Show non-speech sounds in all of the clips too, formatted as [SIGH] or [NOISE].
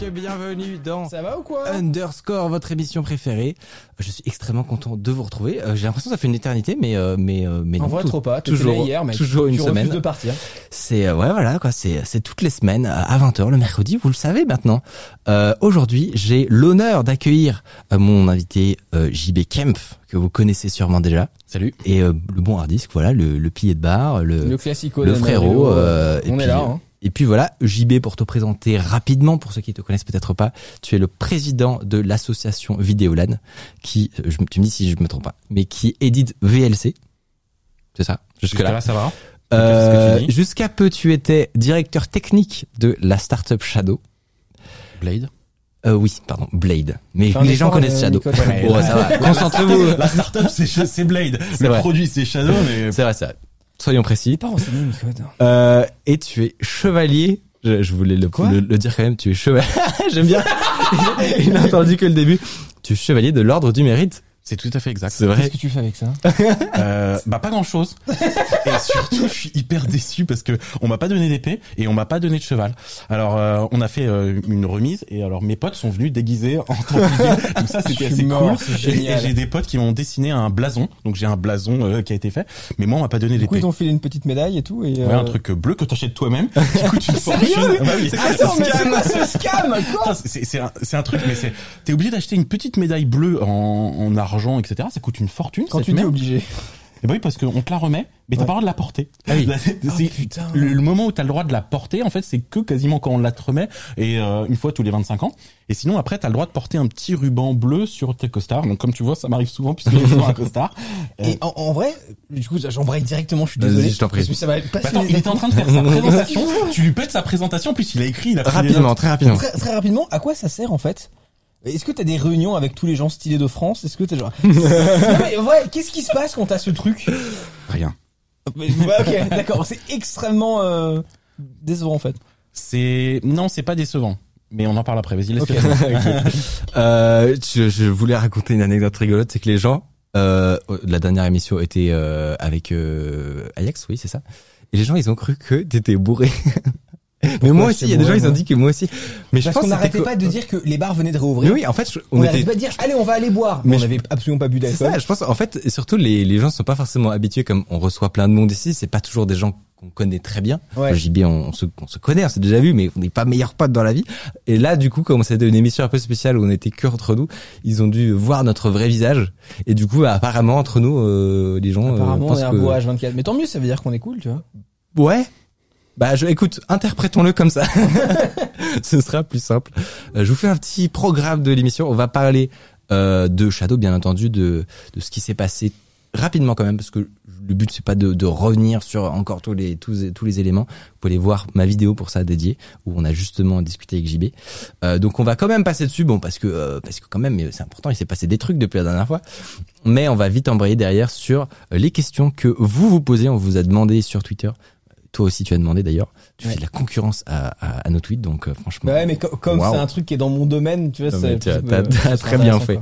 messieurs, bienvenue dans Ça va ou quoi Underscore, votre émission préférée. Je suis extrêmement content de vous retrouver. Euh, J'ai l'impression que ça fait une éternité, mais euh, mais euh, mais En non, vrai, tout- trop pas. Toujours hier, toujours une semaine. de partir. C'est euh, ouais voilà quoi. C'est c'est toutes les semaines euh, à 20h le mercredi. Vous le savez maintenant. Euh, Aujourd'hui, j'ai l'honneur d'accueillir euh, mon invité euh, JB Kempf que vous connaissez sûrement déjà. Salut. Et euh, le bon hard disk, voilà, le, le pilier de bar, le Le classico. le frérot. Euh, et on puis, est là. Hein. Et puis voilà, JB pour te présenter rapidement, pour ceux qui te connaissent peut-être pas, tu es le président de l'association Vidéolan, qui, euh, je, tu me dis si je me trompe pas, mais qui édite VLC. C'est ça Jusque là. ça va. Euh, Jusqu'à peu, tu étais directeur technique de la startup Shadow. Blade. Euh, oui, pardon, Blade. Mais les gens connaissent euh, Shadow. Même. Bon, [LAUGHS] ça va. Concentrez-vous. La startup, c'est Blade. Le vrai. produit, c'est Shadow, mais C'est vrai, c'est vrai. Soyons précis. Pas renseigné, Nico. Euh, et tu es chevalier. Je, je voulais le, Quoi le, le dire quand même. Tu es chevalier. [LAUGHS] J'aime bien. [LAUGHS] Il n'a entendu que le début. Tu es chevalier de l'ordre du mérite. C'est tout à fait exact. C'est vrai. Qu'est-ce que tu fais avec ça Euh, bah pas grand chose. et surtout, je suis hyper déçu parce que on m'a pas donné d'épée et on m'a pas donné de cheval. Alors euh, on a fait euh, une remise et alors mes potes sont venus déguisés en templiers. Donc ça c'était [LAUGHS] assez mort, cool. Et- j'ai des potes qui m'ont dessiné un blason. Donc j'ai un blason euh, qui a été fait, mais moi on m'a pas donné Du coup, d'épée. ils t'ont filé une petite médaille et tout. Et, Ouais, un truc bleu que t'achètes toi-même, [LAUGHS] qui coûte une fortune. Ah bah oui. Attends, mais c'est quoi ce scam [LAUGHS] c'est un, c'est un truc, mais c'est t'es obligé d'acheter une petite médaille bleue en, en argent, etc. Ça coûte une fortune. Quand cette tu dis merde. obligé. Eh ben oui, parce qu'on te la remet, mais t'as Ouais. pas le droit de la porter. Ah oui. [LAUGHS] Ah, le, le moment où t'as le droit de la porter, en fait, c'est que quasiment quand on la te remet, et euh, une fois tous les 25 ans. Et sinon, après, t'as le droit de porter un petit ruban bleu sur tes costards. Donc, comme tu vois, ça m'arrive souvent puisque j'ai toujours un costard. Euh, [LAUGHS] Et en, en vrai, du coup, j'embraye directement, je suis désolé. je t'en prie. Parce que ça va bah, attends, il était en train de faire sa [LAUGHS] présentation. tu lui pètes sa présentation, en plus il a écrit, il a Rapidement, très rapidement. Très, très rapidement, à quoi ça sert en fait? Est-ce que t'as des réunions avec tous les gens stylés de France? Est-ce que t'as genre... [LAUGHS] non mais ouais, qu'est-ce qui se passe quand t'as ce truc? Rien. Ouais, Ok, [LAUGHS] d'accord, c'est extrêmement euh, décevant en fait. C'est non, c'est pas décevant. Mais on en parle après. Vas-y, laisse [LAUGHS] Ok. Euh, je, je voulais raconter une anecdote rigolote, c'est que les gens, euh, la dernière émission était euh, avec euh, Ajax, oui, c'est ça. Et les gens, ils ont cru que t'étais bourré. Mais moi aussi, il y a des gens, ils ont dit que moi aussi. Mais je Parce pense qu'on n'arrêtait pas de dire que les bars venaient de Mais réouvrir. oui, en fait, je- on on n'arrêtait était. pas de dire allez on va aller boire. Mais Mais on je- n'avait absolument pas bu C'est d'alcool. ça, je pense. En fait, et surtout les les gens sont pas forcément habitués comme on reçoit plein de monde ici. C'est pas toujours des gens qu'on connaît très bien. Ouais. JB, on, on se, on se connaît, on s'est déjà vu, mais on n'est pas meilleurs potes dans la vie. Et là, du coup, comme c'était une émission un peu spéciale où on était que entre nous, ils ont dû voir notre vrai visage. Et du coup, apparemment, entre nous, euh, les gens euh, Apparemment on est un que... beau H24. Mais tant mieux, ça veut dire qu'on est cool, tu vois. Ouais. Bah, je, écoute, interprétons-le comme ça. [LAUGHS] Ce sera plus simple. Euh, je vous fais un petit programme de l'émission. On va parler euh, de Shadow, bien entendu, de, de ce qui s'est passé rapidement quand même, parce que le but c'est pas de, de revenir sur encore tous les tous, tous les éléments. Vous pouvez aller voir ma vidéo pour ça dédiée où on a justement discuté avec JB. Euh, donc on va quand même passer dessus, bon parce que euh, parce que quand même c'est important, il s'est passé des trucs depuis la dernière fois. Mais on va vite embrayer derrière sur les questions que vous vous posez. On vous a demandé sur Twitter. Toi aussi tu as demandé d'ailleurs. Tu Ouais. fais de la concurrence à, à, à nos tweets, donc euh, franchement. Bah ouais, mais co- comme c'est un truc qui est dans mon domaine, tu vois, c'est ça t'as sera très bien fait.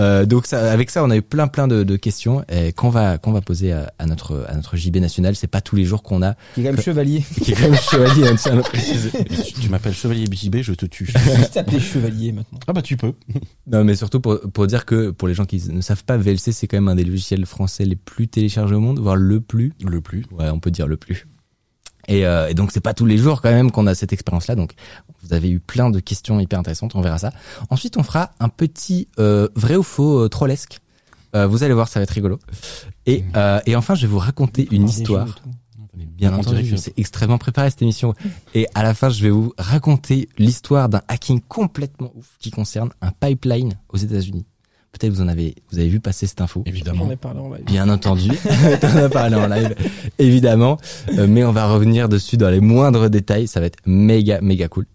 Euh, donc ça, avec ça, on a eu plein plein de, de questions et qu'on va qu'on va poser à, à notre à notre JB national. C'est pas tous les jours qu'on a Qui est quand même chevalier. [LAUGHS] qui est quand même chevalier. hein, tiens [LAUGHS] tu, tu m'appelles Chevalier JB, je te tue. [LAUGHS] Je t'appeler chevalier maintenant. ah bah tu peux. Non, mais surtout pour pour dire que pour les gens qui ne savent pas, VLC c'est quand même un des logiciels français les plus téléchargés au monde, voire le plus. Le plus. Ouais, on peut dire le plus. Et, euh, et donc c'est pas tous les jours quand même qu'on a cette expérience-là. Donc vous avez eu plein de questions hyper intéressantes. On verra ça. Ensuite, on fera un petit euh, vrai ou faux euh, trollesque. Euh, vous allez voir, ça va être rigolo. Et, euh, et enfin, je vais vous raconter une histoire. bien entendu, c'est extrêmement préparé cette émission. Et à la fin, je vais vous raconter l'histoire d'un hacking complètement ouf qui concerne un pipeline aux États-Unis. Peut-être vous en avez, vous avez vu passer cette info. Évidemment. J'en ai parlé en live. Bien entendu, [LAUGHS] t'en as parlé en live, évidemment. Euh, mais on va revenir dessus dans les moindres détails. Ça va être méga, méga cool.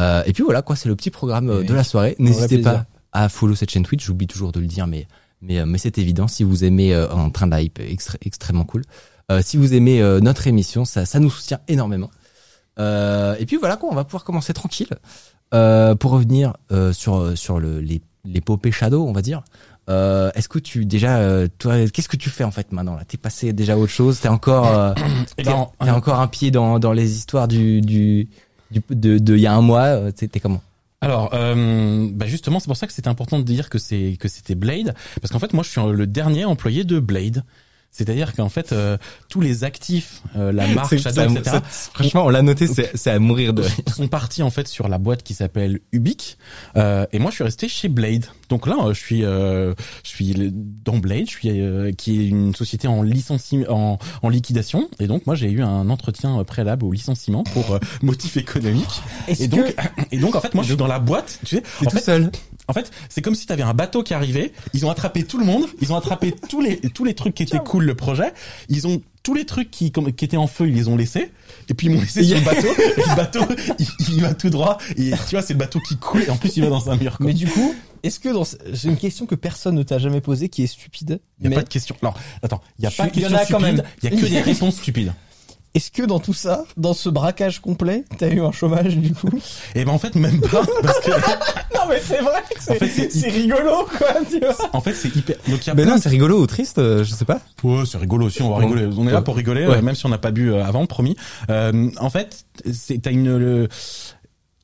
Euh, et puis voilà, quoi, c'est le petit programme euh, Et de la soirée. N'hésitez pas à follow cette chaîne Twitch. J'oublie toujours de le dire, mais mais euh, mais c'est évident. Si vous aimez euh, en train de hype, extré- extrêmement cool. Euh, si vous aimez euh, notre émission, ça ça nous soutient énormément. Euh, et puis voilà quoi, on va pouvoir commencer tranquille. Euh, pour revenir euh, sur sur le, les l'épopée Shadow, on va dire. Euh, Est-ce que tu déjà, euh, toi, qu'est-ce que tu fais en fait maintenant là? T'es passé déjà à autre chose? T'es encore, euh, [COUGHS] Eh t'es encore un pied dans dans les histoires du du, du de de il y a un mois. euh, T'es t'es comment? Alors, euh, bah justement, c'est pour ça que c'était important de dire que c'est que c'était Blade, parce qu'en fait, moi, je suis le dernier employé de Blade. C'est-à-dire qu'en fait, euh, tous les actifs, euh, la [LAUGHS] marque Shadow, ça- etc., franchement, on l'a noté, c'est c'est à mourir de. sont partis en fait sur la boîte qui s'appelle Ubique euh, et moi je suis resté chez Blade donc là euh, je suis euh, je suis dans Blade je suis euh, qui est une société en licenciement en, en liquidation et donc moi j'ai eu un entretien préalable au licenciement pour euh, [LAUGHS] motif économique et donc que et donc en fait moi je suis dans la boîte tu sais en tout fait, seul. En fait, c'est comme si t'avais un bateau qui arrivait, ils ont attrapé tout le monde, ils ont attrapé [LAUGHS] tous les tous les trucs qui étaient cool le projet, ils ont tous les trucs qui qui étaient en feu, ils les ont laissés. Et puis ils m'ont laissé sur le bateau, [LAUGHS] et le bateau il, il va tout droit. Et tu vois c'est le bateau qui coule. Et en plus il va dans un mur quoi. mais du coup, est-ce que dans j'ai une question que personne ne t'a jamais posée qui est stupide Il y a mais pas de question. Alors, attends, il y a pas de question stupide, il y a que des [LAUGHS] réponses stupides. Est-ce que dans tout ça, dans ce braquage complet, t'as eu un chômage du coup? Et ben en fait même pas parce que [LAUGHS] Non mais c'est vrai, que c'est En fait, rigolo quoi, tu vois. en fait c'est hyper donc il y a Ben plein non, c'est rigolo ou triste, euh, je sais pas. Ouais, c'est rigolo aussi, on va rigoler. On est là pour rigoler, Ouais. euh, même si on n'a pas bu euh, avant, promis. Euh, en fait, c'est t'as une le-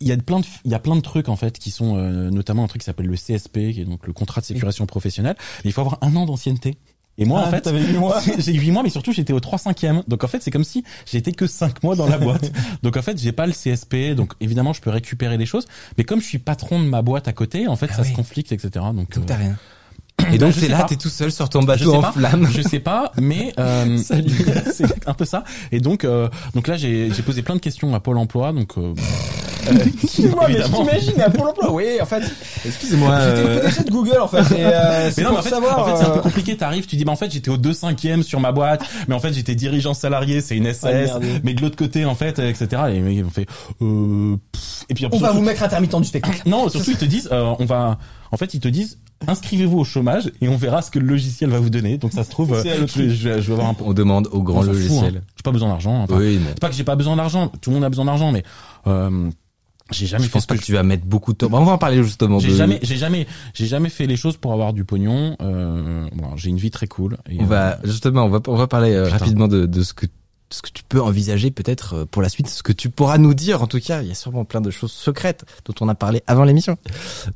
il y a plein de il y a plein de trucs en fait qui sont euh, notamment un truc qui s'appelle le CSP qui est donc le contrat de sécurisation professionnelle. Et il faut avoir un an d'ancienneté. Et moi en Ah, fait, t'avais huit mois. [LAUGHS] j'ai eu 8 mois mais surtout j'étais au 3 5 e Donc en fait, c'est comme si j'étais que 5 mois dans la [LAUGHS] boîte. donc en fait, j'ai pas le CSP, donc évidemment, je peux récupérer des choses, mais comme je suis patron de ma boîte à côté, en fait, Ah ça oui. se conflicte etc. Donc, Donc euh, t'as rien. [COUGHS] Et donc t'es là, t'es tout seul sur ton bateau en pas, flammes. je sais pas, mais euh, [LAUGHS] c'est un peu ça. Et donc, euh, donc là, j'ai j'ai posé plein de questions à Pôle Emploi, donc euh, Excuse-moi, mais évidemment. j'imagine à Pôle emploi. Oui, en fait, Excusez-moi. j'étais euh, au PDG de Google en fait. Et, euh, [LAUGHS] c'est Mais non, mais pour en fait, savoir. en fait, c'est un peu euh, compliqué. T'arrives, tu dis, bah en fait, j'étais au 2 5 sur ma boîte, mais en fait, j'étais dirigeant salarié, c'est une SAS, Ah, mais de l'autre côté, en fait, etc. Et les ont fait, euh, et puis On va vous mettre intermittent du spectacle. Non, surtout ils te disent, euh, on va, en fait, ils te disent, inscrivez-vous au chômage et on verra ce que le logiciel va vous donner. Donc ça se trouve, euh, je, vais- je vais je vais avoir un. On demande au grand on fout, logiciel. hein. J'ai pas besoin d'argent. Enfin, Oui, non. C'est pas que j'ai pas besoin d'argent. Tout le monde a besoin d'argent, mais euh, j'ai jamais Je fait pense que que tu vas mettre beaucoup de temps. On va en parler justement. j'ai de- jamais, j'ai jamais, j'ai jamais fait les choses pour avoir du pognon. Euh, bon, j'ai une vie très cool. Et, On va justement, on va on va parler euh, rapidement de, de ce que ce que tu peux envisager peut-être euh, pour la suite, ce que tu pourras nous dire. En tout cas, il y a sûrement plein de choses secrètes dont on a parlé avant l'émission.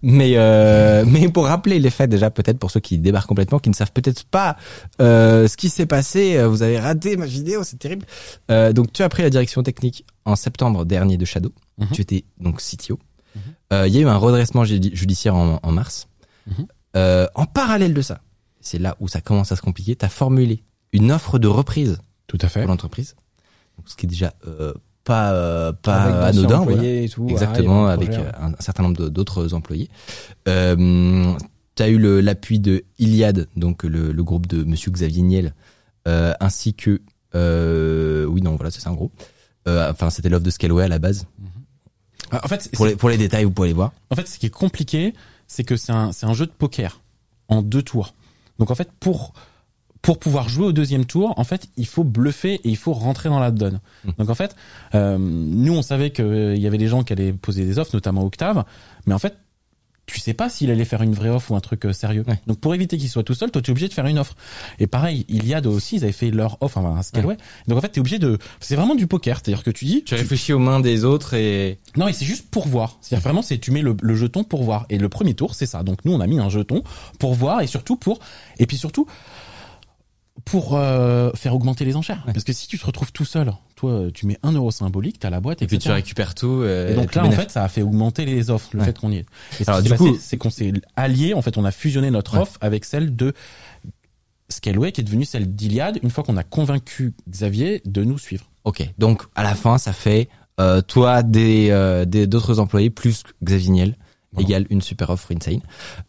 Mais euh, [LAUGHS] mais pour rappeler les faits déjà, peut-être pour ceux qui débarquent complètement, qui ne savent peut-être pas euh, ce qui s'est passé. euh, Vous avez raté ma vidéo, c'est terrible. Euh, donc tu as pris la direction technique en septembre dernier de Shadow. Mhm. Tu étais donc CTO. Euh, Il y a eu un redressement judi- judiciaire en, en mars. Mhm. Euh, en parallèle de ça, c'est là où ça commence à se compliquer. Tu as formulé une offre de reprise Tout à fait. pour l'entreprise, Donc, ce qui est déjà euh, pas euh, pas anodin. employés voilà. et tout, Exactement, ah, un avec projet, euh, un, certain nombre d'autres employés. Euh, tu as eu le- l'appui de Iliad, donc le, le groupe de Monsieur Xavier Niel, euh, ainsi que euh, oui non voilà c'est ça en gros. Euh, enfin c'était l'offre de Scaleway à la base. Ah, En fait, Pour les pour les détails vous pouvez les voir. En fait, ce qui est compliqué, c'est que c'est un, c'est un jeu de poker en deux tours. Donc en fait, pour pour pouvoir jouer au deuxième tour, en fait, il faut bluffer et il faut rentrer dans la donne. Mm. Donc en fait, euh, nous on savait qu'il y avait des gens qui allaient poser des offres, notamment Octave, mais en fait, tu sais pas s'il allait faire une vraie offre ou un truc euh, sérieux. Ouais. Donc pour éviter qu'il soit tout seul, toi tu es obligé de faire une offre. Et pareil, Iliad aussi, ils avaient fait leur offre, enfin un Scaleway. Donc en fait, tu es obligé de c'est vraiment du poker, c'est-à-dire que tu dis Tu réfléchis aux mains des autres et non, et c'est juste pour voir. C'est-à-dire vraiment, c'est tu mets le, le jeton pour voir. Et le premier tour, c'est ça. Donc nous, on a mis un jeton pour voir et surtout pour et puis surtout pour euh, faire augmenter les enchères. Parce que si tu te retrouves tout seul, toi, tu mets un euro symbolique, t'as la boîte, et puis tu récupères tout. euh, Et donc là, en fait, ça a fait augmenter les offres, le Ouais. fait qu'on y est. Et ce Alors, qui du coup- c'est qu'on s'est allié. En fait, on a fusionné notre Ouais. offre avec celle de Scaleway qui est devenue celle d'Iliade une fois qu'on a convaincu Xavier de nous suivre. Ok, donc à la fin, ça fait euh, toi des euh, des- d'autres employés plus Xavier Niel Voilà. égale une super offre insane.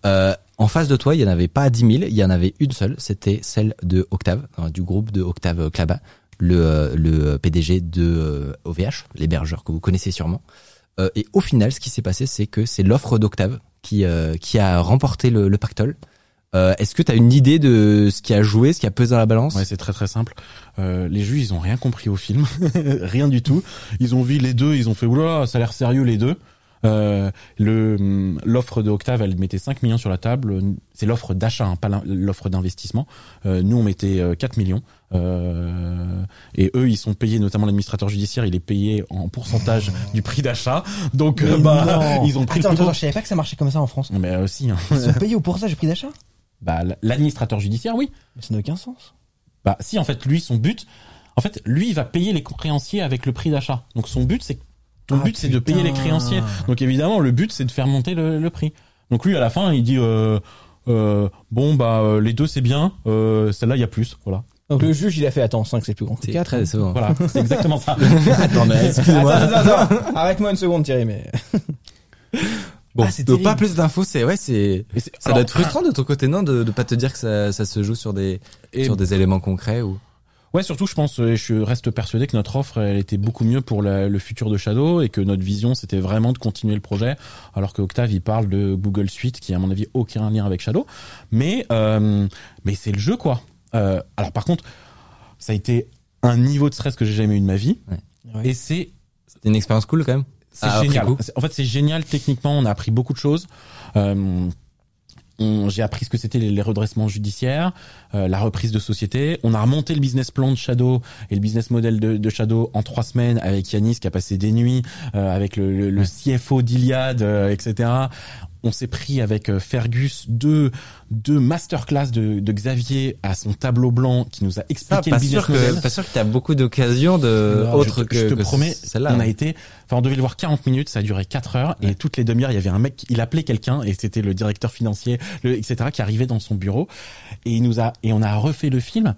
Euh, en face de toi, il y en avait pas 10 000, il y en avait une seule, c'était celle de Octave, euh, du groupe de Octave Klaba, le euh, le PDG de euh, OVH, l'hébergeur que vous connaissez sûrement. Euh, et au final, ce qui s'est passé, c'est que c'est l'offre d'Octave qui euh, qui a remporté le, le pactole. Euh, Est-ce que tu as une idée de ce qui a joué, ce qui a pesé dans la balance? Ouais, c'est très très simple. Euh, les juges, ils ont rien compris au film, [LAUGHS] rien du tout. Ils ont vu les deux, ils ont fait oula, ça a l'air sérieux les deux. Euh, le hum, l'offre de Octave, elle mettait 5 millions sur la table. C'est l'offre d'achat, hein, pas l'offre d'investissement. Euh, nous, on mettait euh, 4 millions. Euh, et eux, ils sont payés, notamment l'administrateur judiciaire, il est payé en pourcentage du prix d'achat. Donc, euh, bah, Non. [LAUGHS] ils ont pris Attends, le attends, je savais pas que ça marchait comme ça en France. Mais euh, si, hein. Ils sont payés au pourcentage du prix d'achat? [LAUGHS] Bah, l'administrateur judiciaire, oui. Mais ça n'a aucun sens. Bah si en fait lui son but en fait lui il va payer les créanciers avec le prix d'achat. Donc son but c'est ton Ah, but c'est de payer les créanciers. Donc évidemment le but c'est de faire monter le, le prix. Donc lui à la fin il dit euh, euh, bon bah euh, les deux c'est bien euh, celle-là il y a plus voilà. Donc le juge, il a fait attends, 5 c'est plus grand que C'est 4. très- c'est bon. Voilà, c'est exactement ça. [LAUGHS] Attends, mais excuse-moi. Attends, attends, attends. Arrête-moi une seconde, Thierry, mais. [LAUGHS] Bon, Ah, c'est donc pas plus d'infos, c'est ouais, c'est ça alors, doit être frustrant de ton côté non de de pas te dire que ça, ça se joue sur des et- sur des éléments concrets ou Ouais, surtout, je pense, et je reste persuadé que notre offre, elle était beaucoup mieux pour la- le futur de Shadow et que notre vision, c'était vraiment de continuer le projet, alors que Octave, il parle de Google Suite, qui, à mon avis, aucun lien avec Shadow. Mais, euh, mais c'est le jeu, quoi. Euh, alors, par contre, ça a été un niveau de stress que j'ai jamais eu de ma vie. Ouais. Et c'est, c'était une expérience cool quand même. c'est Ah, génial. En fait, c'est génial techniquement. On a appris beaucoup de choses. Euh, j'ai appris ce que c'était les, les redressements judiciaires, euh, la reprise de société. On a remonté le business plan de Shadow et le business model de, de Shadow en trois semaines avec Yanis qui a passé des nuits, euh, avec le, le- le CFO d'Iliade, euh, etc. On s'est pris avec euh, Fergus deux deux masterclass de, de Xavier à son tableau blanc qui nous a Ah, expliqué pas le business sûr model. que pas sûr que t'as beaucoup d'occasions de Non, autres je, que je te que promets, on a été, enfin, on devait le voir 40 minutes, ça a duré 4 heures, et toutes les demi-heures, il y avait un mec, il appelait quelqu'un, et c'était le directeur financier, le, etc., qui arrivait dans son bureau, et il nous a, et on a refait le film,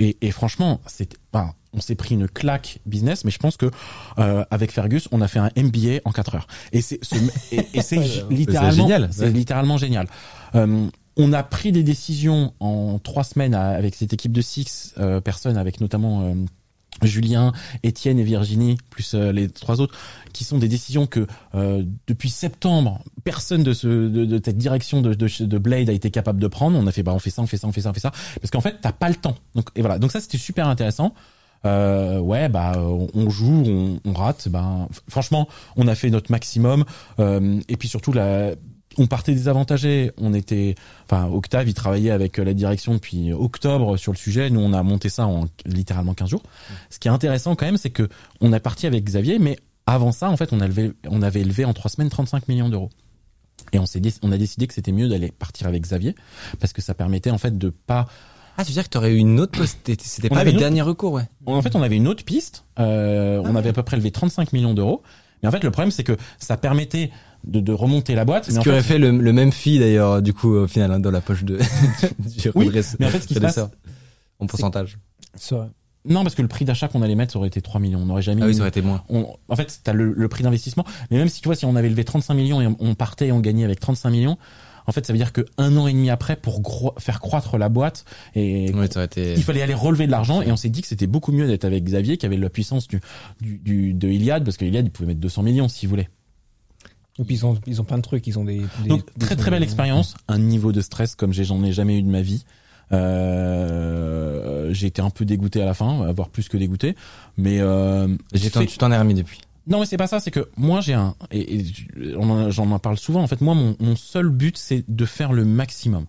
et, et franchement, c'était, enfin, on s'est pris une claque business, mais je pense que euh, avec Fergus, on a fait un MBA en 4 heures. Et c'est ce- et, et c'est [LAUGHS] littéralement génial, c'est littéralement génial. Euh, on a pris des décisions en trois semaines à- avec cette équipe de six euh, personnes, avec notamment euh, Julien, Étienne et Virginie, plus euh, les trois autres, qui sont des décisions que euh, depuis septembre, personne de, ce, de, de cette direction de, de, de Blade a été capable de prendre. On a fait, bah, on fait ça, on fait ça, on fait ça, on fait ça, parce qu'en fait, t'as pas le temps. Donc, et voilà. Donc ça, c'était super intéressant. Euh, ouais, bah, on, joue, on, on rate. Ben, franchement, on a fait notre maximum. Euh, et puis surtout, on partait désavantagés. On était, enfin, Octave, il travaillait avec la direction depuis octobre sur le sujet. Nous, on a monté ça en littéralement 15 jours. Ce qui est intéressant quand même, c'est que on a parti avec Xavier, mais avant ça, en fait, on, a levé, on avait élevé en trois semaines 35 millions d'euros. Et on s'est on a décidé que c'était mieux d'aller partir avec Xavier parce que ça permettait en fait de pas Ah, tu veux dire que t'aurais eu une autre poste c'était pas le autre- dernier recours, ouais. en fait, on avait une autre piste. Euh, Ah on avait à peu près levé 35 millions d'euros. Mais en fait, le problème, c'est que ça permettait de, de remonter la boîte. Ce qui aurait fait, fait le, le même fee d'ailleurs du coup au final hein, dans la poche de [LAUGHS] du Oui, redresse- mais en fait, ce qui se passe, redresseur. en pourcentage. C'est vrai. non, parce que le prix d'achat qu'on allait mettre, ça aurait été 3 millions. On n'aurait jamais Ah oui, ça aurait été moins. on- en fait, t'as le, le prix d'investissement. Mais même si tu vois, si on avait levé 35 millions et on, on partait et on gagnait avec 35 millions, en fait, ça veut dire que un an et demi après, pour gro- faire croître la boîte et été il fallait aller relever de l'argent et on s'est dit que c'était beaucoup mieux d'être avec Xavier qui avait la puissance du, du, du- de Iliad parce que Iliad il pouvait mettre 200 millions s'il voulait. Et puis ils ont, ils ont plein de trucs, ils ont des. des- Donc des- très très belle expérience, un niveau de stress comme j'ai j'en ai jamais eu de ma vie. Euh, j'ai été un peu dégoûté à la fin, voire plus que dégoûté, mais euh, j'ai J'ai- fait- tu t'en es remis depuis. Non mais c'est pas ça, c'est que moi j'ai un et, et j'en en parle souvent. En fait, moi mon, mon seul but c'est de faire le maximum.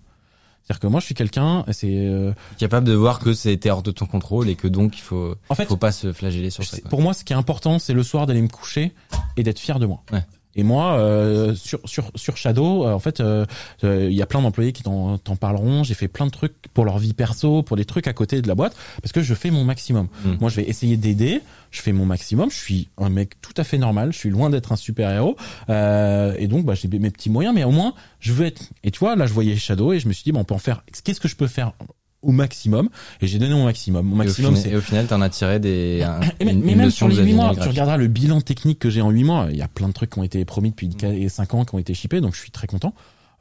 C'est-à-dire que moi je suis quelqu'un, c'est euh, Capable de voir que c'était hors de ton contrôle et que donc il faut en fait faut pas se flageller sur ça. Quoi. Pour moi, ce qui est important, c'est le soir d'aller me coucher et d'être fier de moi. Ouais. Et moi, euh, sur sur sur Shadow, euh, en fait, euh, euh, il y a plein d'employés qui t'en t'en parleront. J'ai fait plein de trucs pour leur vie perso, pour des trucs à côté de la boîte, parce que je fais mon maximum. Mm. Moi, je vais essayer d'aider. Je fais mon maximum. Je suis un mec tout à fait normal. Je suis loin d'être un super héros. Euh, et donc, bah, j'ai mes petits moyens, mais au moins, je veux être. Et tu vois, là, je voyais Shadow et je me suis dit, bon, on peut en faire. Qu'est-ce que je peux faire au maximum et j'ai donné mon maximum. Mon Et au, maximum, final, c'est et au final, t'en as tiré des, un- une, mais une même sur les de 8 mois, tu regarderas le bilan technique que j'ai en 8 mois. Il y a plein de trucs qui ont été promis depuis 5 ans qui ont été shippés, donc je suis très content.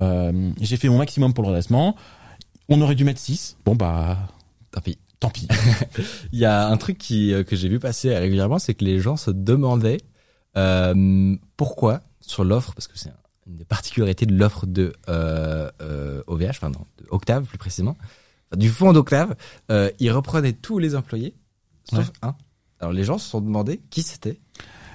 Euh, j'ai fait mon maximum pour le redressement. On aurait dû mettre 6. Bon bah, Tant pis. tant pis. [LAUGHS] Il y a un truc qui, euh, que j'ai vu passer régulièrement, c'est que les gens se demandaient euh, pourquoi sur l'offre, parce que c'est une des particularités de l'offre de euh, OVH, enfin non, de Octave plus précisément, enfin, du fond d'Octave, euh, ils reprenaient tous les employés, sauf un. Alors les gens se sont demandé qui c'était,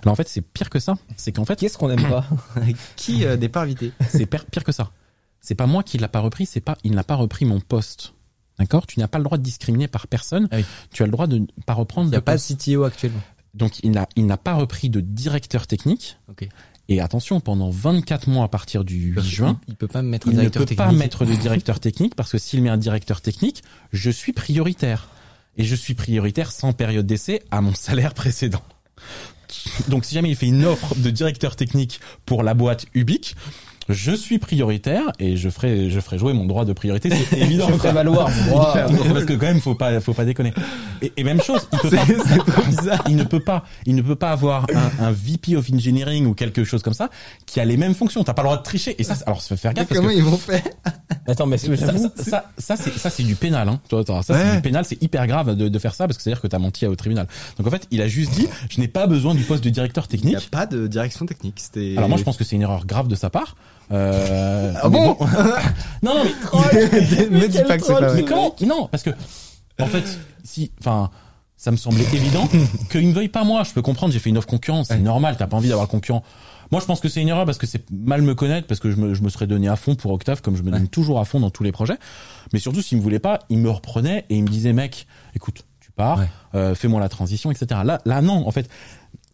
Alors en fait, c'est pire que ça. C'est qu'en fait, Qu'est-ce qu'on aime pas [COUGHS] qui euh, n'est pas invité. c'est pire, que ça. C'est pas moi qui l'a pas repris, c'est pas, il n'a pas repris mon poste. D'accord? Tu n'as pas le droit de discriminer par personne. Ah oui. Tu as le droit de ne pas reprendre Il n'y a pas de. CTO actuellement. Donc il n'a, il n'a pas repris de directeur technique. Et attention, pendant 24 mois à partir du 8 juin, il, il peut pas me mettre un il ne peut technique. pas mettre de directeur technique parce que s'il met un directeur technique, je suis prioritaire. Et je suis prioritaire sans période d'essai à mon salaire précédent. Donc si jamais il fait une offre de directeur technique pour la boîte Ubique, je suis prioritaire et je ferai je ferai jouer mon droit de priorité, c'est [LAUGHS] évident. Je ferai valoir. moi. [LAUGHS] Parce que quand même faut pas faut pas déconner. Et, et même chose, il peut [LAUGHS] pas, il ne peut pas il ne peut pas avoir un, un VP of engineering ou quelque chose comme ça qui a les mêmes fonctions. T'as pas le droit de tricher. Et ça, alors fait faire gaffe parce que Comment ils vont faire? Attends, mais ça, ça, ça, ça, c'est ça c'est du pénal hein. Ça c'est Ouais. du pénal, c'est hyper grave de, de faire ça parce que c'est à dire que t'as menti au tribunal. Donc en fait, il a juste dit je n'ai pas besoin du poste de directeur Il n'y a technique. pas de direction technique. C'était. Alors moi je pense que c'est une erreur grave de sa part. Euh, Ah mais bon [LAUGHS] Non non mais Me dis pas que c'est pas mais vrai. comment Non, parce que en fait, si, enfin, ça me semblait évident [LAUGHS] qu'il ne veuille pas moi. Je peux comprendre. J'ai fait une offre concurrence, c'est normal. T'as pas envie d'avoir le concurrent. Moi, je pense que c'est une erreur parce que c'est mal me connaître, parce que je me, je me serais donné à fond pour Octave, comme je me donne toujours à fond dans tous les projets. Mais surtout, s'il me voulait pas, il me reprenait et il me disait, mec, écoute, tu pars, Ouais. euh, fais-moi la transition, etc. Là, là, non. En fait,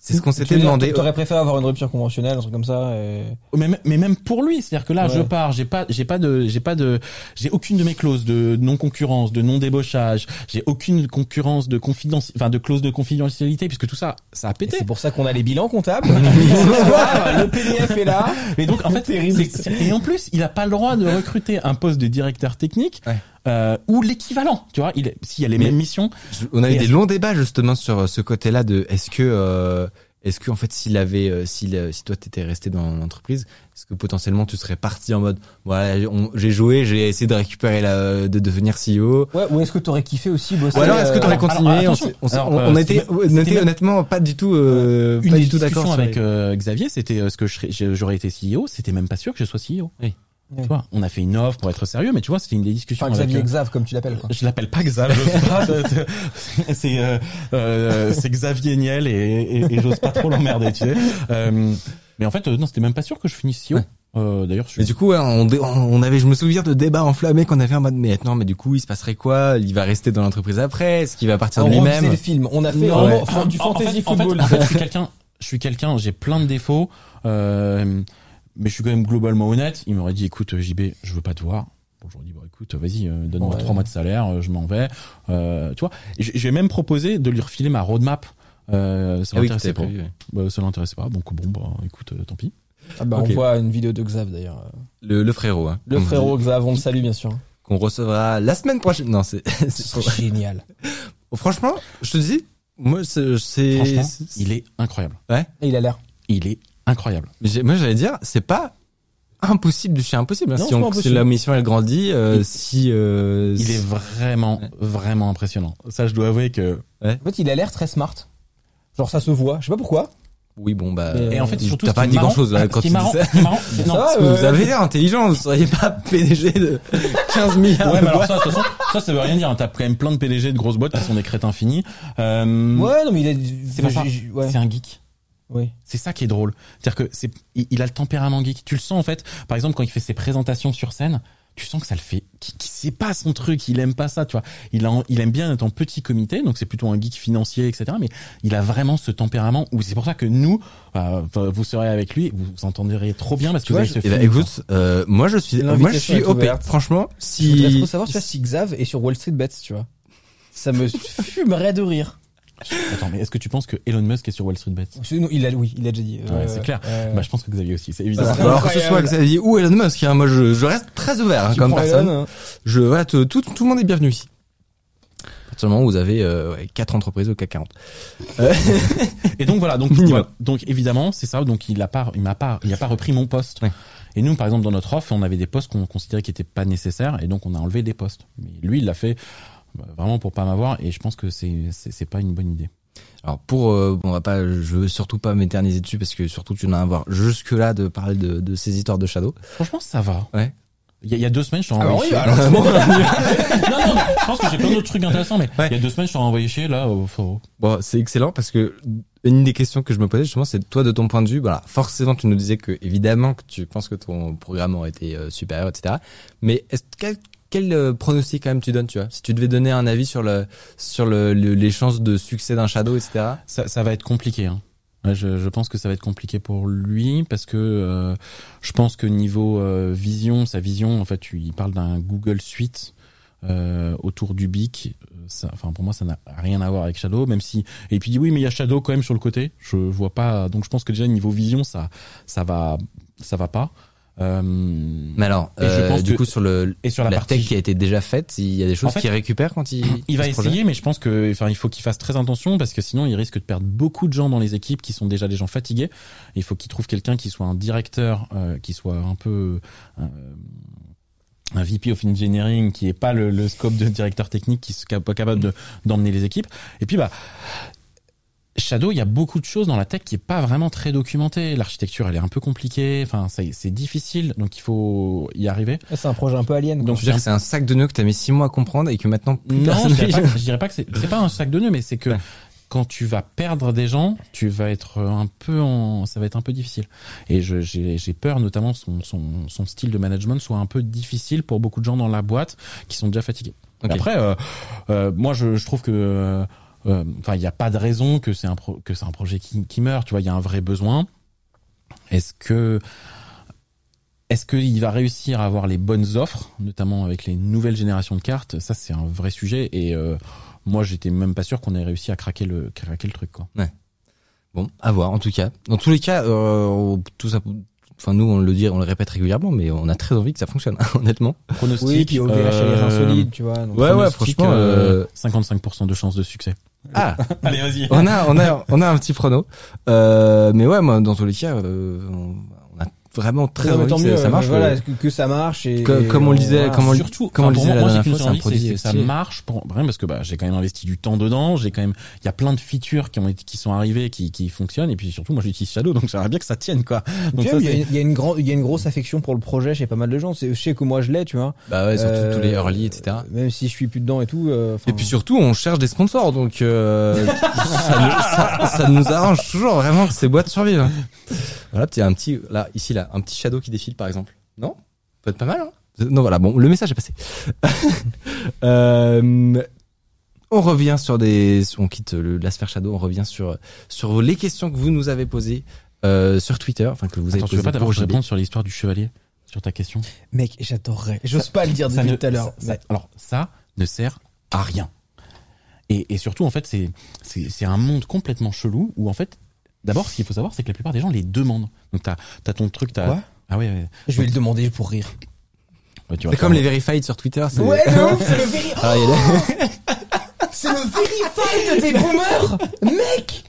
C'est ce qu'on s'était demandé. T'aurais préféré avoir une rupture conventionnelle, un truc comme ça. Et... mais, mais même pour lui, c'est-à-dire que là, Ouais. je pars, j'ai pas, j'ai pas de, j'ai pas de, j'ai aucune de mes clauses de non concurrence, de non débauchage, j'ai aucune concurrence de confidence, enfin de clause de confidentialité, puisque tout ça, ça a pété. c'est pour ça qu'on a les bilans comptables. [LAUGHS] Le PDF est là. Et donc en fait, et en plus, il a pas le droit de recruter un poste de directeur technique Ouais. Euh, ou l'équivalent. Tu vois, il est- s'il y a les Mais- mêmes missions. On a eu des longs débats justement sur euh, ce côté-là de est-ce que euh, est-ce que en fait s'il avait euh, s'il euh, si toi t'étais resté dans l'entreprise est-ce que potentiellement tu serais parti en mode voilà j'ai joué j'ai essayé de récupérer la de devenir CEO Ouais, ou est-ce que t'aurais kiffé aussi bosser ou alors est-ce que t'aurais alors, continué alors, on, s'est- on, s'est- attention. on- Alors, on était on était même- honnêtement pas du tout euh, Une pas du tout d'accord avec les- euh, Xavier, c'était euh, ce que j'aurais été CEO. C'était même pas sûr que je sois CEO. Oui. Tu vois, on a fait une offre pour être sérieux, mais tu vois, c'était une des discussions. Enfin, avec, Xavier euh, Xav, comme tu l'appelles. quoi. Je l'appelle pas Xav, j'ose pas. [LAUGHS] [LAUGHS] c'est euh, euh, c'est Xavier Niel et, et, et j'ose pas trop l'emmerder, tu sais. Euh, mais en fait, euh, non, c'était même pas sûr que je finisse CEO. Ouais. Euh, D'ailleurs, je suis mais du coup ouais, on, on avait je me souviens de débats enflammés qu'on avait en mode mais non mais du coup il se passerait quoi? Il va rester dans l'entreprise après? Est-ce qu'il va partir de lui-même? le film. On a fait Non, ouais. du en fantasy fait- en fait- football. En fait, je suis quelqu'un, je suis quelqu'un, j'ai plein de défauts, euh, mais je suis quand même globalement honnête. Il m'aurait dit, écoute, JB, je veux pas te voir. Bon, j'aurais dit, bon, écoute, vas-y, euh, donne-moi Ouais. trois mois de salaire, euh, je m'en vais. Euh, tu vois, j'ai même proposé de lui refiler ma roadmap. Euh, ça ah l'intéressait pas. prévu ouais. Bah, ça l'intéressait pas. Donc bon, bah, écoute, euh, tant pis. Ah bah, Ok. On voit une vidéo de Xav d'ailleurs. le, le frérot hein, Le frérot dit, Xav, on le salue bien sûr. qu'on recevra la semaine prochaine non c'est [LAUGHS] génial. [LAUGHS] Franchement, je te dis, moi, c'est, Franchement, il est incroyable. ouais. Et il a l'air. Il est incroyable. Moi, j'allais dire, c'est pas impossible de chez impossible. hein. Non, si, on, impossible. la mission elle grandit, euh, Il- si euh, Il est vraiment, vraiment impressionnant. Ça, je dois avouer que. En fait, il a l'air très smart. Genre ça se voit. Je sais pas pourquoi. oui, bon bah, Et Et en fait, surtout, t'as pas dit marrant- grand chose là quand tu est marrant, dis ça. marrant, c'est- [LAUGHS] non, Ça, Parce que euh, vous avez l'air intelligent, vous seriez pas [LAUGHS] PDG de 15 milliards. Ouais, de mais alors ça, de toute façon, ça, ça veut rien dire. hein. T'as quand même plein de PDG de grosses boîtes qui sont des crétins finis. Euh, Ouais, non mais il a. c'est pas ça. j'ai- j'ai- Ouais. C'est un geek. Oui. C'est ça qui est drôle. C'est-à-dire que c'est, il, il a le tempérament geek. Tu le sens en fait. Par exemple, quand il fait ses présentations sur scène, tu sens que ça le fait. Qui, qui c'est pas son truc. Il aime pas ça, tu vois. Il, a, il aime bien être en petit comité, donc c'est plutôt un geek financier, etc. Mais il a vraiment ce tempérament où c'est pour ça que nous, euh, vous serez avec lui, vous vous entendrez trop bien parce que Tu vous vois, avez ce Eh ben, feeling, écoute, euh, moi je suis, moi je suis OP. Franchement, Je voudrais si trop savoir tu vois, si Xav est sur Wall Street Bets, tu vois. Ça me [LAUGHS] fumerait de rire. Attends, mais est-ce que tu penses que Elon Musk est sur Wall Street Bets? Non, il a, oui, il a déjà dit. Ouais, c'est clair. euh, Bah, je pense que Xavier aussi, c'est évident. Bah, Alors, que ce soit. Xavier ou Elon Musk, hein, moi je, je reste très ouvert hein, comme personne. Elon, hein? Je voilà, tout, tout, tout le monde est bienvenu ici. partir du moment où vous avez euh, ouais, quatre entreprises au CAC 40. [LAUGHS] Et donc voilà, donc voilà. donc évidemment c'est ça. Donc il a pas, il m'a pas, il a pas repris mon poste. Ouais. Et nous par exemple dans notre offre, on avait des postes qu'on considérait qui étaient pas nécessaires et donc on a enlevé des postes. Mais lui il l'a fait vraiment pour pas m'avoir et je pense que c'est c'est pas une bonne idée. Alors pour, euh, on va pas, je veux surtout pas m'éterniser dessus parce que surtout tu n'as à voir jusque là de parler de, de ces histoires de Shadow. Franchement ça va. Ouais. Il y, a, il y a deux semaines je t'ai Alors envoyé oui, alors [LAUGHS] non non je pense que j'ai plein d'autres trucs intéressants mais Ouais. il y a deux semaines je t'ai envoyé chier là. euh, faut- Bon, c'est excellent parce que une des questions que je me posais justement, c'est toi de ton point de vue. Voilà, forcément, tu nous disais que évidemment que tu penses que ton programme aurait été euh, supérieur, etc. Mais est-ce quel, euh, pronostic quand même tu donnes, tu vois? Si tu devais donner un avis sur le sur le, le- les chances de succès d'un Shadow, etc. ça, va être compliqué. Hein. Je, pense que ça va être compliqué pour lui parce que euh, je pense que niveau euh, vision, sa vision, en fait, il parle d'un Google Suite autour du BIC. Enfin, pour moi, ça n'a rien à voir avec Shadow, même si. Et puis oui, mais il y a Shadow quand même sur le côté. Je vois pas. Donc je pense que déjà niveau vision, ça, ça va, ça va pas. Euh, Mais alors, Et je euh, pense du que- coup, sur le et sur la, la, partie tech qui a été déjà faite, il y a des choses En fait, qu'il récupère quand il il va essayer, mais je pense que, enfin, il faut qu'il fasse très attention parce que sinon, il risque de perdre beaucoup de gens dans les équipes qui sont déjà des gens fatigués. Il faut qu'il trouve quelqu'un qui soit un directeur, euh, qui soit un peu euh, un VP of Engineering, qui est pas le, le scope de directeur technique, qui pas capable de d'emmener les équipes. Et puis, bah. Shadow, il y a beaucoup de choses dans la tech qui est pas vraiment très documentée. L'architecture, elle est un peu compliquée. Enfin, ça- c'est difficile, donc il faut y arriver. C'est un projet un peu alien. Donc, Tu veux dire que c'est un sac de nœuds que t'as mis six mois à comprendre et que maintenant plus Non, personne je dirais pas, [LAUGHS] je dirais pas que c'est c'est pas un sac de nœuds, mais c'est que Ouais. quand tu vas perdre des gens, tu vas être un peu en, ça va être un peu difficile. Et je- j'ai j'ai peur, notamment son, son, son style de management soit un peu difficile pour beaucoup de gens dans la boîte qui sont déjà fatigués. Après, euh, euh, moi, je, je trouve que, euh, enfin, il n'y a pas de raison que c'est un pro, que c'est un projet qui, qui meurt. Tu vois, il y a un vrai besoin. Est-ce que est-ce qu'il va réussir à avoir les bonnes offres, notamment avec les nouvelles générations de cartes? Ça, c'est un vrai sujet. Et euh, moi, j'étais même pas sûr qu'on ait réussi à craquer le craquer le truc. Quoi. Bon, à voir en tout cas. Dans tous les cas, euh, tout ça, enfin nous on le dit, on le répète régulièrement, mais on a très envie que ça fonctionne, [LAUGHS] honnêtement. Pronostic. Oui, puis OVH, elle est euh, insolide, tu vois. donc- Ouais, ouais, franchement, euh, euh, 55% de chances de succès. Ah, [LAUGHS] Allez, vas-y. on a, on a, on a un petit prono. Euh, mais ouais, moi, dans tous les cas, euh, on vraiment très Non, mais envie tant que mieux, ça, ça marche. voilà, que, que ça marche et Que- et comme on le disait, voilà. comme on le- surtout, comme on disait moi, la dernière fois, c'est un envie, produit c'est que ça marche pour rien parce que bah j'ai quand même investi du temps dedans, j'ai quand même il y a plein de features qui ont été qui sont arrivées qui qui fonctionnent et puis surtout moi j'utilise Shadow donc j'aimerais bien que ça tienne quoi. Donc Tu ça, vois, il y, a- y une grande, il y a une grosse affection pour le projet chez pas mal de gens. C'est, je sais que moi je l'ai, tu vois. Bah ouais, surtout Euh, tous les early, etc. Même si je suis plus dedans et tout. euh, Et puis surtout, on cherche des sponsors, donc euh, [LAUGHS] ça, nous, ça, ça nous arrange toujours vraiment que ces boîtes survivent. hein. Voilà, petit un petit là ici là, un petit shadow qui défile par exemple. Non, peut être pas mal. Hein? Non voilà, bon, le message est passé. [LAUGHS] euh, on revient sur des, on quitte le, la sphère shadow, on revient sur sur les questions que vous nous avez posées euh, sur Twitter, enfin que vous avez Attends, tu veux posées pas d'abord pour que je JB. réponde sur l'histoire du chevalier sur ta question? Mec, j'adorerais. J'ose pas le dire depuis ne- tout à l'heure. ça- alors ça ne sert à rien. Et, et surtout en fait c'est un monde complètement chelou où en fait d'abord ce qu'il faut savoir c'est que la plupart des gens les demandent. Donc t'as t'as ton truc t'as Quoi? Ah ouais, ouais. Je vais le demander pour rire. Ouais, tu C'est comme les verified sur Twitter. c'est- Ouais, de ouf, c'est le [LAUGHS] véri... Ah, il y a- [LAUGHS] c'est le verified des boomers, mec.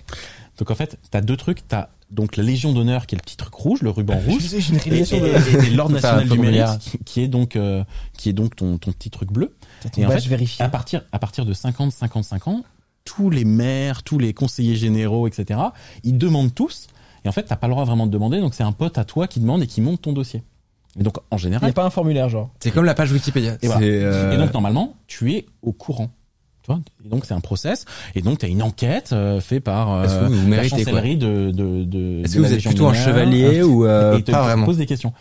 Donc en fait, t'as deux trucs. T'as donc la Légion d'honneur qui est le petit truc rouge, le ruban Je rouge, sais, j'ai une et, et, révélation de. et- et l'ordre [LAUGHS] national du mérite qui, qui est donc euh, qui est donc ton ton petit truc bleu. Et en fait, vérifié. à partir à partir de 50 55 ans, tous les maires, tous les conseillers généraux, etc. Ils demandent tous. Et en fait, t'as pas le droit vraiment de demander. Donc c'est un pote à toi qui demande et qui monte ton dossier. Et donc en Il y général, a pas un formulaire genre. C'est comme la page Wikipédia. Et voilà. Euh, Et donc normalement, tu es au courant. Tu vois et donc c'est un process. Et donc tu as une enquête euh, faite par euh, Est-ce que vous la méritez, quoi chancellerie de de de. Est-ce de que vous êtes plutôt un chevalier ou euh, et te, pas te vraiment pose des questions.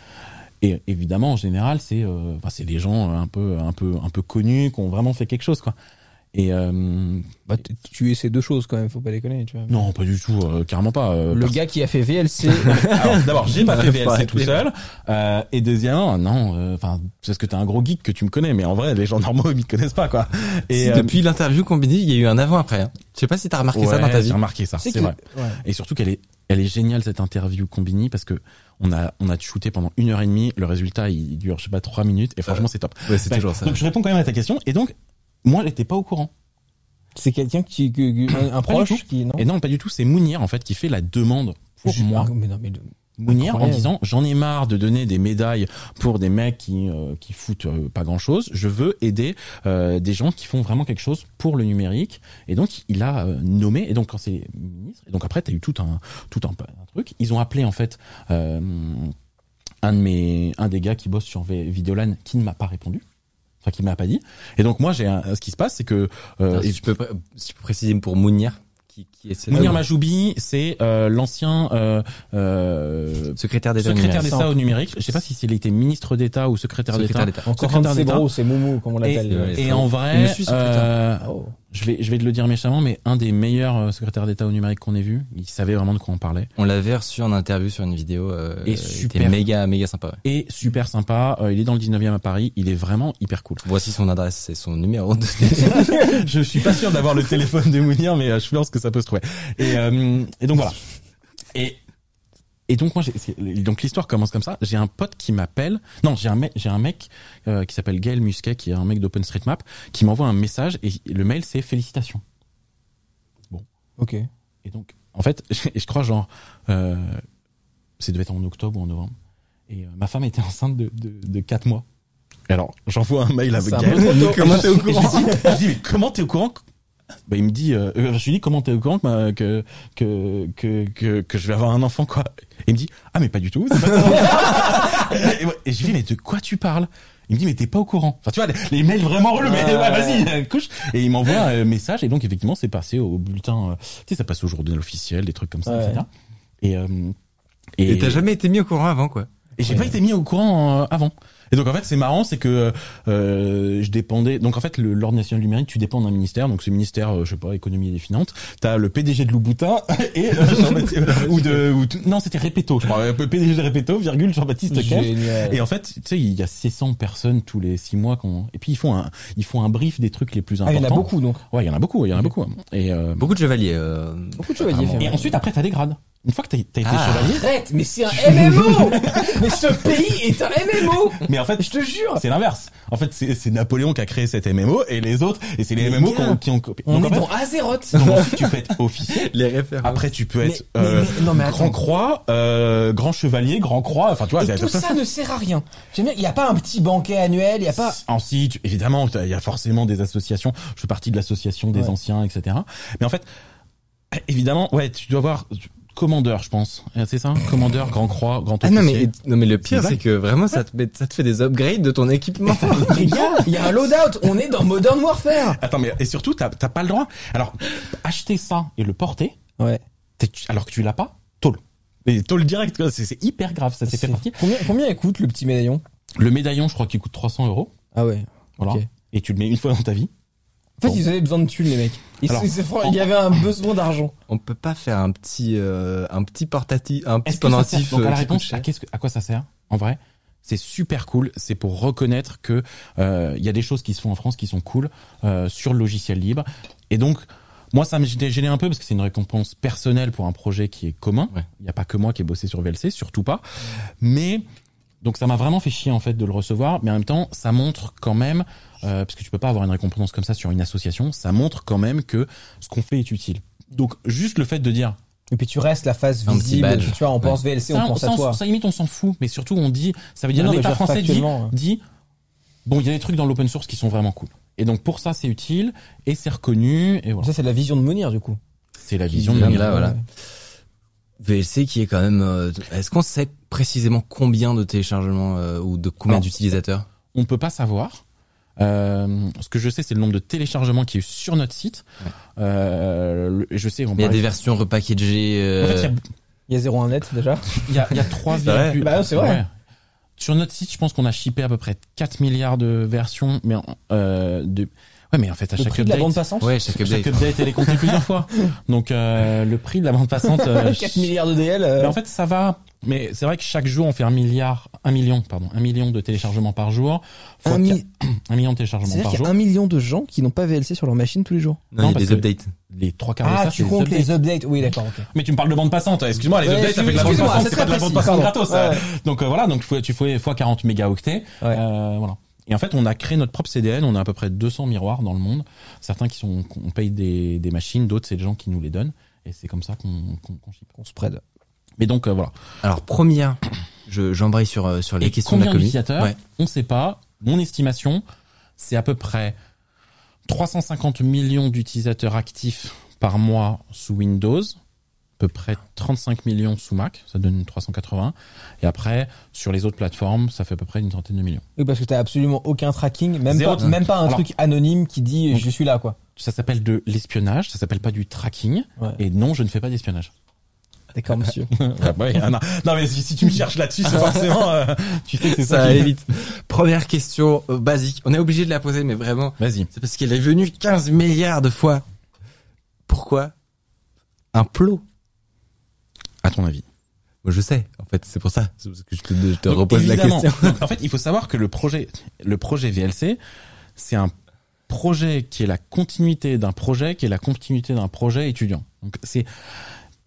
Et évidemment, en général, c'est euh, enfin, c'est des gens un peu un peu un peu connus qui ont vraiment fait quelque chose quoi. Et euh, Bah, tu es ces deux choses quand même, faut pas déconner, tu vois. non, pas du tout, euh, carrément pas. euh, Le parce- gars qui a fait VLC. [LAUGHS] Alors, d'abord, j'ai pas fait [LAUGHS] VLC tout seul. Euh, et deuxièmement, non, euh, enfin, c'est parce que t'es un gros geek que tu me connais, mais en vrai, les gens normaux, ils me connaissent pas, quoi. Et Si, euh, depuis l'interview qu'on dit, il y a eu un avant-après. Hein. Je sais pas si t'as remarqué ça dans ta vie. J'ai remarqué ça, c'est que- vrai. Ouais. Et surtout qu'elle est, elle est géniale cette interview Combini parce que on a, on a shooté pendant une heure et demie. Le résultat, il dure, je sais pas, trois minutes. Et franchement, c'est top. Ouais, c'est toujours ça. Donc je réponds quand même à ta question. Et donc, moi, elle était pas au courant. C'est quelqu'un qui, [COUGHS] un, un Pas du proche tout. qui non. Et non, pas du tout. C'est Mounir en fait qui fait la demande pour Je- moi. ah, mais non, mais le- Mounir en Incroyable. disant j'en ai marre de donner des médailles pour des mecs qui euh, qui foutent euh, pas grand chose. Je veux aider euh, des gens qui font vraiment quelque chose pour le numérique. Et donc il a euh, nommé. Et donc quand c'est ministre. Et donc après t'as eu tout un tout un, un truc. Ils ont appelé en fait euh, un de mes un des gars qui bosse sur V- Videolan qui ne m'a pas répondu. Enfin qui m'a pas dit. Et donc moi j'ai un- ce qui se passe c'est que euh, si, tu peux, si tu peux préciser pour Mounir, qui, qui est Mounir Majoubi, c'est euh, l'ancien euh, euh, secrétaire d'État secrétaire d'État au numérique. Je sais pas si s'il était ministre d'État ou secrétaire Secrétaire d'État. d'État. Encore un Secrétaire d'État. gros, c'est Moumou, comme on Et, l'appelle. et en vrai, suit, secrétaire. euh, Oh. Je vais je vais te le dire méchamment, mais un des meilleurs euh, secrétaires d'État au numérique qu'on ait vu, il savait vraiment de quoi on parlait. On l'avait reçu en interview sur une vidéo. Euh, Et super. méga, méga sympa. ouais. Et super sympa. euh, il est dans le 19e à Paris. Il est vraiment hyper cool. Voici son adresse et son numéro de [LAUGHS] je suis pas sûr d'avoir le téléphone de Mounir, mais euh, je pense que ça peut se trouver. Et, euh, et donc voilà. Et et donc moi, donc l'histoire commence comme ça. J'ai un pote qui m'appelle. Non, j'ai un mec, j'ai un mec euh, qui s'appelle Gaël Musquet, qui est un mec d'OpenStreetMap, qui m'envoie un message et le mail c'est félicitations. Ok. Et donc, en fait, [LAUGHS] je crois genre, euh, c'est devait être en octobre ou en novembre. Et euh, ma femme était enceinte de, de, de 4 mois. Et alors, j'envoie un mail avec Gaël. Comment t'es au courant je, dis, mais comment t'es au courant bah, il me dit, euh, euh, je lui dis, comment t'es au courant que, que, que, que, que, que je vais avoir un enfant, quoi? Et il me dit, ah, mais pas du tout. c'est pas ça. [LAUGHS] et, je lui dis, mais de quoi tu parles? Il me dit, mais t'es pas au courant. Enfin, tu vois, les, les mails vraiment relous, mais ouais, [LAUGHS] vas-y, couche. Et il m'envoie un message, et donc, effectivement, c'est passé au bulletin, euh, tu sais, ça passe au journal officiel, des trucs comme ça, Ouais. etc. Et, euh, Et t'as jamais été mis au courant avant, quoi? et j'ai pas été mis au courant euh, avant. Et donc en fait c'est marrant, c'est que euh, je dépendais. Donc en fait le l'ordre national du numérique, tu dépends d'un ministère. Donc c'est ministère, euh, je sais pas, économie et des finances. T'as le PDG de Louboutin [LAUGHS] et euh, [LAUGHS] Jean-Baptiste [LAUGHS] ou de ou non c'était Répéto, je crois. Euh, PDG de Répéto, virgule Jean-Baptiste Kempf. Et en fait, tu sais, il y a 600 personnes tous les six mois qu'on. Et puis ils font un ils font un brief des trucs les plus Ah, importants. il y en a beaucoup donc. Ouais, il y en a beaucoup, il y en a beaucoup. Et euh, Beaucoup de chevaliers. Euh, Beaucoup de chevaliers. et ensuite après t'as des grades. Une fois que t'as t'as été Ah. chevalier, Arrête, mais c'est un MMO Mais ce pays est un MMO mais en fait Je te jure C'est l'inverse. En fait, c'est c'est Napoléon qui a créé cette MMO et les autres, et c'est les Les MMO gars, qui ont, qui ont copié. On Donc, est en dans fait, Azeroth donc ensuite, tu peux être officier. [LAUGHS] Les références. Après, tu peux être Mais- euh, mais- non, mais grand croix, euh, grand chevalier, grand croix. Enfin, tu vois, Et tout ça ne sert à rien. J'aime bien, il n'y a pas un petit banquet annuel, il n'y a pas... En si, tu- évidemment, il y a forcément des associations. Je fais partie de l'association des Ouais. anciens, etc. Mais en fait, évidemment, ouais, tu dois avoir commandeur, je pense. Euh, C'est ça, commandeur, grand croix, grand Ah officier. non mais non mais le pire C'est que vraiment ça te met, ça te fait des upgrades de ton équipement. [LAUGHS] Les gars, il y a un loadout, on est dans Modern Warfare Attends, mais et surtout, t'as t'as pas le droit. Alors, acheter ça et le porter, Ouais. alors que tu l'as pas, tôle. Et tôle direct, c'est hyper grave, ça s'est fait partie. Combien, combien il coûte le petit médaillon? Le médaillon, je crois qu'il coûte 300 euros. Ah ouais. Voilà. Et tu le mets une fois dans ta vie. En fait, ils avaient besoin de thunes, les mecs. Ils- Alors, fran- il y avait un besoin d'argent. On peut pas faire un petit euh, un petit portatif un petit Est-ce que ça sert pendentif Donc, à euh, la qui coûte réponse, cher à, qu'est-ce que- à quoi ça sert En vrai, c'est super cool. C'est pour reconnaître que euh, il y a des choses qui se font en France qui sont cool euh, sur le logiciel libre. Et donc, moi, ça me gênait gêné un peu parce que c'est une récompense personnelle pour un projet qui est commun. Ouais. Il n'y a pas que moi qui ai bossé sur VLC, surtout pas. Mais donc ça m'a vraiment fait chier en fait de le recevoir, mais en même temps ça montre quand même, euh, parce que tu peux pas avoir une récompense comme ça sur une association, ça montre quand même que ce qu'on fait est utile. Donc juste le fait de dire Et puis tu restes la face Un petit visible, tu vois, on pense VLC, ça, on pense ça, à toi. ça, limite on s'en fout, mais surtout on dit, ça veut dire Non, non, mais l'État français dit, ouais. dit, bon il y a des trucs dans l'open source qui sont vraiment cool. Et donc pour ça c'est utile et c'est reconnu et voilà. Ça, c'est la vision de Monir, du coup. C'est la vision de Monir. là, voilà. VLC qui est quand même euh, est-ce qu'on sait précisément combien de téléchargements euh, ou de combien Alors, d'utilisateurs? On peut pas savoir. Euh, ce que je sais, c'est le nombre de téléchargements qui est sur notre site. Euh, le- je sais, on Il y a des versions repackagées euh, En fait, il y a Il y a 01 net, déjà. Il y a, il y a 3, [LAUGHS] C'est vrai. virgule- Bah, c'est vrai. Ouais. Sur notre site, je pense qu'on a shippé à peu près 4 milliards de versions, mais en- euh, de. Ouais, mais en fait, à Le chaque prix de la update, bande passante Ouais, chaque chaque update. update, elle est comptée plusieurs [LAUGHS] fois. Donc, euh, le prix de la bande passante. euh, [LAUGHS] 4 milliards de DL. euh, mais en fait, ça va. Mais c'est vrai que chaque jour, on fait un milliard, un million, pardon, un million de téléchargements par jour. Un mi- quatre- [CLEARS THROAT] un million de téléchargements C'est-à-dire par qu'il y jour. a un million de gens qui n'ont pas VLC sur leur machine tous les jours. Non, Non, il y a parce des que- updates. Les trois quarts de Ah, ça, tu comptes les updates. updates. Oui, d'accord, ok. Mais tu me parles de bande passante. Excuse-moi, les Ouais, updates, ça fait de la bande passante, c'est pas de la bande passante gratos. Ouais. Donc euh, voilà, donc tu fais, tu fais fois 40 mégaoctets. Ouais. Euh, voilà. Et en fait, on a créé notre propre CDN. On a à peu près 200 miroirs dans le monde. Certains qui sont, on paye des, des machines, d'autres c'est des gens qui nous les donnent. Et c'est comme ça qu'on qu'on qu'on ship. On spread. Mais donc euh, voilà. Alors première, je j'embraye sur euh, sur les Et questions de la combien communauté. d'utilisateurs Ouais. On ne sait pas. Mon estimation, c'est à peu près 350 millions d'utilisateurs actifs par mois sous Windows, à peu près 35 millions sous Mac, ça donne 380. Et après, sur les autres plateformes, ça fait à peu près une centaine de millions. Oui, parce que t'as absolument aucun tracking, même Zéro pas, tra- même pas un Alors- truc anonyme qui dit Donc- je suis là, quoi. Ça s'appelle de l'espionnage, ça s'appelle pas du tracking. Ouais. Et non, je ne fais pas d'espionnage. D'accord, monsieur. [LAUGHS] Ah ouais, ah non. non, mais si, si tu me cherches là-dessus, c'est forcément, euh, [LAUGHS] tu sais que c'est Ça ça. vite. Première question euh, basique. On est obligé de la poser, mais vraiment, Vas-y. c'est parce qu'elle est venue 15 milliards de fois. Pourquoi un plot? À ton avis. Moi, je sais. En fait, c'est pour ça. C'est parce que je te, je te Donc, repose la question. En fait, il faut savoir que le projet, le projet VLC, c'est un projet qui est la continuité d'un projet, qui est la continuité d'un projet étudiant. Donc, c'est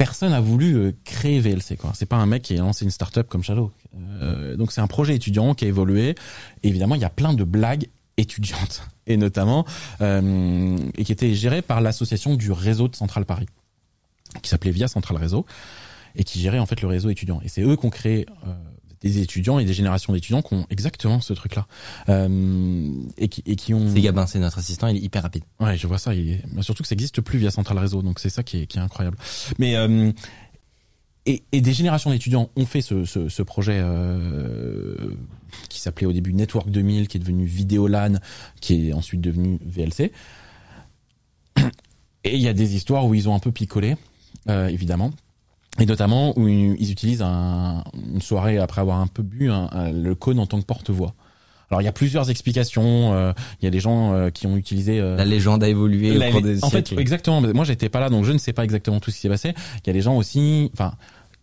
personne a voulu euh, créer VLC. quoi. C'est pas un mec qui a lancé une startup comme Shadow. Euh, donc, c'est un projet étudiant qui a évolué. Évidemment, il y a plein de blagues étudiantes, [LAUGHS] et notamment euh, et qui était gérée par l'association du réseau de Central Paris, qui s'appelait Via Central Réseau et qui gérait en fait le réseau étudiant. Et c'est eux qui ont créé des étudiants et des générations d'étudiants qui ont exactement ce truc-là euh, et qui et qui ont. C'est Gabin, c'est notre assistant, il est hyper rapide. Ouais, je vois ça. il est- mais surtout que ça existe plus via Central Réseau, donc c'est ça qui est, qui est incroyable. Mais euh, et, et des générations d'étudiants ont fait ce, ce, ce projet euh, qui s'appelait au début Network 2000, qui est devenu Vidéolan, qui est ensuite devenu VLC. Et il y a des histoires où ils ont un peu picolé, euh, évidemment. Et notamment où ils utilisent un- une soirée après avoir un peu bu un- un- le cône en tant que porte-voix. Alors il y a plusieurs explications. euh, Il y a des gens euh, qui ont utilisé euh, La légende a évolué la- au cours des en fait, siècles. exactement. Moi, j'étais pas là, donc je ne sais pas exactement tout ce qui s'est passé. Il y a des gens aussi, enfin,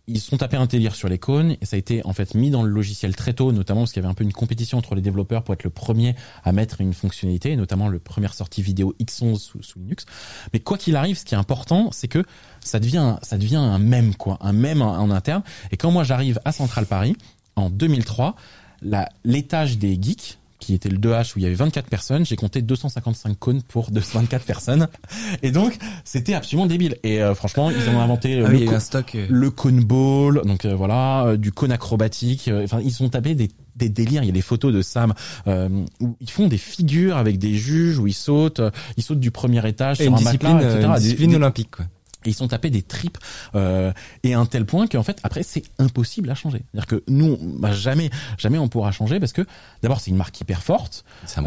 ils sont tapés un délire sur les cônes et ça a été en fait mis dans le logiciel très tôt, notamment parce qu'il y avait un peu une compétition entre les développeurs pour être le premier à mettre une fonctionnalité, notamment le première sortie vidéo X11 sous, sous Linux. Mais quoi qu'il arrive, ce qui est important, c'est que ça devient, ça devient un mème quoi, un mème en, en interne. Et quand moi j'arrive à Central Paris en 2003, la- l'étage des geeks qui était le 2H où il y avait 24 personnes, j'ai compté 255 cônes pour 224 personnes. [LAUGHS] Et donc, c'était absolument débile. Et euh, franchement, ils ont inventé Ah le, oui, co- stock. euh, le cone ball, donc euh, voilà, euh, du cône acrobatique. euh, Enfin, ils ont tapé des, des délires. Il y a des photos de Sam euh, où ils font des figures avec des juges où ils sautent, euh, ils sautent du premier étage et sur une un discipline, matelas, euh, etc. une Des- discipline des- olympique, quoi. Et ils sont tapés des tripes euh, et à un tel point qu'en fait après c'est impossible à changer. C'est-à-dire que nous bah, jamais jamais on pourra changer parce que d'abord c'est une marque hyper forte. C'est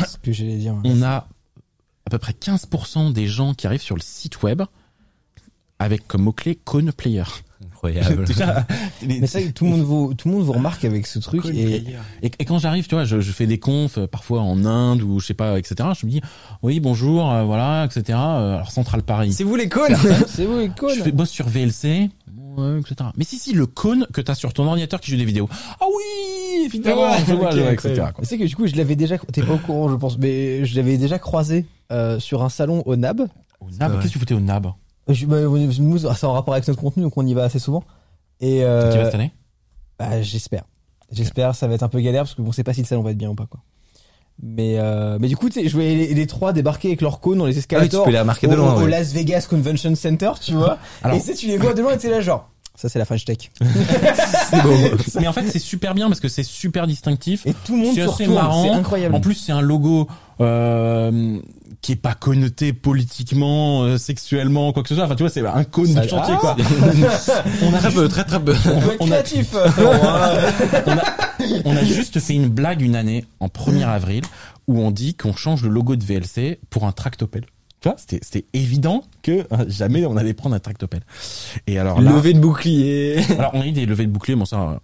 Euh, ce que j'allais dire. On a à peu près 15% des gens qui arrivent sur le site web avec comme mot-clé Cone Player. Incroyable. [LAUGHS] Déjà, [LAUGHS] Mais ça, tout le monde vous, tout le monde vous remarque avec ce truc et Et, et quand j'arrive, tu vois, je, je fais des confs euh, parfois en Inde ou je sais pas, etc. Je me dis, oui, bonjour, euh, voilà, etc. Euh, Alors Central Paris. C'est vous les cônes c'est vous les Je connes. fais, bosse sur VLC, ouais, etc. Mais si, si, le cône que t'as sur ton ordinateur qui joue des vidéos. Ah oui, évidemment, Ouais, je vois, ok, je vois, etc. sais que du coup, je l'avais déjà, t'es pas au courant, je pense, mais je l'avais déjà croisé euh, sur un salon au NAB. Au NAB, qu'est-ce que tu foutais au NAB? Je, bah, nous, c'est en rapport avec notre contenu, donc on y va assez souvent. Et euh, va cette année? bah, j'espère. J'espère, ça va être un peu galère parce que bon, on sait pas si le salon va être bien ou pas quoi. Mais euh, mais du coup, tu sais, je voyais les, les trois débarquer avec leurs cônes dans les escalators. Ah tu peux les remarquer de loin, Au, ouais. Las Vegas Convention Center, tu vois. [LAUGHS] Alors- et tu sais, tu les vois de loin et t'es là genre. Ça c'est la French Tech. [LAUGHS] [LAUGHS] Mais en fait, c'est super bien parce que c'est super distinctif. Et tout le monde C'est retourne, marrant. c'est incroyable. En plus, c'est un logo euh, qui est pas connoté politiquement, euh, sexuellement, quoi que ce soit. Enfin, tu vois, c'est un cône Ça- de chantier, Ah quoi. [LAUGHS] On a très peu, très très peu. [LAUGHS] on a-. On a juste fait une blague une année en 1er avril où on dit qu'on change le logo de VLC pour un tractopelle. Tu vois, c'était c'était évident que euh, jamais on allait prendre un tractopelle. Et alors là, Levé de bouclier. alors on a eu des levées de bouclier, bon ça,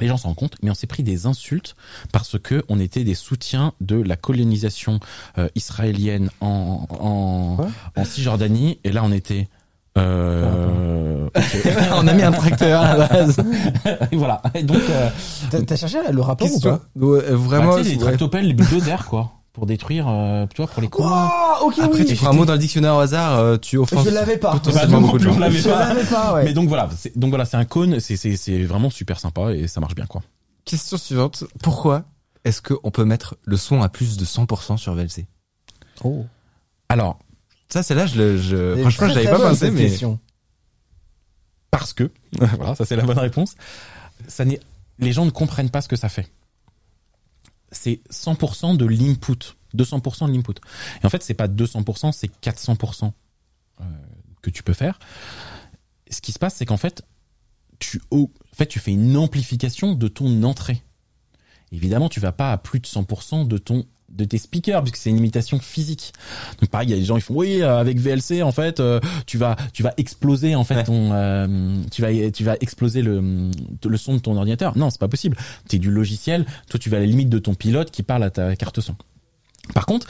les gens s'en rendent compte, mais on s'est pris des insultes parce que on était des soutiens de la colonisation euh, israélienne en en, en Cisjordanie, et là on était euh, ok. [LAUGHS] On a mis un tracteur à la base. [LAUGHS] Et voilà. Et donc, euh, T'as- T'as cherché le rapport ou pas? Ouais, Vraiment. bah, tu sais, les tractopelles, les bulldozers, quoi, pour détruire, euh, tu vois, pour les coups. Oh, ok, Après, oui. tu prends un mot dans le dictionnaire au hasard, euh, tu offenses. Je l'avais pas. Bah, non beaucoup plus, on l'avait pas. l'avais pas, ouais. Mais donc voilà, c'est, donc voilà, c'est un cône, c'est, c'est, c'est vraiment super sympa et ça marche bien, quoi. Question suivante. Pourquoi est-ce qu'on peut mettre le son à plus de 100% sur VLC Oh. Alors, Ça, c'est là, je, le- je, franchement, je l'avais pas pensé, mais parce que, [LAUGHS] voilà, ça c'est la bonne réponse, ça n'est, les gens ne comprennent pas ce que ça fait. C'est 100% de l'input, 200% de l'input. Et en fait, c'est pas 200%, c'est 400% euh, que tu peux faire. Ce qui se passe, c'est qu'en fait, tu, fais une amplification de ton entrée. Évidemment, tu vas pas à plus de 100% de ton de tes speakers puisque c'est une imitation physique. Donc pareil, il y a des gens qui font oui euh, avec VLC en fait euh, tu vas tu vas exploser en fait Ouais. ton euh, tu vas tu vas exploser le le son de ton ordinateur. Non, c'est pas possible. T'es du logiciel, toi tu vas à la limite de ton pilote qui parle à ta carte son. Par contre,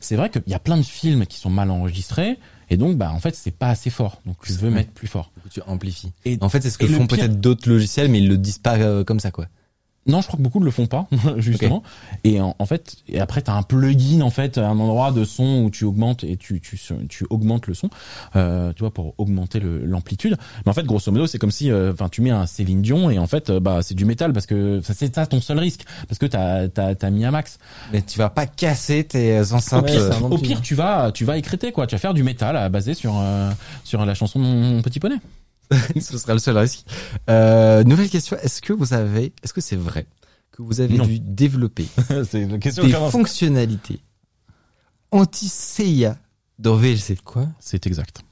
c'est vrai qu'il y a plein de films qui sont mal enregistrés et donc bah en fait c'est pas assez fort. Donc tu veux mettre plus fort. Tu amplifies. Et- en fait, c'est ce que font pire- peut-être d'autres logiciels, mais ils le disent pas euh, comme ça, quoi. Non, je crois que beaucoup ne le font pas, [LAUGHS] justement. Et en, en fait, et après, tu as un plugin, en fait, un endroit de son où tu augmentes et tu, tu, tu augmentes le son, euh, tu vois, pour augmenter l'amplitude. Mais en fait, grosso modo, c'est comme si, euh, enfin, tu mets un Céline Dion et en fait, euh, bah, c'est du métal parce que c'est ça ton seul risque, parce que t'as as, t'as mis un max. Mais tu vas pas casser tes Au enceintes. pire, euh, un au pire, tu vas, tu vas écréter quoi. Tu vas faire du métal basé sur euh, sur la chanson de mon petit poney. [LAUGHS] ce sera le seul risque. Euh, nouvelle question. Est-ce que vous avez, est-ce que c'est vrai que vous avez Non. dû développer [LAUGHS] c'est une question des fonctionnalités anti-CIA dans VLC Quoi? C'est exact.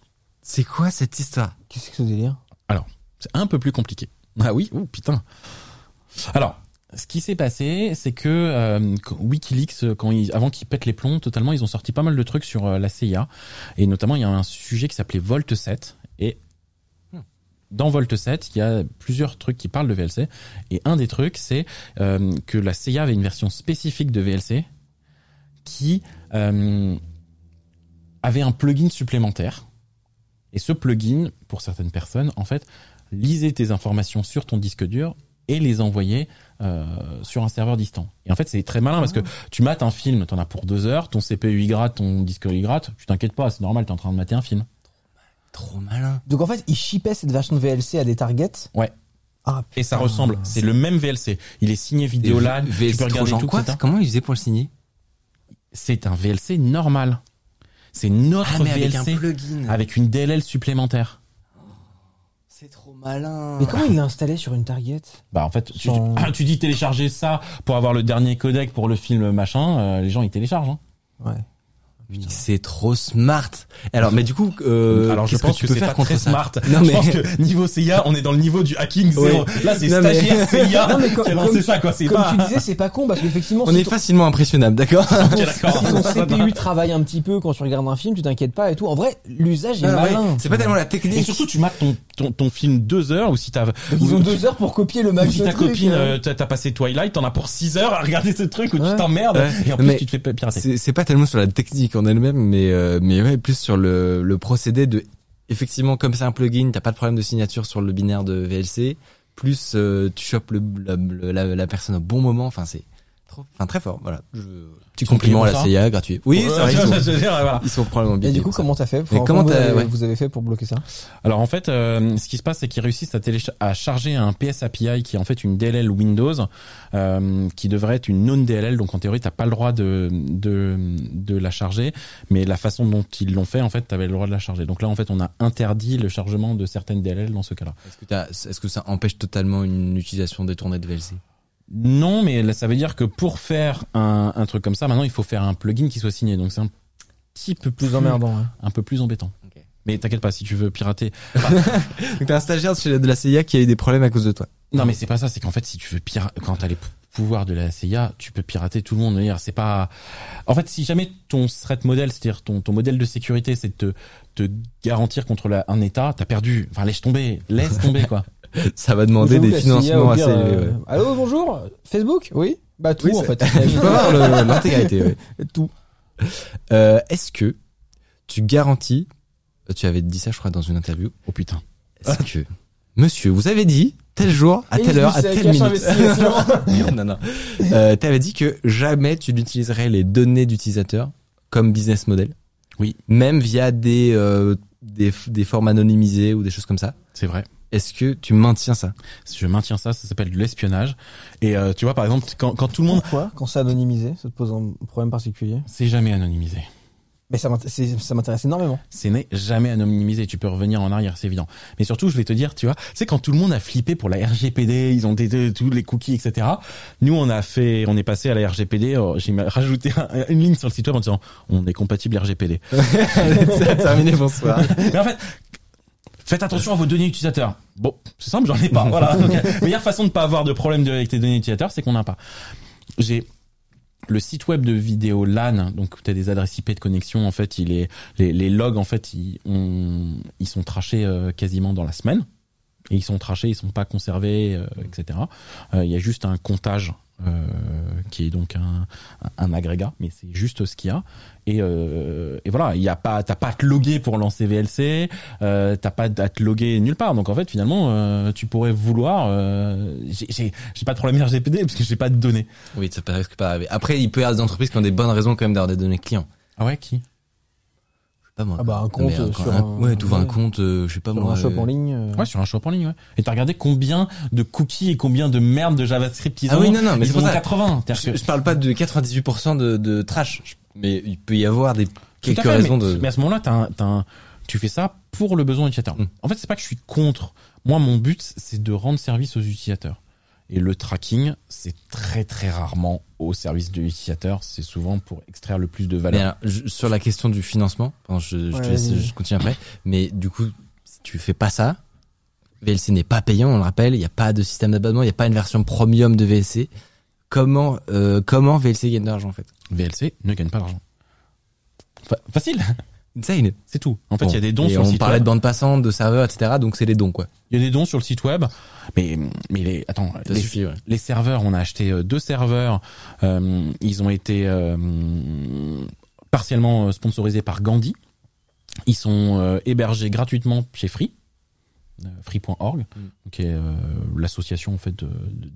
C'est quoi cette histoire? Qu'est-ce que ce délire C'est un peu plus compliqué. Ah oui, oh putain. Alors, ce qui s'est passé, c'est que euh, WikiLeaks, quand ils, avant qu'ils pètent les plombs totalement, ils ont sorti pas mal de trucs sur euh, la CIA, et notamment il y a un sujet qui s'appelait Volt 7, et dans Volt 7, il y a plusieurs trucs qui parlent de VLC, et un des trucs, c'est euh, que la CIA avait une version spécifique de VLC qui euh, avait un plugin supplémentaire. Et ce plugin, pour certaines personnes, en fait, lisait tes informations sur ton disque dur et les envoyait euh, sur un serveur distant. Et en fait, c'est très malin parce que tu mates un film, t'en as pour deux heures, ton CPU il gratte, ton disque il gratte, tu t'inquiètes pas, c'est normal, t'es en train de mater un film. Trop malin. Donc en fait, ils shippaient cette version de VLC à des targets. Ouais. Ah, Et ça ressemble, c'est le même VLC. Il est signé Vidéolan, tu VLC peux regarder tout, quoi etc. Comment ils faisaient pour le signer? C'est un VLC normal. C'est notre Ah, mais avec VLC un plugin. avec une DLL supplémentaire. C'est trop malin. Mais comment il l'a installé sur une target? Bah en fait, Sans- tu, tu dis télécharger ça pour avoir le dernier codec pour le film machin, euh, les gens ils téléchargent. Hein. Ouais. C'est trop smart. Alors, mais du coup, euh, Alors je pense que que, c'est pas contre très smart. Non, Je mais- pense que niveau CIA, on est dans le niveau du hacking zéro. Ouais. Là c'est mais- stagiaire [LAUGHS] CIA Non, mais co- qui a comme lancé tu- ça quoi. C'est Comme pas. tu disais, c'est pas con parce qu'effectivement, On si est ton- facilement impressionnable, d'accord d'accord. [LAUGHS] si ton CPU travaille un petit peu quand tu regardes un film, tu t'inquiètes pas et tout. En vrai, l'usage est Ah, ouais. malin. C'est pas tellement la Et technique. surtout tu mates ton, ton ton film deux heures ou si t'as ils ont deux heures pour copier le max si ta copine hein. euh, t'as passé Twilight, t'en as pour 6 heures à regarder ce truc où tu t'emmerdes et en plus tu te fais pirater. C'est pas tellement sur la technique en elle-même, mais euh, mais ouais, plus sur le, le procédé de effectivement comme c'est un plugin, t'as pas de problème de signature sur le binaire de VLC. Plus euh, tu chopes le, la, la, la personne au bon moment. Enfin c'est trop, enfin très fort. Voilà. Je, petit compliment à la CIA gratuit. Oui, c'est vrai. Ils je sont, veux dire, voilà. ils sont probablement bien. Et du coup, comment t'as fait comment vous, avez, ouais. vous avez fait pour bloquer ça? Alors en fait, euh, ce qui se passe, c'est qu'ils réussissent à, à charger un PS API qui est en fait une DLL Windows, euh, qui devrait être une non DLL. Donc en théorie, t'as pas le droit de, de de la charger, mais la façon dont ils l'ont fait, en fait, t'avais le droit de la charger. Donc là, en fait, on a interdit le chargement de certaines DLL dans ce cas-là. Est-ce que, est-ce que ça empêche totalement une utilisation détournée de VLC Non, mais là, ça veut dire que pour faire un, un truc comme ça, maintenant, il faut faire un plugin qui soit signé. Donc c'est un petit peu plus Plus emmerdant. hein. un peu plus embêtant. Mais t'inquiète pas, si tu veux pirater, [LAUGHS] Donc t'as un stagiaire chez- de la CIA qui a eu des problèmes à cause de toi. Non, mais c'est pas ça. C'est qu'en fait, si tu veux pirater, quand t'as les pou- pouvoirs de la CIA, tu peux pirater tout le monde. C'est pas. En fait, si jamais ton threat model, c'est-à-dire ton, ton modèle de sécurité, c'est de te, te garantir contre la- un État, t'as perdu. Enfin, laisse tomber, laisse tomber quoi. [LAUGHS] Ça va demander des financements assez élevés. euh, ouais. Allô, bonjour Facebook Oui Bah tout Oui, en fait. [LAUGHS] Je peux avoir l'intégralité. ouais. [LAUGHS] tout. Euh, Est-ce que tu garantis, tu avais dit ça je crois dans une interview, Oh putain. est-ce que, monsieur, vous avez dit tel jour, à telle heure, à telle minute, non, non, euh, t'avais dit que jamais tu n'utiliserais les données d'utilisateurs comme business model? Oui. Même via des, euh, des, des formes anonymisées ou des choses comme ça? C'est vrai. Est-ce que tu maintiens ça? Je maintiens ça, ça s'appelle de l'espionnage. Et euh, tu vois, par exemple, quand, quand tout le monde, Pourquoi? Quand c'est anonymisé, ça te pose un problème particulier? C'est jamais anonymisé. Mais ça m'intéresse énormément. C'est n'est jamais anonymisé. Tu peux revenir en arrière, c'est évident. Mais surtout, je vais te dire, tu vois, c'est quand tout le monde a flippé pour la RGPD, ils ont été tous les cookies, etc. Nous, on a fait, on est passé à la RGPD. oh, J'ai rajouté un- une ligne sur le site web en disant, on est compatible RGPD. C'est [LAUGHS] terminé, bonsoir. Mais en fait, faites attention à vos données utilisateurs. Bon, c'est simple, j'en ai pas. Voilà. [LAUGHS] Donc, la meilleure façon de pas avoir de problème avec tes données utilisateurs, c'est qu'on n'a pas. J'ai le site web de vidéo LAN, donc tu as des adresses IP de connexion, en fait, il est les, les logs en fait, ils, ont- ils sont trachés euh, quasiment dans la semaine. Et ils sont trachés, ils sont pas conservés, euh, etc. Euh, Il y a juste un comptage qui est donc un, un agrégat, mais c'est juste ce qu'il y a. Et, euh, et voilà, il y a pas, t'as pas à te loguer pour lancer VLC, euh, t'as pas à te loguer nulle part. Donc en fait, finalement, euh, tu pourrais vouloir. Euh, j'ai- pas de problème RGPD parce que j'ai pas de données. Oui, ça peut risque pas. Après, il peut y avoir des entreprises qui ont des bonnes raisons quand même d'avoir des données clients. Ah ouais, qui? Pas moi. Ah bah, un compte, euh, sur un- ouais, tu ouvres un compte, euh, je sais pas Sur moi. un shop euh, en ligne. euh, Ouais, sur un shop en ligne. Ouais. Et t'as regardé combien de cookies et combien de merde de JavaScript ils Ah ont oui, non, non, mais ils c'est pour en ont ça. 80. C'est-à-dire Je, que- je parle pas de 98% de, de trash, mais il peut y avoir des quelques fait, raisons mais, de. mais à ce moment-là, t'as un- t'as un- tu fais ça pour le besoin utilisateur. Mm. En fait, c'est pas que je suis contre. Moi, mon but, c'est de rendre service aux utilisateurs. Et le tracking, c'est très très rarement au service de l'utilisateur. C'est souvent pour extraire le plus de Mais valeur. alors, je- sur la question du financement, je, je Ouais, te laisse, je continue après. Mais du coup, si tu fais pas ça, VLC n'est pas payant, on le rappelle. Il n'y a pas de système d'abonnement, il n'y a pas une version premium de VLC. Comment, euh, comment VLC gagne de l'argent en fait? VLC ne gagne pas d'argent. Fa- facile, Insane. c'est tout. En fait, il y a des dons Et sur le on site parlait web. de bande passante, de serveurs, etc. Donc c'est les dons quoi. Il y a des dons sur le site web, mais mais les attends, Ça les, suffit. Ouais. les serveurs, on a acheté euh, deux serveurs. euh, ils ont été euh, partiellement euh, sponsorisés par Gandhi. Ils sont euh, hébergés gratuitement chez Free, free.org, qui est euh, l'association en fait de, de,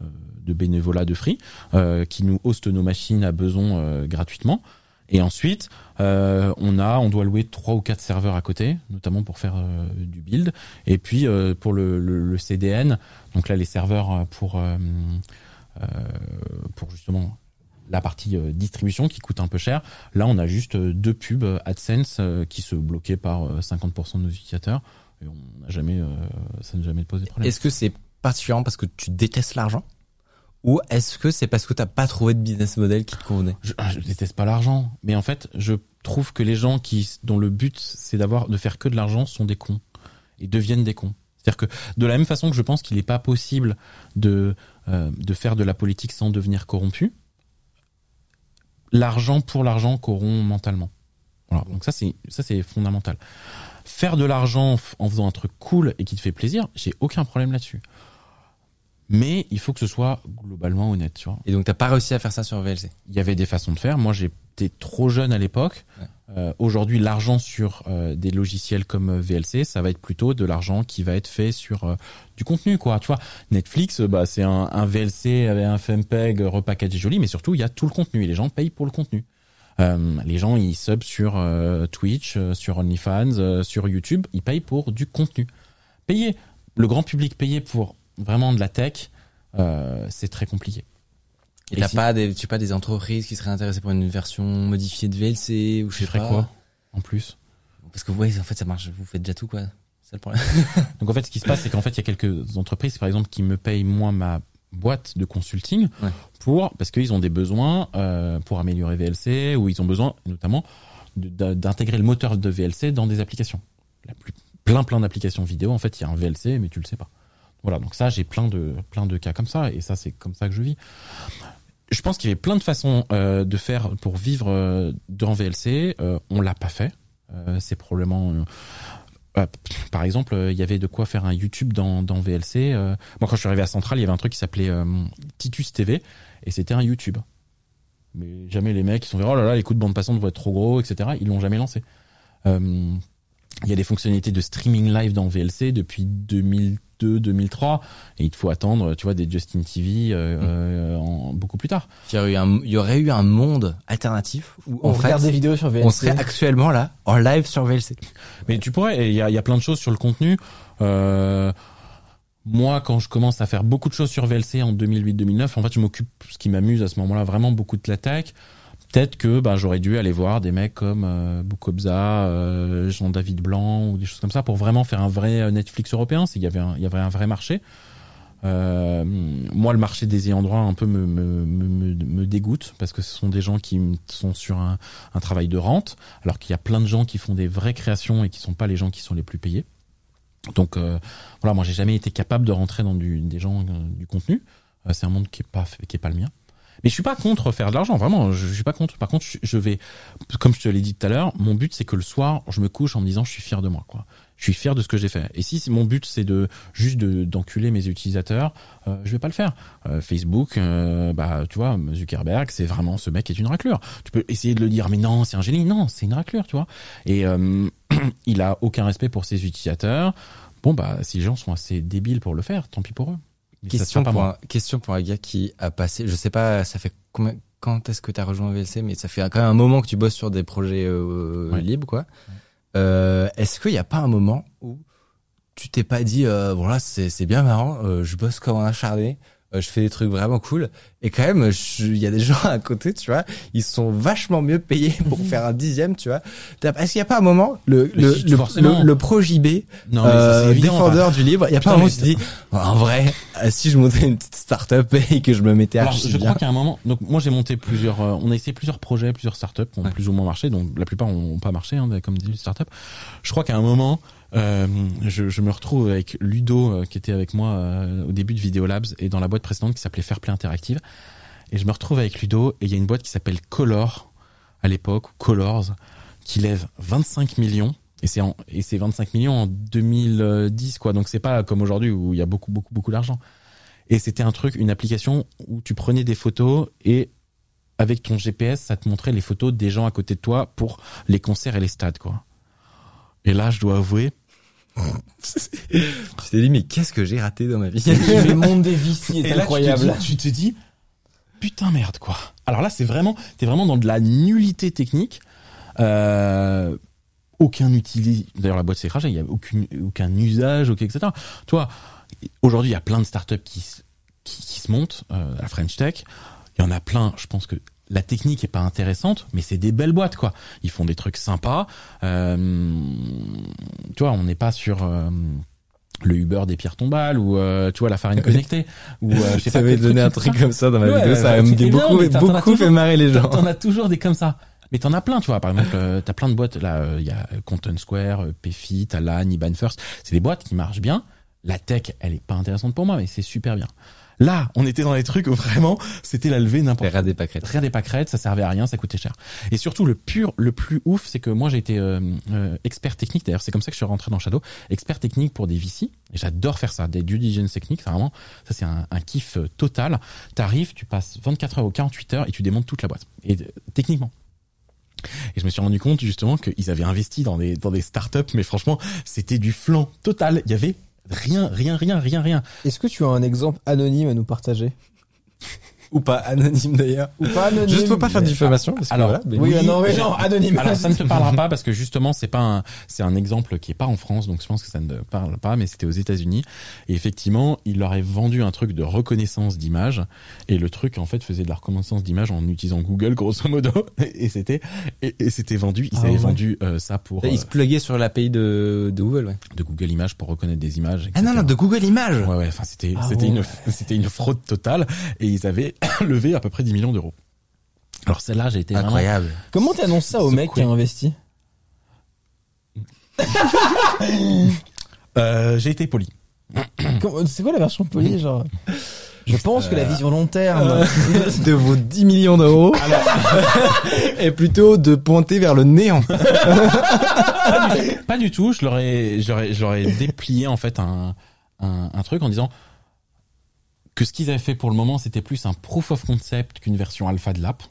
de, de bénévolat de Free, euh, qui nous hoste nos machines à besoin euh, gratuitement. Et ensuite, euh, on a, on doit louer trois ou quatre serveurs à côté, notamment pour faire euh, du build. Et puis euh, pour le, le, le CDN, donc là les serveurs euh, pour euh, pour justement la partie distribution qui coûte un peu cher. Là, on a juste deux pubs AdSense qui se bloquaient par euh, 50% de nos utilisateurs. Et on n'a jamais, ça n'a jamais posé problème. Est-ce que c'est particulièrement parce que tu détestes l'argent? Ou est-ce que c'est parce que t'as pas trouvé de business model qui te convenait? Je, je déteste pas l'argent, mais en fait, je trouve que les gens qui, dont le but c'est d'avoir, de faire que de l'argent, sont des cons et deviennent des cons. C'est-à-dire que de la même façon que je pense qu'il n'est pas possible de euh, de faire de la politique sans devenir corrompu, l'argent pour l'argent corrompt mentalement. Voilà. Donc ça c'est ça c'est fondamental. Faire de l'argent en faisant un truc cool et qui te fait plaisir, j'ai aucun problème là-dessus. Mais il faut que ce soit globalement honnête, tu vois Et donc t'as pas réussi à faire ça sur VLC il y avait des façons de faire. Moi, j'étais trop jeune à l'époque. Ouais. Euh, Aujourd'hui, l'argent sur euh, des logiciels comme euh, VLC, ça va être plutôt de l'argent qui va être fait sur euh, du contenu, quoi. Tu vois, Netflix, euh, bah, c'est un, un VLC avec un FMPEG repackagé joli, mais surtout, il y a tout le contenu et les gens payent pour le contenu. Euh, les gens, ils sub sur euh, Twitch, euh, sur OnlyFans, euh, sur YouTube, ils payent pour du contenu. Payer, le grand public payer pour vraiment de la tech, euh, c'est très compliqué. Et Et t'as si- pas des, tu pas des entreprises qui seraient intéressées pour une version modifiée de VLC ou je Je sais ferais pas. quoi en plus? Parce que ouais, en fait ça marche, vous faites déjà tout quoi. C'est le problème. [LAUGHS] Donc en fait, ce qui se passe, c'est qu'en fait, il y a quelques entreprises, par exemple, qui me payent moi ma boîte de consulting Ouais. pour parce qu'ils ont des besoins euh, pour améliorer VLC ou ils ont besoin notamment d'intégrer le moteur de VLC dans des applications. La plus, plein plein d'applications vidéo. En fait, il y a un VLC, mais tu le sais pas. Voilà. Donc ça, j'ai plein de plein de cas comme ça et ça, c'est comme ça que je vis. Je pense qu'il y avait plein de façons euh, de faire pour vivre euh, dans VLC. Euh, on l'a pas fait. Euh, c'est probablement par exemple, il y avait de quoi faire un YouTube dans, VLC. moi, quand je suis arrivé à Centrale, il y avait un truc qui s'appelait Titus TV, et c'était un YouTube. Mais jamais les mecs, ils sont dit, oh là là, les coups de bande passante vont être trop gros, etc. Ils l'ont jamais lancé. Il y a des fonctionnalités de streaming live dans VLC depuis 2002, 2003, et il te faut attendre, tu vois, des Justin TV euh, euh, en, beaucoup plus tard. Il y aurait eu un, il y aurait eu un monde alternatif où On en regarde fait des vidéos sur VLC. on serait actuellement là en live sur VLC. Mais tu pourrais, et il y a, il y a plein de choses sur le contenu. Euh, moi, quand je commence à faire beaucoup de choses sur VLC en 2008-2009, en fait, je m'occupe, ce qui m'amuse à ce moment-là, vraiment beaucoup de la tech. Peut-être que bah, j'aurais dû aller voir des mecs comme euh, Boukobza, euh, Jean-David Blanc ou des choses comme ça pour vraiment faire un vrai euh, Netflix européen, s'il y avait un, il y avait un vrai marché. Euh, moi, le marché des ayants droit un peu me, me, me, me dégoûte parce que ce sont des gens qui sont sur un, un travail de rente, alors qu'il y a plein de gens qui font des vraies créations et qui sont pas les gens qui sont les plus payés. Donc euh, voilà, moi j'ai jamais été capable de rentrer dans du, des gens euh, du contenu. Euh, c'est un monde qui est pas pas le mien. Mais je suis pas contre faire de l'argent, vraiment. Je, suis pas contre. Par contre, je, vais, comme je te l'ai dit tout à l'heure, mon but c'est que le soir, je me couche en me disant je suis fier de moi, quoi. Je suis fier de ce que j'ai fait. Et si mon but c'est de juste de d'enculer mes utilisateurs, euh, je vais pas le faire. Euh, Facebook, euh, bah tu vois, Zuckerberg, c'est vraiment ce mec est une raclure. Tu peux essayer de le dire, mais non, c'est un génie. Non, c'est une raclure, tu vois. Et euh, [CLEARS THROAT] il a aucun respect pour ses utilisateurs. Bon bah si les gens sont assez débiles pour le faire, tant pis pour eux. Mais Question pour, un, question pour un gars qui a passé, je sais pas, ça fait combien, quand est-ce que tu as rejoint VLC, mais ça fait quand même un moment que tu bosses sur des projets euh, Ouais. libres, quoi. Euh, est-ce qu'il n'y a pas un moment où tu t'es pas dit, euh, bon là, c'est, c'est bien marrant, euh, je bosse comme un acharné, je fais des trucs vraiment cool, et quand même, je- il y a des [LAUGHS] gens à côté, tu vois, ils sont vachement mieux payés pour [LAUGHS] faire un dixième, tu vois. T'as- Est-ce qu'il n'y a pas un moment, le, le, si, le, forcément. le, le pro JB, Non, euh, évident, défendeur du livre, il y a pas un moment où tu te dis, en vrai, euh, si je montais une petite start-up [LAUGHS] et que je me mettais Alors, archi je bien. crois qu'à un moment, donc moi j'ai monté plusieurs, euh, on a essayé plusieurs projets, plusieurs startups qui ont Ouais. plus ou moins marché, donc la plupart ont pas marché, hein, comme dit les startups. Je crois qu'à un moment, euh, je, je me retrouve avec Ludo euh, qui était avec moi euh, au début de Videolabs et dans la boîte précédente qui s'appelait Fairplay Interactive, et je me retrouve avec Ludo et il y a une boîte qui s'appelle Color à l'époque, Colors, qui lève 25 millions. Et c'est en, et c'est 25 millions en 2010 quoi. Donc c'est pas comme aujourd'hui où il y a beaucoup beaucoup beaucoup d'argent. Et c'était un truc, une application où tu prenais des photos et avec ton GPS, ça te montrait les photos des gens à côté de toi pour les concerts et les stades, quoi. Et là, je dois avouer, [LAUGHS] Tu t'es dit, mais qu'est-ce que j'ai raté dans ma vie? [LAUGHS] Le monde des VC est et là, incroyable. Tu te, dis, tu te dis, putain merde, quoi. Alors là, c'est vraiment, t'es vraiment dans de la nullité technique. Euh, aucun utilise. D'ailleurs, la boîte s'est crachée. Il y a aucune, aucun usage, aucun, etc. Toi, aujourd'hui, il y a plein de startups qui, qui, qui se montent, euh, la French Tech. Il y en a plein. Je pense que la technique est pas intéressante, mais c'est des belles boîtes, quoi. Ils font des trucs sympas. Euh, tu vois, on n'est pas sur euh, le Uber des pierres tombales ou euh, tu vois la farine [LAUGHS] connectée ou euh, je sais Ça pas donné un truc comme ça dans ma Ouais, vidéo, ça me beaucoup, beaucoup toujours- fait marrer les gens. T'en as toujours des comme ça. Mais t'en as plein, tu vois. Par exemple, euh, t'as plein de boîtes. Là, euh, il y a Content Square, euh, Payfit, Alan, Iban First. C'est des boîtes qui marchent bien. La tech, elle est pas intéressante pour moi, mais c'est super bien. Là, on était dans les trucs où vraiment, c'était la levée n'importe Faire des pâquerettes. Rien des pâquerettes, ça servait à rien, ça coûtait cher. Et surtout, le pur, le plus ouf, c'est que moi j'ai été euh, euh, expert technique. D'ailleurs, c'est comme ça que je suis rentré dans Shadow, expert technique pour des VC. Et j'adore faire ça, des due diligence techniques. c'est Vraiment, ça c'est un, un kiff euh, total. T'arrives, tu passes 24 heures ou 48 heures et tu démontes toute la boîte. Et euh, techniquement. Et je me suis rendu compte justement qu'ils avaient investi dans des dans des startups, mais franchement, c'était du flan total. Il y avait rien, rien, rien, rien, rien. Est-ce que tu as un exemple anonyme à nous partager? Ou pas anonyme d'ailleurs. Ou pas anonyme Juste faut pas faire de diffamation. Parce que Alors, voilà, mais- Oui, Oui, non, mais non, anonyme. Alors ça ne te parlera pas parce que justement c'est pas un, c'est un exemple qui est pas en France donc je pense que ça ne te parle pas mais c'était aux États-Unis et effectivement il leur avait vendu un truc de reconnaissance d'image et le truc en fait faisait de la reconnaissance d'image en utilisant Google grosso modo [LAUGHS] et c'était et, et c'était vendu ils Ah avaient ouais. vendu euh, ça pour Ils se pluguaient sur l'API de, de Google, ouais. de Google Images pour reconnaître des images Ah non, non, de Google Images. Ouais, ouais, enfin, c'était, Ah c'était ouais. une, c'était une fraude totale et ils avaient [COUGHS] levé à peu près 10 millions d'euros. Alors, celle-là, j'ai été vraiment- Incroyable. Comment t'annonces ça au mec qui a investi [LAUGHS] Euh, j'ai été poli. [COUGHS] Comment- C'est quoi la version polie, genre? Je pense que la vision long terme. Euh, de vos 10 millions d'euros [LAUGHS] [LAUGHS] est plutôt de pointer vers le néant. Pas du tout. Je leur ai, je leur ai, je leur ai déplié, en fait, un, un, un truc en disant que ce qu'ils avaient fait pour le moment, c'était plus un proof of concept qu'une version alpha de l'app.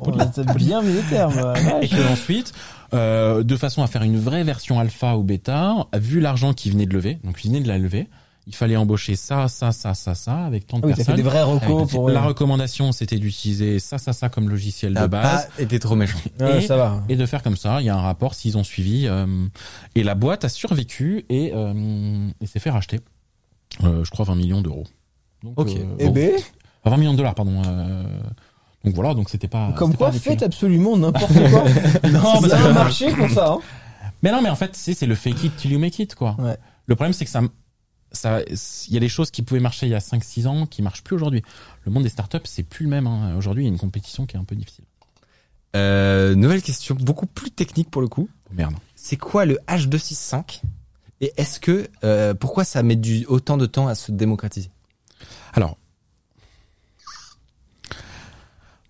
Oh. T'as bien mis les termes. ouais. Et que ensuite, euh, de façon à faire une vraie version alpha ou bêta, vu l'argent qu'ils venaient de lever, donc ils venaient de la lever, il fallait embaucher ça, ça, ça, ça, ça, avec tant de oui, t'as fait personnes. des vrais recos pour. La recommandation, c'était d'utiliser ça, ça, ça comme logiciel de base. pas été trop méchant. Ouais, et- ça va. Et de faire comme ça, il y a un rapport s'ils ont suivi. euh, et la boîte a survécu et, euh, et s'est fait racheter, je crois, 20 millions d'euros. Ok. euh, Eh ben, Enfin, 20 millions de dollars, pardon. euh, donc voilà, donc c'était pas. comme quoi, pas faites absolument n'importe [LAUGHS] quoi. Non, parce a marché pour ça. Hein. Mais non, mais en fait, c'est c'est le fake it till you make it, quoi. Ouais. Le problème, c'est que ça, ça, il y a des choses qui pouvaient marcher il y a 5-6 ans qui marchent plus aujourd'hui. Le monde des startups, c'est plus le même. hein. Aujourd'hui, il y a une compétition qui est un peu difficile. Euh, nouvelle question, beaucoup plus technique pour le coup. Merde. C'est quoi le H265 Et est-ce que euh, pourquoi ça met du autant de temps à se démocratiser? Alors,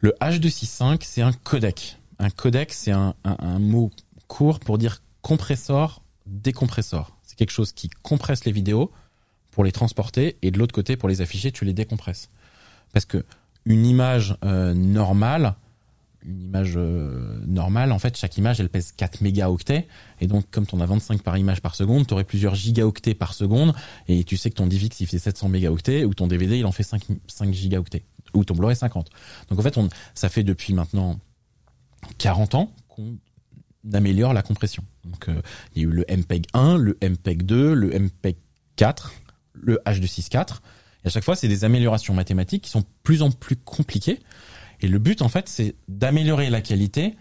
le H265, c'est un codec. Un codec, c'est un, mot court pour dire compresseur, décompresseur. C'est quelque chose qui compresse les vidéos pour les transporter et de l'autre côté, pour les afficher, tu les décompresses. Parce que une image euh, normale, une image euh, normale, en fait, chaque image, elle pèse 4 mégaoctets. Et donc, comme tu en as 25 par image par seconde, tu aurais plusieurs gigaoctets par seconde. Et tu sais que ton DivX, il fait 700 mégaoctets, ou ton DVD, il en fait 5, 5 gigaoctets. Ou ton Blu-ray 50. Donc, en fait, on, ça fait depuis maintenant 40 ans qu'on améliore la compression. Donc, euh, il y a eu le MPEG 1, le MPEG 2, le MPEG 4, le H264. Et à chaque fois, c'est des améliorations mathématiques qui sont de plus en plus compliquées. Et le but, en fait, c'est d'améliorer la qualité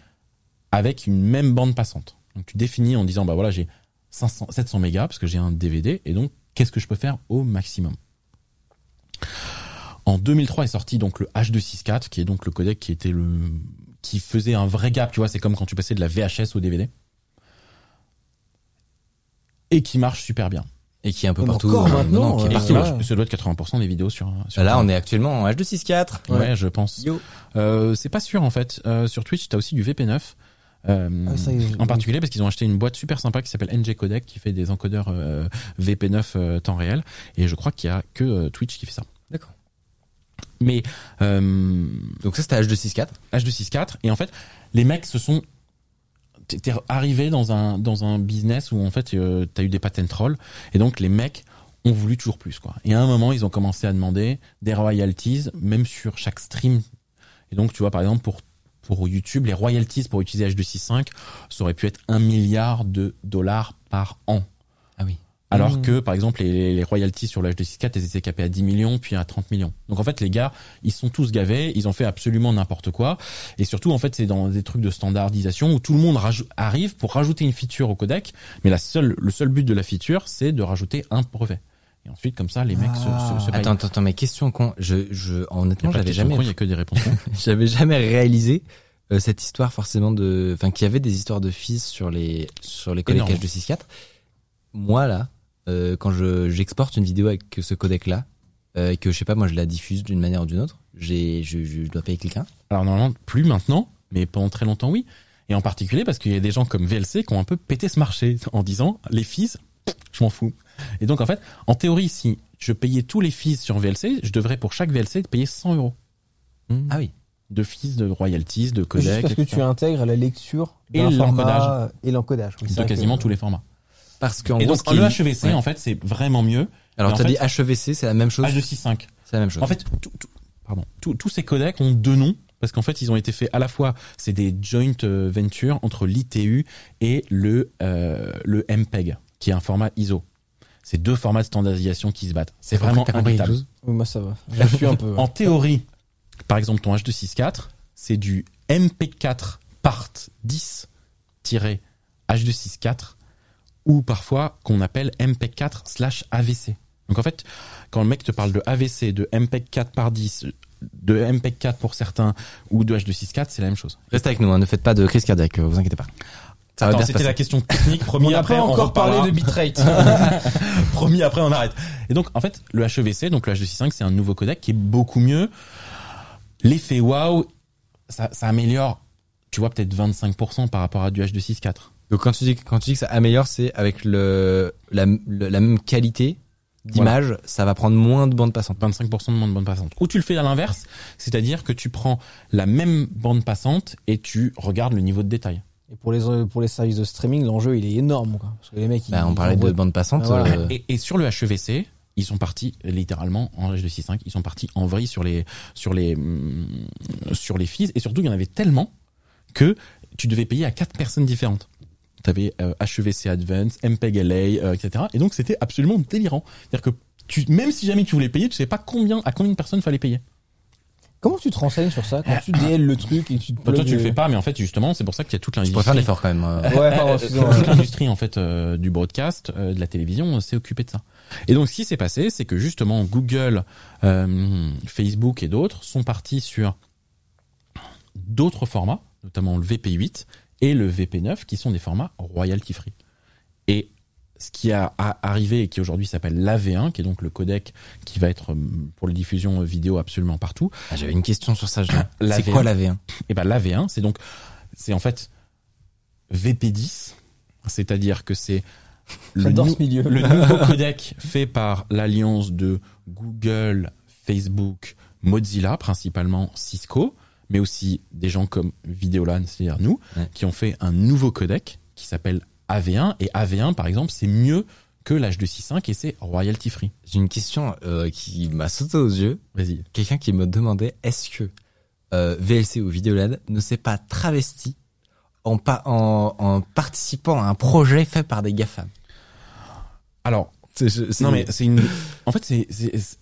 avec une même bande passante. Donc, tu définis en disant, bah voilà, j'ai 500, 700 mégas parce que j'ai un DVD. Et donc, qu'est-ce que je peux faire au maximum? En 2003 est sorti donc le H264, qui est donc le codec qui était le, qui faisait un vrai gap, tu vois, c'est comme quand tu passais de la VHS au DVD. Et qui marche super bien. Et qui est un peu partout. encore euh, maintenant, qui est euh, Et partout. qui ouais. marche, ça doit être 80% des vidéos sur, sur Là, on est actuellement en H264. Ouais, je pense. Yo. Euh, c'est pas sûr en fait. Euh, sur Twitch, t'as aussi du VP9. Euh, Ah, ça en particulier parce qu'ils ont acheté une boîte super sympa qui s'appelle NG Codec qui fait des encodeurs euh, VP9 euh, temps réel et je crois qu'il y a que euh, Twitch qui fait ça. D'accord. Mais euh, Donc ça c'était H264. H264 et en fait les mecs se sont t'es arrivé dans un dans un business où en fait euh, t'as eu des patent trolls et donc les mecs ont voulu toujours plus quoi. Et à un moment ils ont commencé à demander des royalties même sur chaque stream. Et donc tu vois par exemple pour pour YouTube les royalties pour utiliser H265 ça aurait pu être un milliard de dollars par an. Ah. Alors Mmh. que, par exemple, les, les royalties sur le H264, elles étaient capées à 10 millions, puis à 30 millions. Donc en fait, les gars, ils sont tous gavés, ils ont fait absolument n'importe quoi. Et surtout, en fait, c'est dans des trucs de standardisation où tout le monde arrive pour rajouter une feature au codec, mais la seule, le seul but de la feature, c'est de rajouter un brevet. Et ensuite, comme ça, les mecs se, Ah. se, se payent. Attends, attends, attends, mais question con. Je, je, honnêtement, de j'avais jamais, cons, il y a que des réponses. cons. [LAUGHS] j'avais jamais réalisé euh, cette histoire forcément de, enfin, qu'il y avait des histoires de fils sur les, sur les codecs. H264. Moi là, euh, quand je j'exporte une vidéo avec ce codec-là, euh, et que je sais pas, moi je la diffuse d'une manière ou d'une autre, j'ai, je, je dois payer quelqu'un. Alors normalement, plus maintenant, mais pendant très longtemps, oui. Et en particulier parce qu'il y a des gens comme VLC qui ont un peu pété ce marché en disant les fees, je m'en fous. Et donc en fait, en théorie, si je payais tous les fees sur VLC, je devrais pour chaque VLC payer 100 euros Ah oui. de fees, de royalties, de Juste codecs, parce que etc. tu intègres la lecture Et l'encodage. et l'encodage. Oui, c'est de quasiment que- tous les formats. Parce qu'en Et gros, donc ce qui le est- HEVC, Ouais. en fait, c'est vraiment mieux. Alors en t'as fait- dit HEVC, c'est la même chose. H265. C'est la même chose. En fait, tout- tout- pardon, tous- tous ces codecs ont deux noms parce qu'en fait, ils ont été faits à la fois, c'est des joint euh, ventures entre l'ITU et le euh, le MPEG, qui est un format ISO. C'est deux formats de standardisation qui se battent. C'est vraiment t'as compris imbitable. quelque chose? Oui, moi ça va. Je suis un peu. ouais. En théorie, par exemple, ton H264, c'est du MP4 part 10-H264 ou parfois qu'on appelle MP4 slash AVC. Donc en fait, quand le mec te parle de AVC, de MP4 par 10, de MP4 pour certains ou de H264, c'est la même chose. Restez avec nous, hein, ne faites pas de crise cardiaque, euh, vous inquiétez pas. Ça Attends, c'était la question technique. [LAUGHS] Promis, On après pas on encore parlé reparlera. de bitrate. [LAUGHS] Promis, après on arrête. Et donc en fait, le HEVC, donc le H265, c'est un nouveau codec qui est beaucoup mieux. L'effet waouh, ça, ça améliore, tu vois, peut-être 25% par rapport à du H264. Donc quand tu dis quand tu dis que ça améliore, c'est avec le la, le- la même qualité d'image, ça va prendre moins de bande passante. 25% de moins de bande passante. Ou tu le fais à l'inverse, c'est-à-dire que tu prends la même bande passante et tu regardes le niveau de détail. Et pour les pour les services de streaming, l'enjeu il est énorme quoi. Parce que les mecs ils Bah, on parlait de bande passante. Ah, voilà. euh, Et, et sur le HEVC, ils sont partis littéralement en H265, ils sont partis en vrille sur les sur les sur les fees et surtout il y en avait tellement que tu devais payer à quatre personnes différentes. Tu avais HEVC Advance, MPEG LA, euh, etc. Et donc c'était absolument délirant. C'est-à-dire que tu, même si jamais tu voulais payer, tu savais pas combien à combien de personnes fallait payer. Comment tu te renseignes sur ça quand tu DL le truc et tu te Bah, toi tu le euh, fais pas, mais en fait justement c'est pour ça qu'il y a toute Je l'industrie. pourrais faire l'effort quand même. euh. Ouais, pardon, Euh, toute l'industrie en fait euh, du broadcast, euh, de la télévision, euh, s'est occupée de ça. Et donc ce qui s'est passé, c'est que justement Google, euh, Facebook et d'autres sont partis sur d'autres formats, notamment le VP8 et le VP9, qui sont des formats royalty free. Et ce qui a, a- arrivé et qui aujourd'hui s'appelle l'AV1, qui est donc le codec qui va être euh, pour les diffusions vidéo absolument partout, Ah, J'avais une question sur ça. C'est V1. quoi la V1 et ben l'AV1, c'est donc c'est en fait VP10, c'est-à-dire que c'est le, J'adore nou- ce milieu. le nouveau [LAUGHS] codec fait par l'alliance de Google, Facebook, Mozilla, principalement Cisco, mais aussi des gens comme Videolan, c'est-à-dire nous, Ouais. qui ont fait un nouveau codec qui s'appelle AV1. Et AV1, par exemple, c'est mieux que l'H265 et c'est royalty free. J'ai une question euh, qui m'a sauté aux yeux. Vas-y. Quelqu'un qui me demandait est-ce que euh, VLC ou Videolad ne s'est pas travesti en, pa- en, en participant à un projet fait par des GAFAM? Alors, je- Non mais c'est une. En fait, c'est,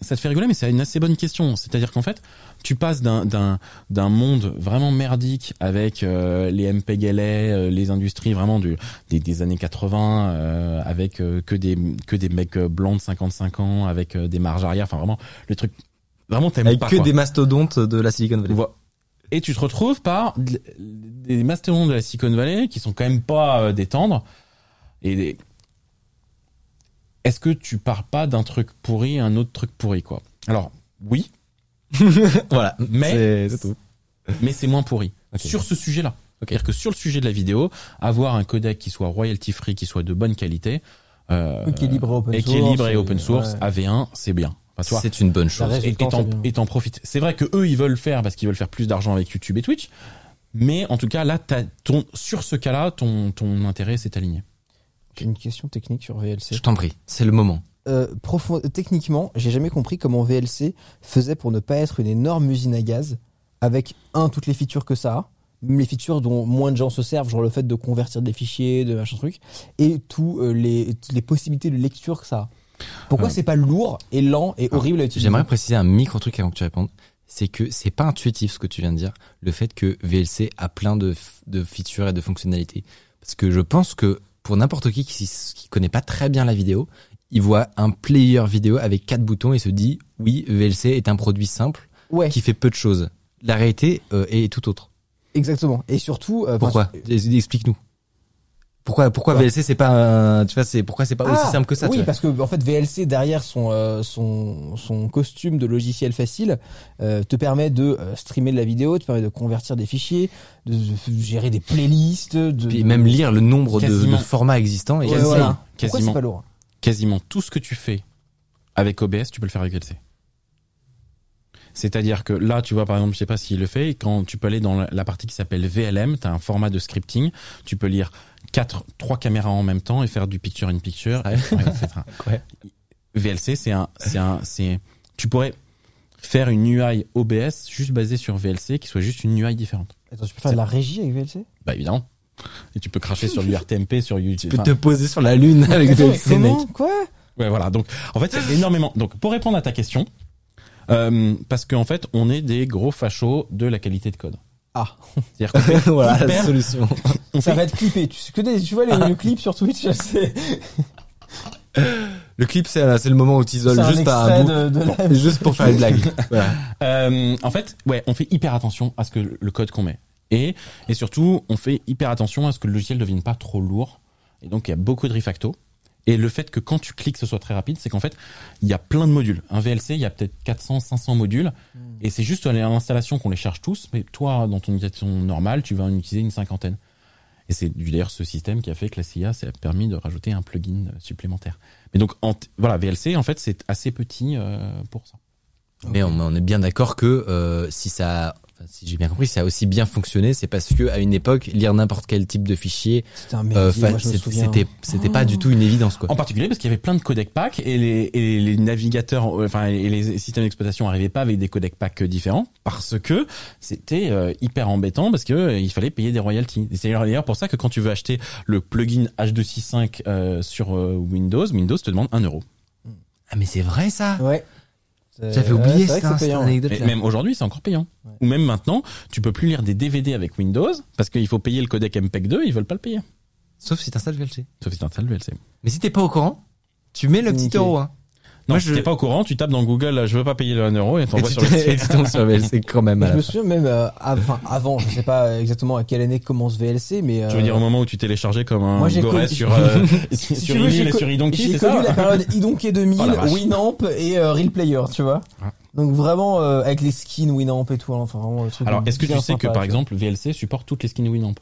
ça te fait rigoler, mais c'est une assez bonne question. C'est-à-dire qu'en fait, tu passes d'un d'un d'un monde vraiment merdique avec euh, les MPEG LA, euh, les industries vraiment du des, des années 80, euh, avec euh, que des que des mecs euh, blancs de 55 ans, avec euh, des marges arrière, enfin vraiment le truc. Vraiment, t'aimes avec pas. que quoi. des mastodontes de la Silicon Valley. Voi- Et tu te retrouves par des mastodontes de la Silicon Valley qui sont quand même pas euh, des tendres. Et des... est-ce que tu pars pas d'un truc pourri à un autre truc pourri quoi? Alors oui, [LAUGHS] voilà, Mais- c'est tout. mais c'est moins pourri sur ce sujet-là. C'est-à-dire que sur le sujet de la vidéo, avoir un codec qui soit royalty free, qui soit de bonne qualité, euh, Qui est libre et open et qui est source, libre et open source, ouais. AV1, c'est bien. Enfin, C'est une bonne chose. et t'en- et t'en profites. C'est vrai que eux ils veulent le faire parce qu'ils veulent faire plus d'argent avec YouTube et Twitch, mais en tout cas là, t'as ton sur ce cas-là, ton ton intérêt s'est aligné. J'ai une question technique sur VLC. Je t'en prie, c'est le moment. Euh, profond- techniquement, j'ai jamais compris comment VLC faisait pour ne pas être une énorme usine à gaz avec un toutes les features que ça a, même les features dont moins de gens se servent, genre le fait de convertir des fichiers, de machin truc, et tous euh, les les possibilités de lecture que ça a. Pourquoi Euh. c'est pas lourd et lent et horrible à utiliser J'aimerais préciser un micro truc avant que tu répondes. C'est que c'est pas intuitif ce que tu viens de dire, le fait que VLC a plein de, de features et de fonctionnalités. Parce que je pense que pour n'importe qui qui, connaît pas très bien la vidéo, il voit un player vidéo avec quatre boutons et se dit oui, VLC est un produit simple Ouais, qui fait peu de choses. La réalité euh, est tout autre. exactement. Et surtout, euh, Pourquoi? enfin, Explique-nous. Pourquoi pourquoi Quoi VLC c'est pas un- tu vois c'est pourquoi c'est pas aussi Ah, simple que ça tu Oui, parce que en fait VLC derrière son euh, son son costume de logiciel facile euh, te permet de euh, streamer de la vidéo, te permet de convertir des fichiers, de, de gérer des playlists, de Puis même lire le nombre de, formats existants et Ouais, Quasiment. voilà. Quasiment. pas lourd Quasiment tout ce que tu fais avec OBS, tu peux le faire avec VLC. C'est-à-dire que là, tu vois, par exemple, je sais pas s'il le fait, quand tu peux aller dans la- la partie qui s'appelle VLM, tu as un format de scripting, tu peux lire quatre, trois caméras en même temps et faire du picture in picture, ouais, etc. Ouais. [LAUGHS] VLC, c'est un, c'est un, c'est, tu pourrais faire une UI OBS juste basée sur VLC qui soit juste une UI différente. Attends, tu peux faire de la régie avec VLC Bah évidemment. Et tu peux cracher sur du RTMP, sur YouTube. tu peux te poser sur la lune avec VLC mec. comment Quoi? Ouais, voilà. Donc, en fait, il y a énormément. Donc, pour répondre à ta question, euh, parce qu'en fait, on est des gros fachos de la qualité de code. Ah, C'est-à-dire fait [LAUGHS] voilà la hyper- solution. on ça fait- va être clippé. Tu, que des- tu vois les, le clip sur Twitch, c'est Le clip, c'est c'est le moment où tu c'est isoles un juste par extrait un bout, de, de la... juste pour faire une blague. [LAUGHS] Voilà. Euh, en fait, ouais, on fait hyper attention à ce que le code qu'on met. Et, et surtout, on fait hyper attention à ce que le logiciel ne devienne pas trop lourd. Et donc, il y a beaucoup de refacto. Et le fait que quand tu cliques, ce soit très rapide, c'est qu'en fait, il y a plein de modules. Un VLC, il y a peut-être 400, 500 modules. Et c'est juste à l'installation qu'on les charge tous. Mais toi, dans ton utilisation normale, tu vas en utiliser une cinquantaine. Et c'est d'ailleurs ce système qui a fait que la CIA s'est permis de rajouter un plugin supplémentaire. Mais donc, en voilà, VLC, en fait, c'est assez petit euh, pour ça. Mais on, on est bien d'accord que euh, si ça enfin, si j'ai bien compris, ça a aussi bien fonctionné, c'est parce que à une époque, lire n'importe quel type de fichier, C'était euh, pas du tout une évidence quoi. En particulier parce qu'il y avait plein de codecs packs et les, et les navigateurs, euh, enfin et les systèmes d'exploitation arrivaient pas avec des codecs packs différents parce que c'était euh, hyper embêtant parce que euh, il fallait payer des royalties. C'est d'ailleurs pour ça que quand tu veux acheter le plugin H265 euh, sur euh, Windows, Windows te demande 1 euro. Ah mais c'est vrai ça? Ouais. J'avais Euh, oublié c'est vrai que ça, payant. anecdote. Et même aujourd'hui, c'est encore payant. Ou même maintenant, tu peux plus lire des DVD avec Windows parce qu'il faut payer le codec MPEG 2, ils veulent pas le payer. Sauf si t'installes VLC. Sauf si t'installes le VLC. Mais si t'es pas au courant, tu mets le petit euro. Hein. Non, Moi, je- t'es pas au courant, tu tapes dans Google, euh, je veux pas payer le 1 euro et t'envoies sur le et site. tu tombes sur VLC quand même. à Je me souviens même euh, avant, avant, je sais pas exactement à quelle année commence VLC, mais Tu veux euh, dire au moment où tu téléchargeais comme un Moi, j'ai goré connu- sur, euh, [LAUGHS] si sur tu veux, et J'ai connu la période Idonkey 2000, Oh la vache. Winamp et euh, Real Player, tu vois. Ah. Donc vraiment euh, avec les skins Winamp et tout, hein, enfin vraiment le truc. Alors, est-ce que tu sais que par exemple, VLC supporte toutes les skins Winamp?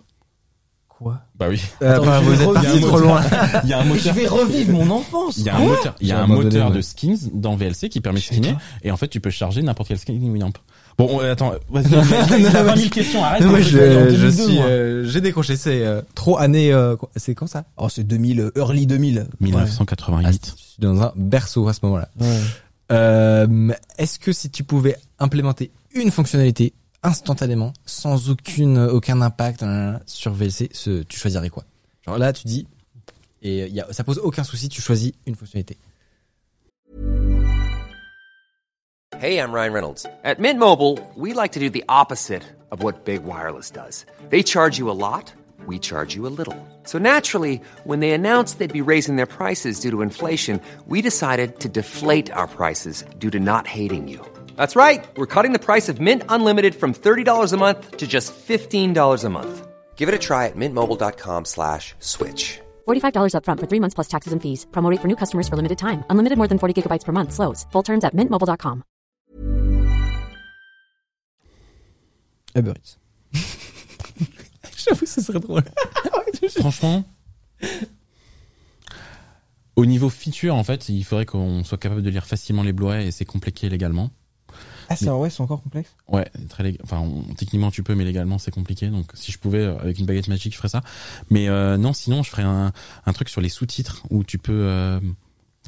Quoi Bah oui. Euh, Attends, bah, je vous vais êtes parti trop loin. Il y a un Mais [LAUGHS] je moteur. vais revivre mon enfance. Il y a un moteur, il y a J'ai un abandonné, moteur ouais. de skins dans VLC qui permet de skinner et en fait tu peux charger n'importe quel skin Winamp. Bon, on- attends, vas-y, [LAUGHS] il a- il a 20 000 questions, arrête. Moi, parce je, je 2002, suis, euh, j'ai décroché. C'est euh, trop année. euh, quoi- c'est quand ça Oh, c'est 2000, euh, early 2000. Ah, 1988. Je suis dans un berceau à ce moment-là. Ouais. Euh, Est-ce que si tu pouvais implémenter une fonctionnalité instantanément, sans aucune aucun impact euh, sur VLC, tu choisirais quoi? Genre là, tu dis et il y a, ça pose aucun souci, tu choisis une fonctionnalité. Hey, I'm Ryan Reynolds. At Mint Mobile, we like to do the opposite of what Big Wireless does. They charge you a lot, we charge you a little. So naturally, when they announced they'd be raising their prices due to inflation, we decided to deflate our prices due to not hating you. That's right. We're cutting the price of Mint Unlimited from $30 a month to just $15 a month. Give it a try at mintmobile.com slash switch. $45 upfront for three months plus taxes and fees. Promo rate for new customers for limited time. Unlimited more than 40 gigabytes per month. Slows. Full terms at mintmobile.com. Uber Eats. [LAUGHS] J'avoue, ce serait drôle. [LAUGHS] Franchement, au niveau feature, en fait, il faudrait qu'on soit capable de lire facilement les Blu-ray et c'est compliqué légalement. Ah, c'est ouais, c'est encore complexe. Ouais, très lég- enfin on- techniquement tu peux mais légalement c'est compliqué donc si je pouvais euh, avec une baguette magique je ferais ça. Mais euh, non, sinon je ferais un, un truc sur les sous-titres où tu peux euh,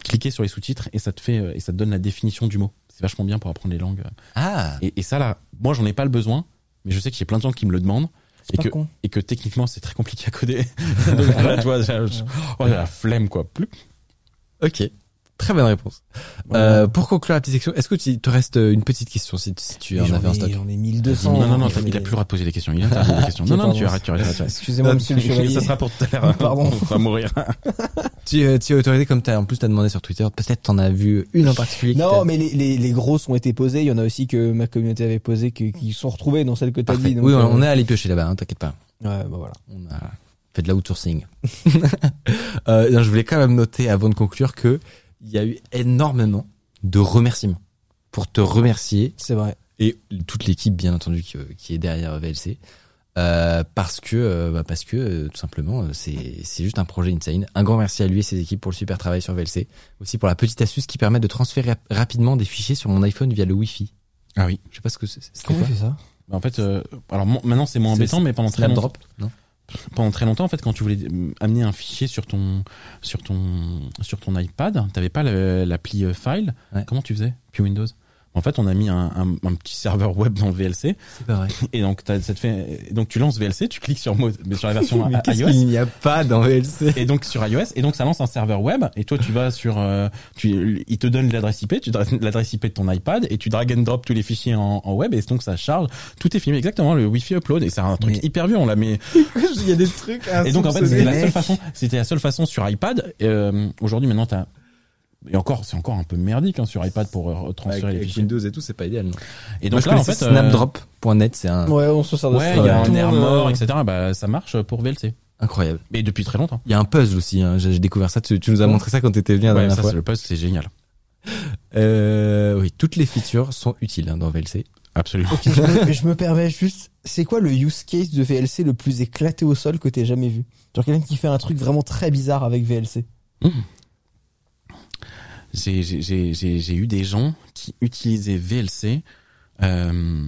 cliquer sur les sous-titres et ça te fait euh, et ça te donne la définition du mot. C'est vachement bien pour apprendre les langues. Ah, Et, et ça là, moi j'en ai pas le besoin, mais je sais qu'il y a plein de gens qui me le demandent et que con. et que techniquement c'est très compliqué à coder. [LAUGHS] donc là tu vois, j'ai- je- oh, j'ai la flemme quoi. Plus. ok. Très bonne réponse. Euh, pour conclure la petite section, est-ce que tu te reste une petite question si, si tu en avais en stock J'en ai 1200. Non non non, il a plus le droit de poser des questions. Il a des questions. [LAUGHS] Non non, tu arrêtes, tu arrêtes. Excusez-moi, monsieur le chevalier. Ça sera pour tout à l'heure. [LAUGHS] Pardon. On va mourir. [LAUGHS] Tu, euh, tu es autorisé comme t'as en plus t'as demandé sur Twitter. Peut-être t'en as vu une en particulier. Non, mais les, les, les grosses ont été posées. Il y en a aussi que ma communauté avait posé, que, qui sont retrouvées dans celle que t'as dit. donc, oui, on, euh, on est allé piocher là-bas. Hein, T'inquiète pas. Ouais, bah voilà. On a fait de l'outsourcing. euh, non, je voulais quand même noter avant de conclure que il y a eu énormément de remerciements pour te remercier C'est vrai. et toute l'équipe bien entendu qui, qui est derrière VLC euh, parce que euh, bah, parce que euh, tout simplement euh, c'est c'est juste un projet insane. Un grand merci à lui et ses équipes pour le super travail sur VLC, aussi pour la petite astuce qui permet de transférer rap- rapidement des fichiers sur mon iPhone via le Wi-Fi. Ah oui. Je sais pas ce que c'est. c'est Comment quoi il fait ça? En fait, euh, alors maintenant c'est moins embêtant, mais pendant très longtemps, Non? Pendant très longtemps, en fait, quand tu voulais euh, amener un fichier sur ton sur ton sur ton iPad, t'avais pas l'appli euh, File. Ouais. Comment tu faisais? Puis Windows? En fait, on a mis un, un, un petit serveur web dans le VLC, C'est vrai. et donc ça te fait, donc tu lances VLC, tu cliques sur mode, mais sur la version [LAUGHS] Mais iOS. qu'il n'y a pas dans VLC Et donc sur iOS, et donc ça lance un serveur web, et toi tu vas sur, euh, tu, il te donne l'adresse IP, tu l'adresse IP de ton iPad, et tu drag and drop tous les fichiers en, en web, et donc ça charge, tout est filmé exactement le Wi-Fi upload, et c'est un truc Mais- hyper vieux, on l'a mis. [LAUGHS] Il y a des trucs. Et donc en fait c'était la seule façon, c'était la seule façon sur iPad. Euh, Aujourd'hui maintenant t'as, et encore c'est encore un peu merdique hein, sur iPad pour euh, transférer les avec fichiers. Windows et tout, c'est pas idéal. Non. Et Moi, donc je là en fait, euh, Snapdrop.net, c'est un Ouais, on se sert de ouais, ça. il y a un air monde, mort, euh, etc. Bah ça marche pour VLC. incroyable. Mais depuis très longtemps. Il y a un puzzle aussi. Hein. J'ai découvert ça. Tu, tu nous as montré ça quand t'étais venu la Ouais, dernière ça fois. c'est le post, c'est génial. [LAUGHS] Euh, oui, toutes les features sont utiles hein, dans VLC. Absolument. Ok, je, me, je me permets juste, c'est quoi le use case de VLC le plus éclaté au sol que t'aies jamais vu? Genre quelqu'un qui fait un truc vraiment très bizarre avec VLC. j'ai j'ai- eu des gens qui utilisaient VLC euh,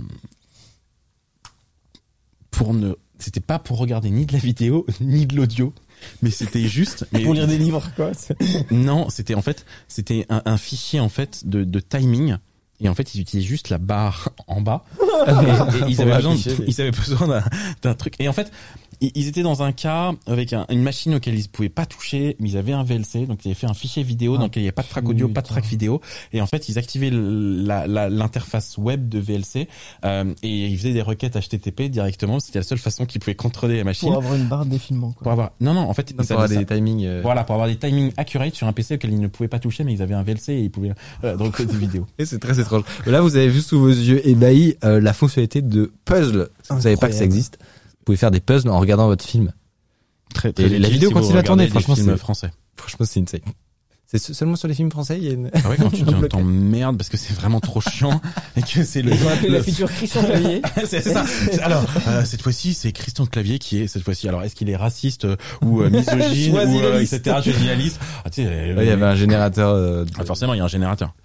pour ne, c'était pas pour regarder ni de la vidéo [LAUGHS] ni de l'audio, mais c'était juste. [LAUGHS] mais- Pour lire des livres, quoi. [LAUGHS] Non, c'était en fait, c'était un, un fichier en fait de, de timing. Et en fait, ils utilisaient juste la barre en bas. et, et ils, avaient besoin, ils avaient besoin d'un truc. Et en fait, ils, étaient dans un cas avec un- une machine auquel ils pouvaient pas toucher, mais ils avaient un VLC, donc ils avaient fait un fichier vidéo Ah, dans lequel il n'y avait pas de track audio, pas de track vidéo. Et en fait, ils activaient l'interface web de VLC euh, et ils faisaient des requêtes HTTP directement. C'était la seule façon qu'ils pouvaient contrôler la machine. Pour avoir une barre de défilement, Pour quoi. avoir, non, non, en fait, Non, ils pour avoir avaient des ça- timings. euh, voilà, pour avoir des timings accurate sur un PC auquel ils ne pouvaient pas toucher, mais ils avaient un VLC et ils pouvaient euh, recoder des vidéos. [LAUGHS] Et c'est très étrange. Là, vous avez vu sous vos yeux ébahis euh, la fonctionnalité de puzzle. Vous savez pas que ça existe, pouvez faire des puzzles en regardant votre film. Très, Et la vidéo continue à tourner, franchement, film c'est- français. Franchement, c'est insane. C'est se- seulement sur les films français, il y a une... Ah ouais, quand [LAUGHS] tu t'emmerdes parce que c'est vraiment trop chiant et que c'est le. Ils ont appelé le- la feature Christian Clavier. [LAUGHS] c'est ça. Alors euh, cette fois-ci, c'est Christian Clavier qui est cette fois-ci. Alors est-ce qu'il est raciste euh, ou euh, [LAUGHS] misogyne ou euh, etc. Choisis la liste. Ah, tu sais, euh, Ouais, il y avait un générateur. euh, ah, forcément, il y a un générateur.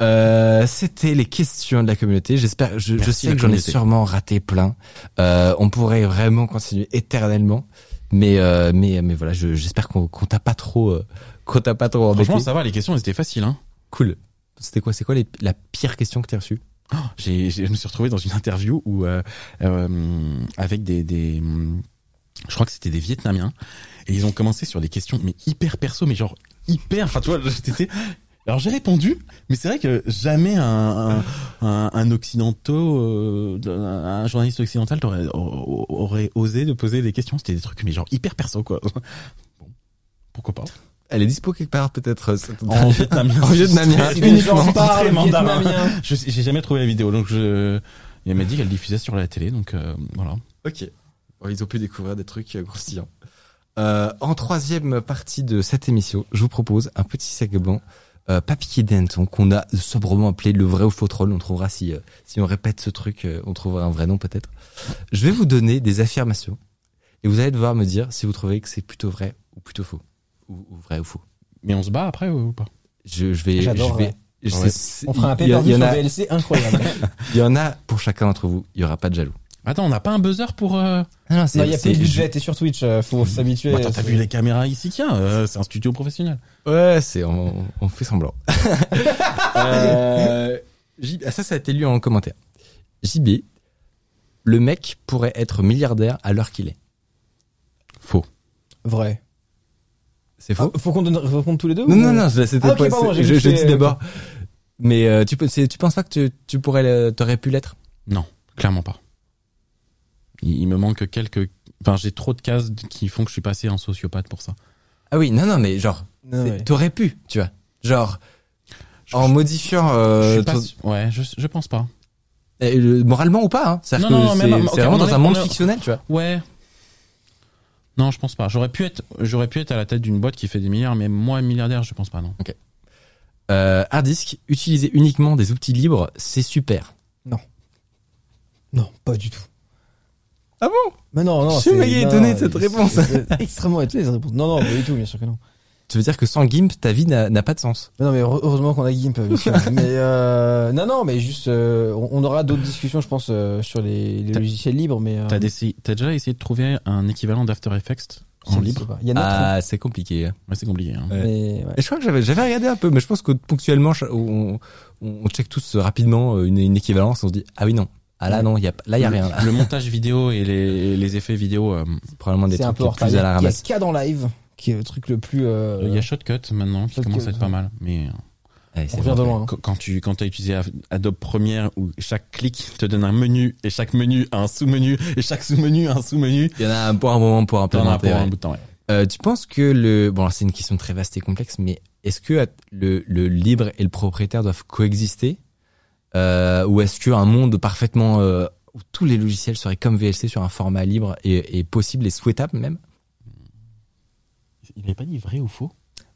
Euh, C'était les questions de la communauté. J'espère, je, je sais que j'en ai sûrement raté plein. Euh, on pourrait vraiment continuer éternellement, mais euh, mais mais voilà, je- j'espère qu'on qu'on t'a pas trop, euh, qu'on t'a pas trop embêté. Franchement, ça va. Les questions, elles étaient faciles. Hein. Cool. C'était quoi C'est quoi les, la pire question que t'as reçue? J'ai, j'ai- je me suis retrouvé dans une interview où euh, euh, avec des, des, je crois que c'était des Vietnamiens, et ils ont commencé sur des questions mais hyper perso, mais genre hyper. Enfin, tu vois, j'étais. Alors j'ai répondu, mais c'est vrai que jamais un un, un, un occidentaux, euh, un journaliste occidental t'aurait- aurait osé de poser des questions. C'était des trucs mais genre hyper perso quoi. Bon, pourquoi pas Elle est dispo quelque part peut-être. euh, cette- En vietnamien. [LAUGHS] En vietnamien. Uniquement. Parle vietnamien. Je j'ai jamais trouvé la vidéo, donc je. Elle m'a dit qu'elle diffusait sur la télé, donc euh, voilà. Ok. Bon, ils ont pu découvrir des trucs euh, croustillants. Euh, en troisième partie de cette émission, je vous propose un petit segment euh, piqué d'hanneton qu'on a sobrement appelé le vrai ou faux troll. On trouvera si euh, si on répète ce truc, euh, on trouvera un vrai nom peut-être. Je vais vous donner des affirmations et vous allez devoir me dire si vous trouvez que c'est plutôt vrai ou plutôt faux ou, ou vrai ou faux. Mais on se bat après ou pas? Je, je vais, J'adore, je vais. ouais. je Ouais. sais- c'est- On fera un il y, a- pay il y en sur a, VLC incroyable. [LAUGHS] il y en a pour chacun d'entre vous. Il y aura pas de jaloux. Attends, on n'a pas un buzzer pour. Euh... Ah non, c'est- Non, il y a c'est- plus de budget. T'es sur Twitch, euh, faut s'habituer. Attends, t'as C'est- vu les caméras ici a euh, C'est un studio professionnel. Ouais, c'est on, on fait semblant. [LAUGHS] euh, J- ah, ça, ça a été lu en commentaire. JB, le mec pourrait être milliardaire à l'heure qu'il est. Faux. Vrai. C'est faux? Ah, faut qu'on donne, faut qu'on compte tous les deux Non, ou- non, non, c'était Ah, ok, pas. pardon, je, je dis d'abord. Mais euh, tu, peux- c'est- tu penses pas que tu, tu pourrais, t'aurais pu l'être? Non, clairement pas. Il, il me manque quelques. Enfin, j'ai trop de cases qui font que je suis passé en sociopathe pour ça. Ah oui, non, non, mais genre, Non, ouais. t'aurais pu, tu vois. Genre, Je- en modifiant je euh, pas su- Ouais, je, je pense pas. le- moralement ou pas. Hein. Non, non, c'est ok, vraiment dans un monde fictionnel, tu vois. Ouais. Non, je pense pas. J'aurais pu être, j'aurais pu être à la tête d'une boîte qui fait des milliards, mais moi milliardaire, je pense pas, non. Euh, hard disk, utiliser uniquement des outils libres, c'est super. Non, pas du tout. Ah bon Mais non, non. Je suis méga étonné de cette réponse. Extrêmement étonné de cette réponse. Non, non, pas du tout, bien sûr que non. Tu veux dire que sans GIMP, ta vie n'a pas de sens? Mais non, mais heure- heureusement qu'on a Gimp, bien sûr. [LAUGHS] mais euh, non, non, mais juste, euh, on aura d'autres discussions, je pense, euh, sur les, logiciels libres, mais. euh, T'as déjà essayé de trouver un équivalent d'After Effects en libre? Il y a notre. Ah, c'est compliqué. Ouais, c'est compliqué. Hein. Ouais. mais, ouais. Et je crois que j'avais j'avais regardé un peu, mais je pense que ponctuellement, on, on, on check tous rapidement une, une équivalence. On se dit ah oui non, ah là non, il y a là il y a rien. Là. Le montage vidéo et les, les effets vidéo, euh, probablement des C'est un trucs peu retard. plus à la a, il y a ramasse. Scad en live, qui est le truc le plus. euh, il y a Shotcut maintenant qui Shotcut, commence à être ouais. pas mal. Mais euh, on revient de loin. hein. quand- tu quand as utilisé Adobe Premiere où chaque clic te donne un menu et chaque menu a un sous-menu et chaque sous-menu a un sous-menu, Il y en a un pour un moment pour implémenter. pour un ouais. bout de temps. ouais. Euh, tu penses que le bon, alors, c'est une question très vaste et complexe, mais est-ce que le, le libre et le propriétaire doivent coexister, euh, ou est-ce qu'un monde parfaitement euh, où tous les logiciels seraient comme VLC sur un format libre et, et possible et souhaitable même Il avait pas dit vrai ou faux?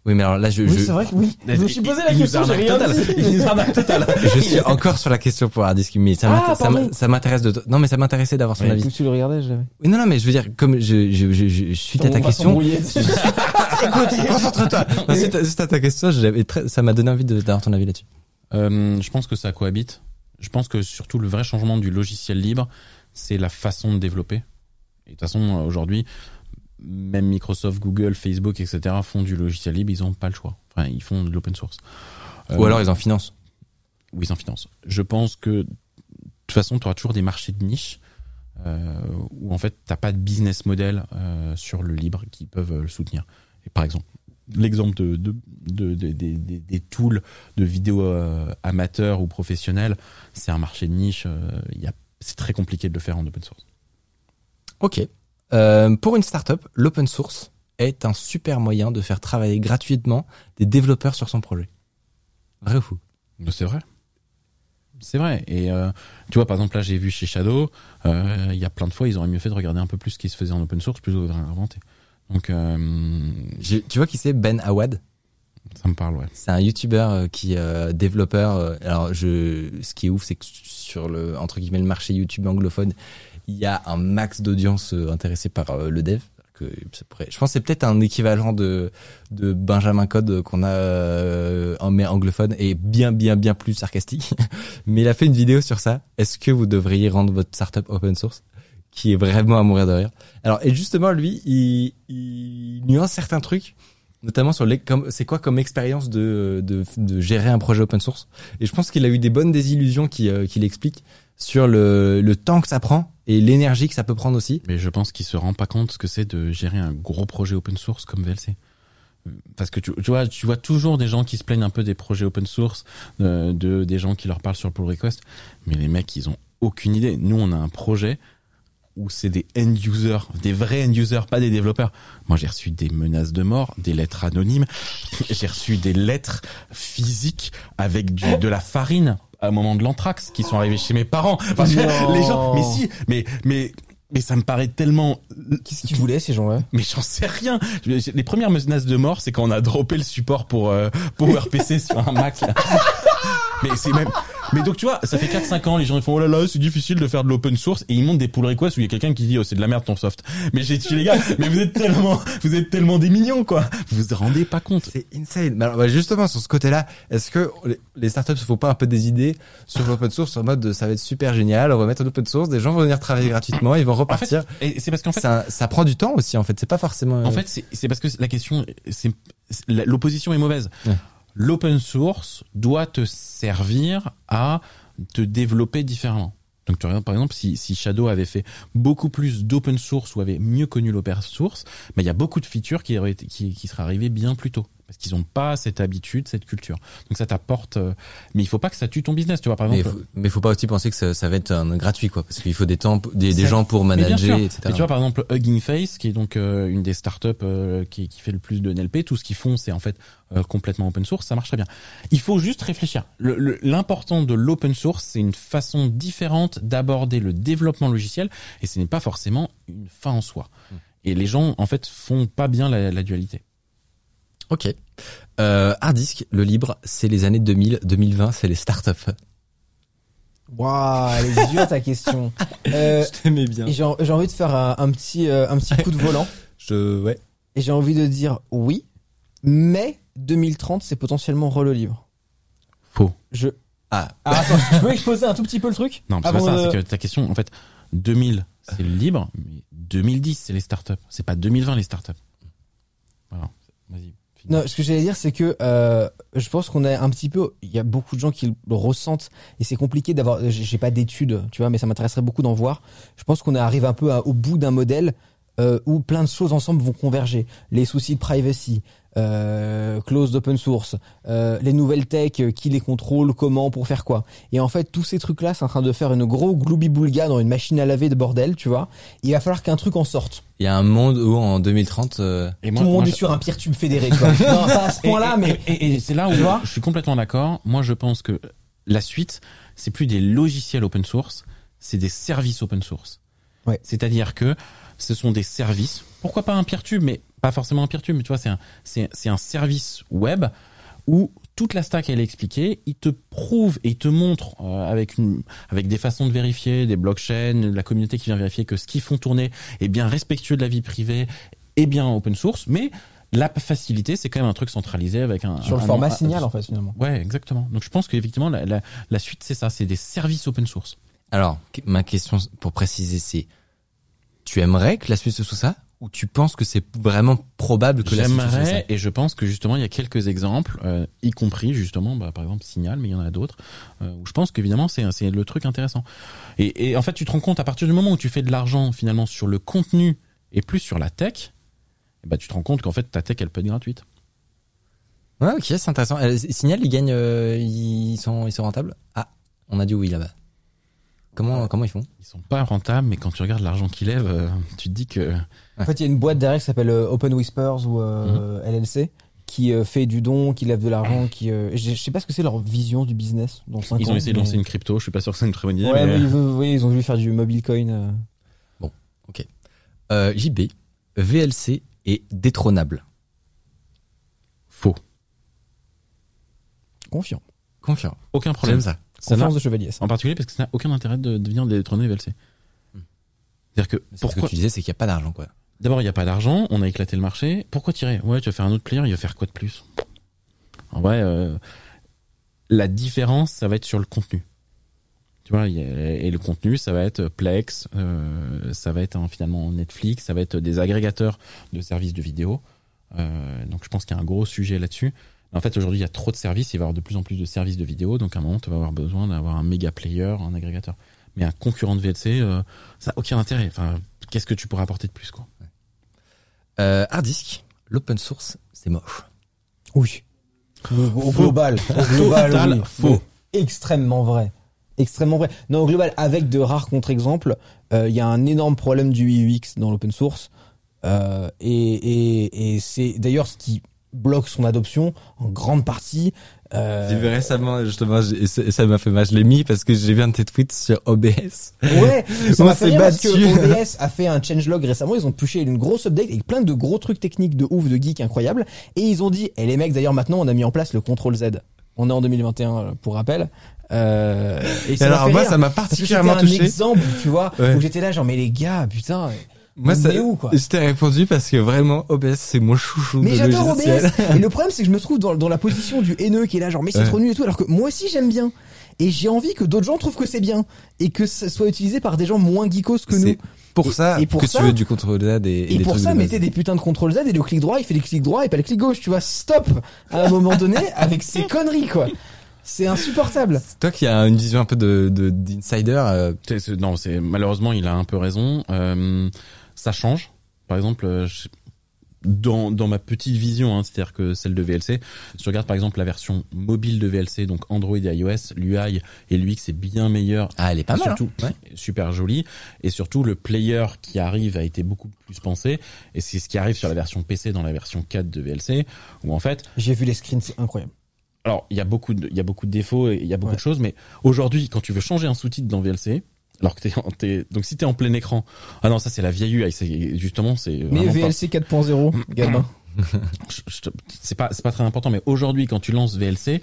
Oui, mais alors là, je, Oui, je, c'est vrai que oui. Je me suis posé la Il question, j'ai rien total. dit. Il nous arnaque total. [LAUGHS] je suis encore sur la question pour Hardisk, mais ça Ah, m'intéresse de non, mais ça m'intéressait d'avoir son Ouais, avis. Tu le regardais, je. Oui, non, non, mais je veux dire, comme je, je, je, je- suite [LAUGHS] à ta question, écoute, concentre-toi. Suite, à, ta question, j'avais très- ça m'a donné envie d'avoir ton avis là-dessus. Euh, je pense que ça cohabite. Je pense que surtout le vrai changement du logiciel libre, c'est la façon de développer. Et de toute façon, euh, aujourd'hui, même Microsoft, Google, Facebook, etc. font du logiciel libre, ils n'ont pas le choix. Enfin, ils font de l'open source. Ou alors ils en financent. Oui, ils en financent. Je pense que de toute façon, tu auras toujours des marchés de niche euh, où en fait, t'as pas de business model euh, sur le libre qui peuvent euh, le soutenir. Et par exemple, l'exemple de, de, de, de- des- tools de vidéo euh, amateurs ou professionnels, c'est un marché de niche. euh, il c'est très compliqué de le faire en open source. Ok. Euh, pour une startup, l'open source est un super moyen de faire travailler gratuitement des développeurs sur son projet. Vrai ou fou C'est vrai. C'est vrai. Et euh, tu vois, par exemple, là, j'ai vu chez Shadow, euh, il y a plein de fois, ils auraient mieux fait de regarder un peu plus ce qui se faisait en open source plutôt que de réinventer. Donc, euh, J'ai- Tu vois qui c'est? Ben Awad? Ça me parle, ouais. C'est un youtubeur euh, qui euh, développeur. euh, alors je, ce qui est ouf, c'est que sur le entre guillemets le marché YouTube anglophone, il y a un max d'audience euh, intéressée par le dev. Que ça pourrait- je pense que c'est peut-être un équivalent de de Benjamin Code qu'on a euh, en mais anglophone et bien bien bien plus sarcastique. [LAUGHS] mais il a fait une vidéo sur ça. Est-ce que vous devriez rendre votre startup open source? Qui est vraiment à mourir de rire. Alors et justement lui, il, il nuance certains trucs notamment sur les comme c'est quoi comme expérience de, de de gérer un projet open source et je pense qu'il a eu des bonnes désillusions qui euh, qu'il explique sur le le temps que ça prend et l'énergie que ça peut prendre aussi Mais je pense qu'il se rend pas compte ce que c'est de gérer un gros projet open source comme VLC. Parce que tu, tu vois, tu vois toujours des gens qui se plaignent un peu des projets open source, euh, de des gens qui leur parlent sur pull request, mais les mecs, ils ont aucune idée. Nous, on a un projet où c'est des end users, des vrais end users, pas des développeurs. Moi, j'ai reçu des menaces de mort, des lettres anonymes, [LAUGHS] j'ai reçu des lettres physiques avec du, de la farine à un moment de l'anthrax qui sont arrivés chez mes parents. Enfin, Non. les gens, mais si, mais mais mais ça me paraît tellement Qu'est-ce qu'ils voulaient ces gens-là? mais j'en sais rien. Les premières menaces de mort, c'est quand on a droppé le support pour euh, PowerPC sur un Mac. là. [LAUGHS] Mais c'est même. Mais donc tu vois, ça fait 4-5 ans, les gens ils font oh là là, c'est difficile de faire de l'open source et ils montent des pull requests où il y a quelqu'un qui dit oh c'est de la merde ton soft. Mais j'ai dit les gars, mais vous êtes tellement, vous êtes tellement des mignons quoi. Vous vous rendez pas compte. c'est insane mais alors, bah, justement sur ce côté-là est-ce que les, startups se font pas un peu des idées sur l'open source en mode de, ça va être super génial on va mettre un open source des gens vont venir travailler gratuitement ils vont En fait, repartir et c'est parce qu'en fait, ça, ça prend du temps aussi en fait c'est pas forcément En fait, c'est parce que la question, c'est l'opposition est mauvaise. Ouais. L'open source doit te servir à te développer différemment. Donc, tu regardes, par exemple, si, Shadow avait fait beaucoup plus d'open source ou avait mieux connu l'open source, bah, il y a beaucoup de features qui seraient arrivées bien plus tôt. Parce qu'ils n'ont pas cette habitude, cette culture. Donc, ça t'apporte, euh, mais il faut pas que ça tue ton business, tu vois, par mais exemple. faut, mais faut pas aussi penser que ça, ça va être un gratuit quoi parce qu'il faut des temps des, gens pour Mais manager etc Et tu vois, par exemple, Hugging Face, qui est donc euh, une des startups euh, qui, qui fait le plus de NLP, tout ce qu'ils font, c'est en fait euh, complètement open source, ça marche très bien. Il faut juste réfléchir. L'important de l'open source, c'est une façon différente d'aborder le développement logiciel, et ce n'est pas forcément une fin en soi. Et les gens, en fait, font pas bien la, la dualité. Ok. Euh, Hardisk, le libre, c'est les années 2000, 2020, c'est les startups. Waouh, elle est dure ta question. [LAUGHS] Euh, t'aimais bien. et j'ai envie de faire un, un petit euh, un petit coup de volant [LAUGHS] Je, ouais. et j'ai envie de dire oui, mais 2030 c'est potentiellement re le livre. Faux. Je Ah, ah, attends, je peux exposer un tout petit peu le truc? Non, c'est pas ça, de- c'est que ta question, en fait, 2000, c'est le libre, mais 2010, c'est les startups. C'est pas 2020, les startups. Voilà. Vas-y. Non, ce que j'allais dire, c'est que euh, je pense qu'on a un petit peu. Il y a beaucoup de gens qui le ressentent et c'est compliqué d'avoir. j'ai- pas d'études, tu vois, mais ça m'intéresserait beaucoup d'en voir. Je pense qu'on arrive un peu au bout d'un modèle euh, où plein de choses ensemble vont converger. Les soucis de privacy, euh, closed open source, euh, les nouvelles tech, euh, qui les contrôle, comment, pour faire quoi. Et en fait, tous ces trucs-là, c'est en train de faire une gros gloubi-boulga dans une machine à laver de bordel, tu vois. Il va falloir qu'un truc en sorte. il y a un monde où en 2030, euh, Et Tout le monde moi, est je- sur un pire tube fédéré, tu vois. [LAUGHS] non, pas à ce point-là, mais Et, et c'est là où Tu vois je suis complètement d'accord. Moi, je pense que la suite, c'est plus des logiciels open source, c'est des services open source. Ouais. C'est-à-dire que ce sont des services. Pourquoi pas un peer-tube, mais pas forcément un peer-tube, mais tu vois, c'est un, c'est, c'est un service web où toute la stack elle est expliquée, il te prouve et il te montre euh, avec une, avec des façons de vérifier, des blockchains, la communauté qui vient vérifier que ce qu'ils font tourner est bien respectueux de la vie privée et bien open source, mais la facilité, c'est quand même un truc centralisé avec un sur le un- format un- signal en fait finalement. Ouais, exactement. Donc je pense qu'effectivement la, la, la suite c'est ça, c'est des services open source. Alors, ma question pour préciser, c'est tu aimerais que la suite ce soit ça? Ou tu penses que c'est vraiment probable que la suite ce soit ça? J'aimerais, et je pense que justement, il y a quelques exemples, euh, y compris justement, bah, par exemple Signal, mais il y en a d'autres, euh, où je pense qu'évidemment, c'est c'est le truc intéressant. Et, et en fait, tu te rends compte, à partir du moment où tu fais de l'argent finalement sur le contenu et plus sur la tech, bah, tu te rends compte qu'en fait, ta tech, elle peut être gratuite. Ouais, ok, c'est intéressant. Euh, Signal, ils gagnent, ils sont, ils sont rentables? Ah, on a dit oui là-bas. Comment, comment ils font Ils sont pas rentables, mais quand tu regardes l'argent qu'ils lèvent, euh, tu te dis que... En fait, il y a une boîte derrière qui s'appelle euh, Open Whispers ou Mhm. euh, LLC qui euh, fait du don, qui lève de l'argent, qui euh, je sais pas ce que c'est leur vision du business dans 5 Ils ans. ont essayé de lancer une crypto, je suis pas sûr que c'est une très bonne idée. Ouais, mais- mais ils, veulent- oui, ils ont voulu faire du mobile coin. euh. euh, JB, VLC est détrônable. Faux. Confiant. Confiant. Aucun problème. J'aime ça. Confiance de chevalier. ça. En particulier parce que ça n'a aucun intérêt de devenir détrôner VLC. C'est-à-dire que C'est Ce que pourquoi tu disais, c'est qu'il n'y a pas d'argent, quoi. D'abord, il n'y a pas d'argent, on a éclaté le marché. Pourquoi tirer? Ouais, tu vas faire un autre player, il va faire quoi de plus? En vrai, euh, la différence, ça va être sur le contenu. Tu vois, et le contenu, ça va être Plex, euh, ça va être hein, finalement Netflix, ça va être des agrégateurs de services de vidéo. Euh, donc, je pense qu'il y a un gros sujet là-dessus. En fait, aujourd'hui, il y a trop de services, il va y avoir de plus en plus de services de vidéo, donc à un moment, tu vas avoir besoin d'avoir un méga player, un agrégateur. Mais un concurrent de VLC, euh, ça n'a aucun intérêt. Enfin, qu'est-ce que tu pourrais apporter de plus, quoi Euh, hard disk, l'open source, c'est moche. Oui. Au, global, au global, Total oui. faux. Mais Extrêmement vrai. Extrêmement vrai. Non, au global, avec de rares contre-exemples, euh, il y a un énorme problème du UX dans l'open source. Euh, et et, et c'est d'ailleurs ce qui bloque son adoption en grande partie. Euh, J'ai vu récemment, justement, et ça m'a fait mal. Je l'ai mis parce que j'ai vu un de tes tweets sur OBS. Ouais, [LAUGHS] ça On m'a fait parce que. [LAUGHS] OBS a fait un changelog récemment, ils ont touché une grosse update avec plein de gros trucs techniques de ouf, de geek incroyables, et ils ont dit, et les mecs d'ailleurs maintenant on a mis en place le contrôle Z. On est en 2021 euh, pour rappel. Euh, et alors moi, rire, ça m'a particulièrement un touché. exemple, tu vois, Ouais. où j'étais là genre mais les gars, putain. Moi, ça, où, quoi je t'ai répondu parce que vraiment, OBS, c'est mon chouchou Mais j'adore. OBS. [LAUGHS] Et le problème, c'est que je me trouve dans, dans la position du haineux qui est là, genre, mais c'est Ouais. trop nul et tout, alors que moi aussi j'aime bien. Et j'ai envie que d'autres gens trouvent que c'est bien. Et que ça soit utilisé par des gens moins geekos que nous. Pour Et- ça et pour que ça- tu veux du contrôle Z et, et Et des pour trucs ça, de mettez des putains de contrôle Z et le clic droit, il fait le clic droit et pas le clic gauche, tu vois. Stop! À un moment donné, [LAUGHS] avec ces conneries, quoi. C'est insupportable. Toi qui as une vision un peu de de- d'insider, euh, non, c'est malheureusement il a un peu raison. Euh, ça change. Par exemple, euh, je- dans dans ma petite vision, hein, c'est-à-dire que celle de VLC, si tu regardes par exemple la version mobile de VLC, donc Android et iOS, l'UI et l'UX est bien meilleur. ah, elle est pas mal. surtout hein. Ouais. super joli et surtout le player qui arrive a été beaucoup plus pensé et c'est ce qui arrive sur la version PC dans la version 4 de VLC où en fait J'ai vu les screens, c'est incroyable. alors, il y a beaucoup de, il y a beaucoup de défauts et il y a beaucoup Ouais. de choses, mais aujourd'hui, quand tu veux changer un sous-titre dans VLC, alors que t'es, donc si t'es en plein écran, ah non, ça c'est la vieille UI, c'est, justement, c'est Mais VLC 4.0, gamin. c'est pas, c'est pas très important, mais aujourd'hui, quand tu lances VLC,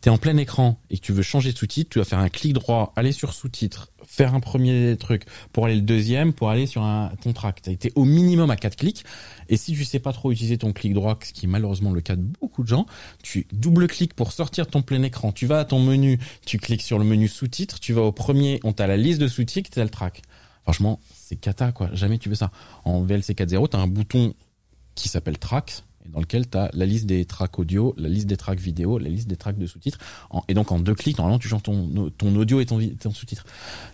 t'es en plein écran et que tu veux changer de sous-titre, tu vas faire un clic droit, aller sur sous-titre, faire un premier truc, pour aller le deuxième, pour aller sur un, ton track. T'as été au minimum à quatre clics. Et si tu sais pas trop utiliser ton clic droit, ce qui est malheureusement le cas de beaucoup de gens, tu double-cliques pour sortir ton plein écran. Tu vas à ton menu, tu cliques sur le menu sous-titres, tu vas au premier, on t'a la liste de sous-titres, t'as le track. Franchement, c'est cata, quoi. Jamais tu veux ça. En VLC 4.0, t'as un bouton qui s'appelle Tracks, et dans lequel tu as la liste des tracks audio, la liste des tracks vidéo, la liste des tracks de sous-titres. Et donc en deux clics, normalement, tu changes ton, ton audio et ton, sous-titre.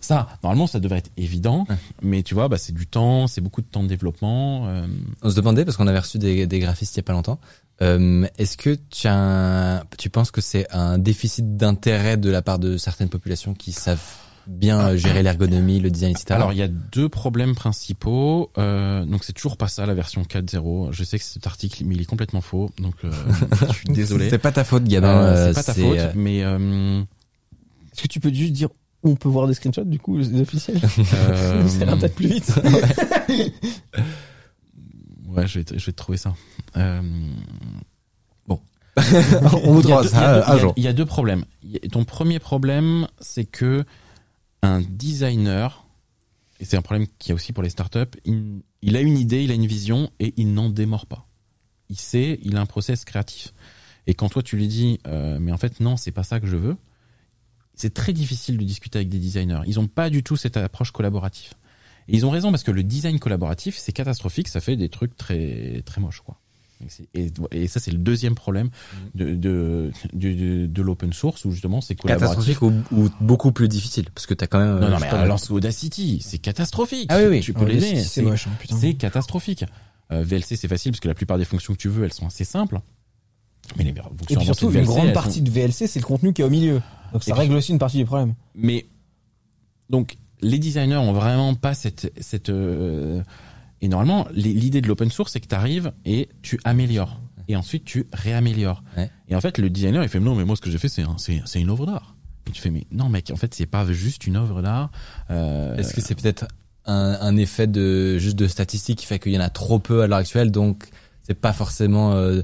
Ça, normalement, ça devrait être évident, mais tu vois, bah, c'est du temps, c'est beaucoup de temps de développement. euh, On se demandait parce qu'on avait reçu des, des graphistes il y a pas longtemps. Euh, Est-ce que tu as un- tu penses que c'est un déficit d'intérêt de la part de certaines populations qui savent bien euh, gérer l'ergonomie, le design, etc. Alors il y a deux problèmes principaux. Euh, donc c'est toujours pas ça la version 4.0. Je sais que cet article, mais il est complètement faux. Donc euh, je suis [LAUGHS] désolé. c'est pas ta faute, Gabin. Euh, euh, c'est pas ta faute, euh, mais euh, Est-ce que tu peux juste dire où on peut voir des screenshots, du coup, les officiels? [LAUGHS] euh, [LAUGHS] Ça ira peut-être plus vite. ouais, je vais, je vais te trouver ça. Euh, on Il y a voudra deux- il y a ça un jour. Il y a deux problèmes. Ton premier problème, c'est que un designer, et c'est un problème qu'il y a aussi pour les startups, il, a une idée, il a une vision et il n'en démord pas. Il sait, il a un process créatif. Et quand toi tu lui dis, euh, mais en fait non, c'est pas ça que je veux, c'est très difficile de discuter avec des designers. Ils ont pas du tout cette approche collaborative. Et ils ont raison parce que le design collaboratif, c'est catastrophique, ça fait des trucs très très moches quoi. Et ça c'est le deuxième problème de de de, de, de l'open source où justement c'est. Catastrophique ou, ou beaucoup plus difficile parce que t'as quand même. Non euh, non mais pas, lance Audacity, c'est catastrophique. Ah oui, oui. Tu peux l'aider. C'est moche, hein, putain. C'est catastrophique. Euh, VLC c'est facile parce que la plupart des fonctions que tu veux elles sont assez simples. Mais les fonctions Et puis avancées surtout, une VLC, grande partie sont- de VLC, c'est le contenu qui est au milieu. Donc ça Et puis- règle aussi une partie du problème. Mais donc les designers ont vraiment pas cette cette euh, et normalement l'idée de l'open source c'est que tu arrives et tu améliores et ensuite tu réaméliores. Ouais. Et en fait le designer il fait non mais moi ce que j'ai fait c'est un- c'est c'est une œuvre d'art. Et tu fais mais non mec en fait c'est pas juste une œuvre d'art. Euh, Est-ce que c'est peut-être un, un effet de juste de statistique qui fait qu'il y en a trop peu à l'heure actuelle, donc c'est pas forcément euh,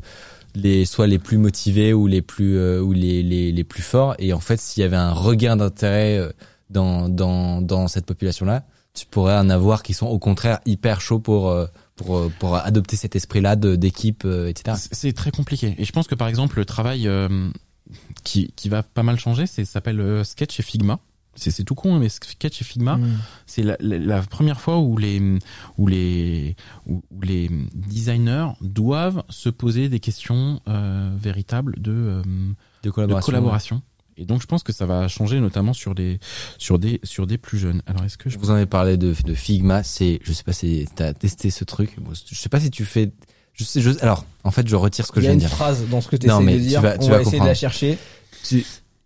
les soit les plus motivés ou les plus euh, ou les, les les plus forts. Et en fait, s'il y avait un regain d'intérêt euh, dans dans dans cette population-là, tu pourrais en avoir qui sont au contraire hyper chauds pour euh, pour euh, pour adopter cet esprit-là de d'équipe, euh, etc. C'est- très compliqué. Et je pense que par exemple le travail euh, qui, qui va pas mal changer, c'est ça s'appelle euh, Sketch et Figma. C'est c'est tout con, hein, mais Sketch et Figma, Mm. c'est la, la- la première fois où les où les où, où les designers doivent se poser des questions euh, véritables de, euh, De de collaboration. Et donc je pense que ça va changer notamment sur des sur des sur des plus jeunes. Alors est-ce que je vous en ai parlé de, de Figma, c'est, je sais pas si t'as testé ce truc. Bon, je sais pas si tu fais, je sais, je, alors, en fait, je retire ce que Il y je a viens une de dire. phrase dans ce que tu Non, essaies mais de tu dire. vas- tu on vas va essayer de la chercher. Tu-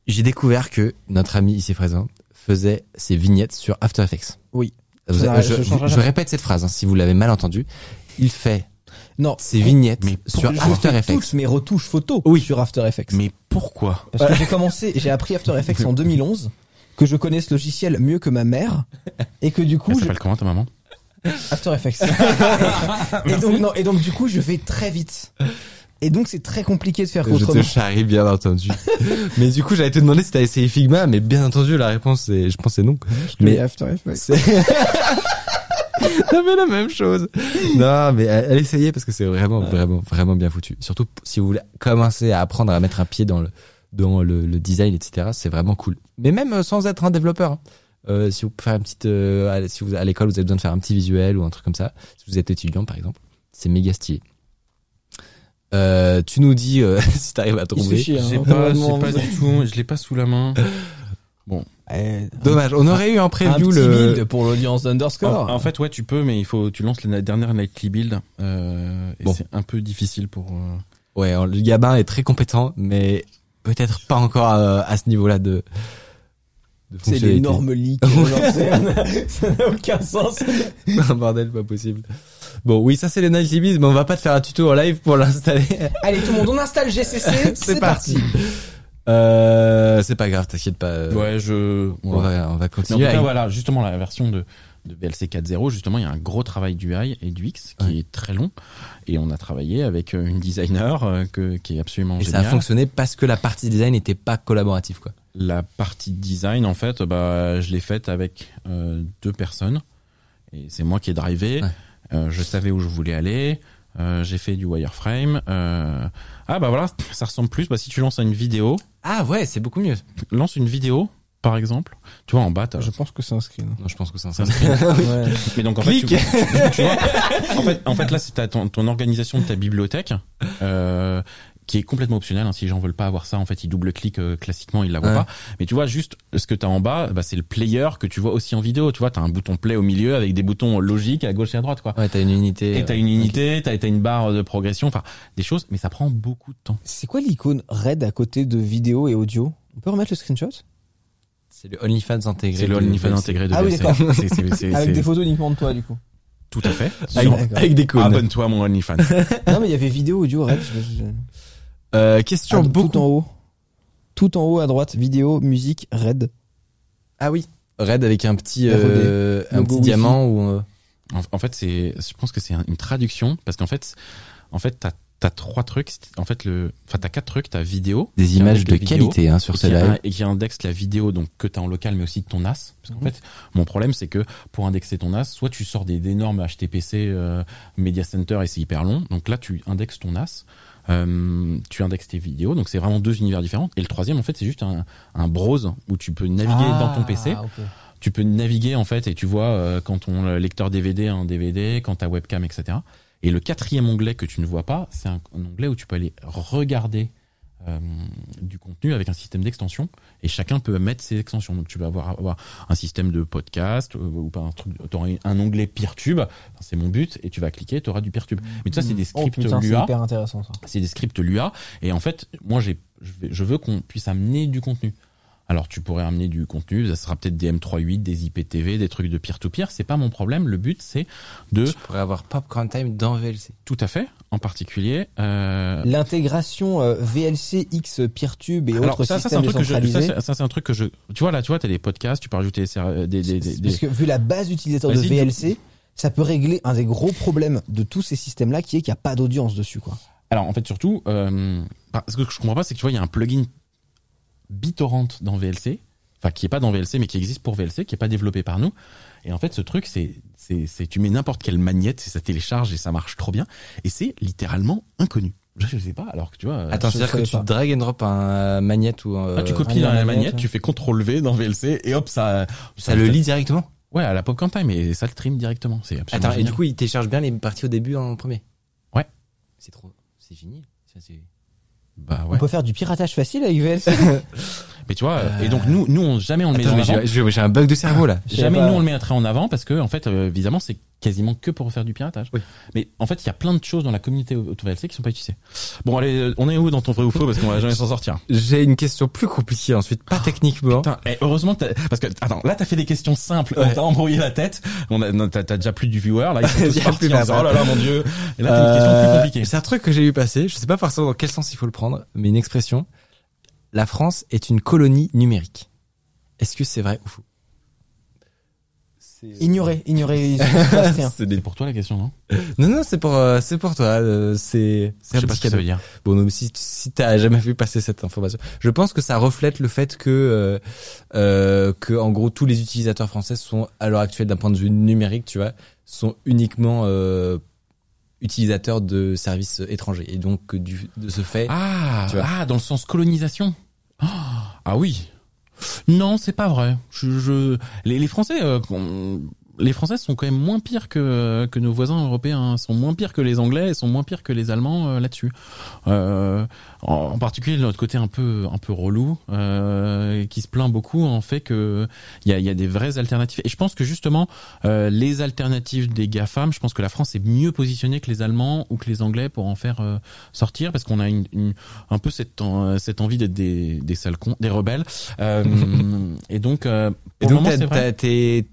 J'ai découvert que notre ami ici présent faisait ses vignettes sur After Effects. Oui. Vous- Ça n'arrête- je, répète cette phrase, hein, si vous l'avez mal entendu. Il fait Non. ses vignettes mais sur Je After Effects. toutes mes retouches photos Oui. sur After Effects. mais pourquoi Parce que j'ai commencé, j'ai appris After Effects en 2011, que je connais ce logiciel mieux que ma mère, et que du coup, Elle je- s'appelle comment ta maman? After Effects. [LAUGHS] et, donc, non, et donc du coup, je vais très vite. Et donc, c'est très compliqué de faire Je te autrement. charrie, bien entendu. [LAUGHS] mais du coup, j'allais te demander si t'as essayé Figma, mais bien entendu, la réponse, c'est, je pense, c'est non. Mais After Effects. [LAUGHS] [LAUGHS] fait la même chose. Non, mais allez essayer parce que c'est vraiment, vraiment, vraiment bien foutu. Surtout si vous voulez commencer à apprendre à mettre un pied dans le, dans le, le design, etc. C'est vraiment cool. Mais même euh, sans être un développeur. hein. Euh, si vous faire une petite, euh, si vous à l'école vous avez besoin de faire un petit visuel ou un truc comme ça, si vous êtes étudiant par exemple, c'est méga stylé. Euh, tu nous dis euh, [LAUGHS] si t'arrives à trouver. chier, hein. Pas, pas du tout, je l'ai pas sous la main. [LAUGHS] Eh, Dommage, on aurait eu un un preview petit le. build pour l'audience d'Underscore. En, en fait, ouais, tu peux, mais il faut, tu lances la dernière nightly build, euh, et Bon. c'est un peu difficile pour. euh, Ouais, le gamin est très compétent, mais peut-être pas encore à, à ce niveau-là de. de c'est l'énorme leak. [LAUGHS] [LAUGHS] ça n'a aucun sens. un bordel pas possible. Bon, oui, ça c'est les Nightly Bees, mais on va pas te faire un tuto en live pour l'installer. Allez, tout le monde, on installe GCC. [LAUGHS] c'est parti. Euh, c'est pas grave, t'inquiète pas. euh, Ouais, je. On va, on va Mais en continuer. tout cas, avec- voilà, justement, la version de, de VLC 4.0, justement, il y a un gros travail du UI et du X qui Ouais. est très long. Et on a travaillé avec euh, une designer que, qui est absolument Et ça a fonctionné parce que la partie design n'était pas collaborative, quoi. La partie design, en fait, bah, je l'ai faite avec euh, deux personnes. Et c'est moi qui ai drivé. Ouais. Euh, je savais où je voulais aller. Euh, j'ai fait du wireframe. Euh... Ah bah voilà, ça ressemble plus. Bah si tu lances une vidéo, Ah ouais, c'est beaucoup mieux. lance une vidéo, par exemple. Tu vois en bas, t'as- Je pense que c'est un screen. Non, je pense que c'est un ça screen. [LAUGHS] Ouais. Mais donc en fait, tu, Clique. tu vois, en fait, en fait là, c'est ta- ton, ton organisation de ta bibliothèque euh, qui est complètement optionnelle. hein. Si les gens veulent pas avoir ça, en fait, ils double-cliquent euh, classiquement, ils la voient Ouais. pas. Mais tu vois, juste ce que tu as en bas, bah, c'est le player que tu vois aussi en vidéo. Tu vois, tu as un bouton play au milieu avec des boutons logiques à gauche et à droite, quoi. Ouais, t'as une unité. Et t'as une unité, t'as as une barre de progression, enfin des choses, mais ça prend beaucoup de temps. C'est quoi l'icône red à côté de vidéo et audio? On peut remettre le screenshot? C'est le OnlyFans intégré. C'est le OnlyFans intégré de Ah oui, d'accord. Avec des photos uniquement de toi, du coup. Tout à fait. Avec, des [LAUGHS] cônes. Abonne-toi à mon OnlyFans. [LAUGHS] non, mais il y avait vidéo, audio, red. je- je- Euh, question Ah, beaucoup. Tout en haut. Tout en haut à droite, vidéo, musique, red. Ah oui. Red avec un petit, euh, un petit diamant ou. euh, En, en fait, c'est, je pense que c'est un- une traduction parce qu'en fait, en fait, t'as t'as trois trucs. En fait, le, enfin, t'as quatre trucs. T'as vidéo. Des images de vidéo, qualité hein, sur et ce qui, live. et qui indexe la vidéo donc que t'as en local, mais aussi de ton NAS. Parce qu'en Mhm. fait, mon problème, c'est que pour indexer ton NAS, soit tu sors des d'énormes HTPC euh, Media Center et c'est hyper long. Donc là, tu indexes ton NAS. Euh, tu indexes tes vidéos, donc c'est vraiment deux univers différents. Et le troisième, en fait, c'est juste un, un browse où tu peux naviguer dans ton PC. Ah, ok. tu peux naviguer en fait et tu vois euh, quand ton lecteur DVD a un DVD, quand ta webcam, etc. Et le quatrième onglet que tu ne vois pas, c'est un, un onglet où tu peux aller regarder euh, du contenu avec un système d'extension et chacun peut mettre ses extensions. Donc tu vas avoir, avoir un système de podcast euh, ou pas un truc, t'auras un onglet PeerTube, Enfin, c'est mon but, et tu vas cliquer, tu auras du PeerTube. Mais tout ça c'est des Oh scripts putain, c'est Lua c'est des scripts Lua et en fait moi j'ai je veux qu'on puisse amener du contenu alors tu pourrais amener du contenu ça sera peut-être des M38 des IPTV des trucs de peer to peer c'est pas mon problème le but c'est de Tu pourrais avoir Popcorn Time dans VLC. tout à fait en particulier euh, L'intégration euh, VLC X Peertube et alors autres ça, ça c'est un systèmes truc que je ça, c'est- ça, c'est un truc que je tu vois là tu vois t'as des podcasts tu peux rajouter des ser- des, des, des- Parce que vu la base utilisateur de VLC, ça peut régler un des gros problèmes de tous ces systèmes-là qui est qu'il n'y a pas d'audience dessus, quoi. Alors en fait surtout, euh, ce que je comprends pas, c'est que tu vois, il y a un plugin BitTorrent dans VLC, enfin qui est pas dans VLC mais qui existe pour VLC, qui est pas développé par nous. Et en fait, ce truc, c'est, c'est, c'est tu mets n'importe quelle magnette et ça télécharge et ça marche trop bien. Et c'est littéralement inconnu. Je, je sais pas. Alors que tu vois, euh, Attends, c'est-à-dire que tu pas. drag and drop un euh, magnette ou un, ah, tu euh, copies la magnette, tu fais CTRL V dans VLC et hop ça, ça le lit directement. Ouais, à la Popcorn Time et ça le stream directement. C'est absolument Attends, et du coup, il télécharge bien les parties au début en premier. Ouais. C'est trop, c'est génial. Ça, c'est- bah On peut faire du piratage facile avec VLC. [LAUGHS] Mais tu vois, et donc nous, nous, on, jamais on le met Attends, en mais avant. j'ai- un bug de cerveau là. Jamais pas. nous on le mettrait en avant parce que en fait euh, évidemment c'est quasiment que pour faire du piratage. Oui. Mais en fait il y a plein de choses dans la communauté AutoVLC qui sont pas utilisées. Bon allez, euh, on est où dans ton vrai ou faux? Parce qu'on va jamais s'en sortir. J'ai une question plus compliquée ensuite, pas techniquement. Putain, eh, heureusement parce que attends là t'as fait des questions simples, Ouais. on t'a embrouillé la tête, on a t'as déjà plus du viewer là ils sont [LAUGHS] Il tous y a partis plus en disant, oh là là mon dieu. Et là t'as une question Euh, plus compliquée. C'est un truc que j'ai vu passer. Je sais pas forcément dans quel sens il faut le prendre, mais une expression. La France est une colonie numérique. Est-ce que c'est vrai ou faux? Ignorer, ignorer. C'est [LAUGHS] pour toi la question non? Non, non, c'est pour, euh, c'est pour toi. euh, c'est, c'est Je sais pas ce que ça veut dire. Bon, donc, si, si t'as jamais vu passer cette information, je pense que ça reflète le fait que, euh, euh, que en gros tous les utilisateurs français sont à l'heure actuelle d'un point de vue numérique, tu vois, sont uniquement euh, utilisateurs de services étrangers et donc du de ce fait. Ah, Tu vois. ah, dans le sens colonisation? Ah, oui. Non, c'est pas vrai. Je, les, les Français, euh, les Français sont quand même moins pires que que nos voisins européens. Sont moins pires que les Anglais, et sont moins pires que les Allemands euh, là-dessus. Euh, en, en particulier, notre côté un peu un peu relou, euh, qui se plaint beaucoup en fait que il y a, y a des vraies alternatives. Et je pense que justement, euh, les alternatives des GAFAM, je pense que la France est mieux positionnée que les Allemands ou que les Anglais pour en faire euh, sortir, parce qu'on a une, une- un peu cette, cette envie d'être des, des sales cons, des rebelles. Euh, [LAUGHS] et donc, euh, Et pour le donc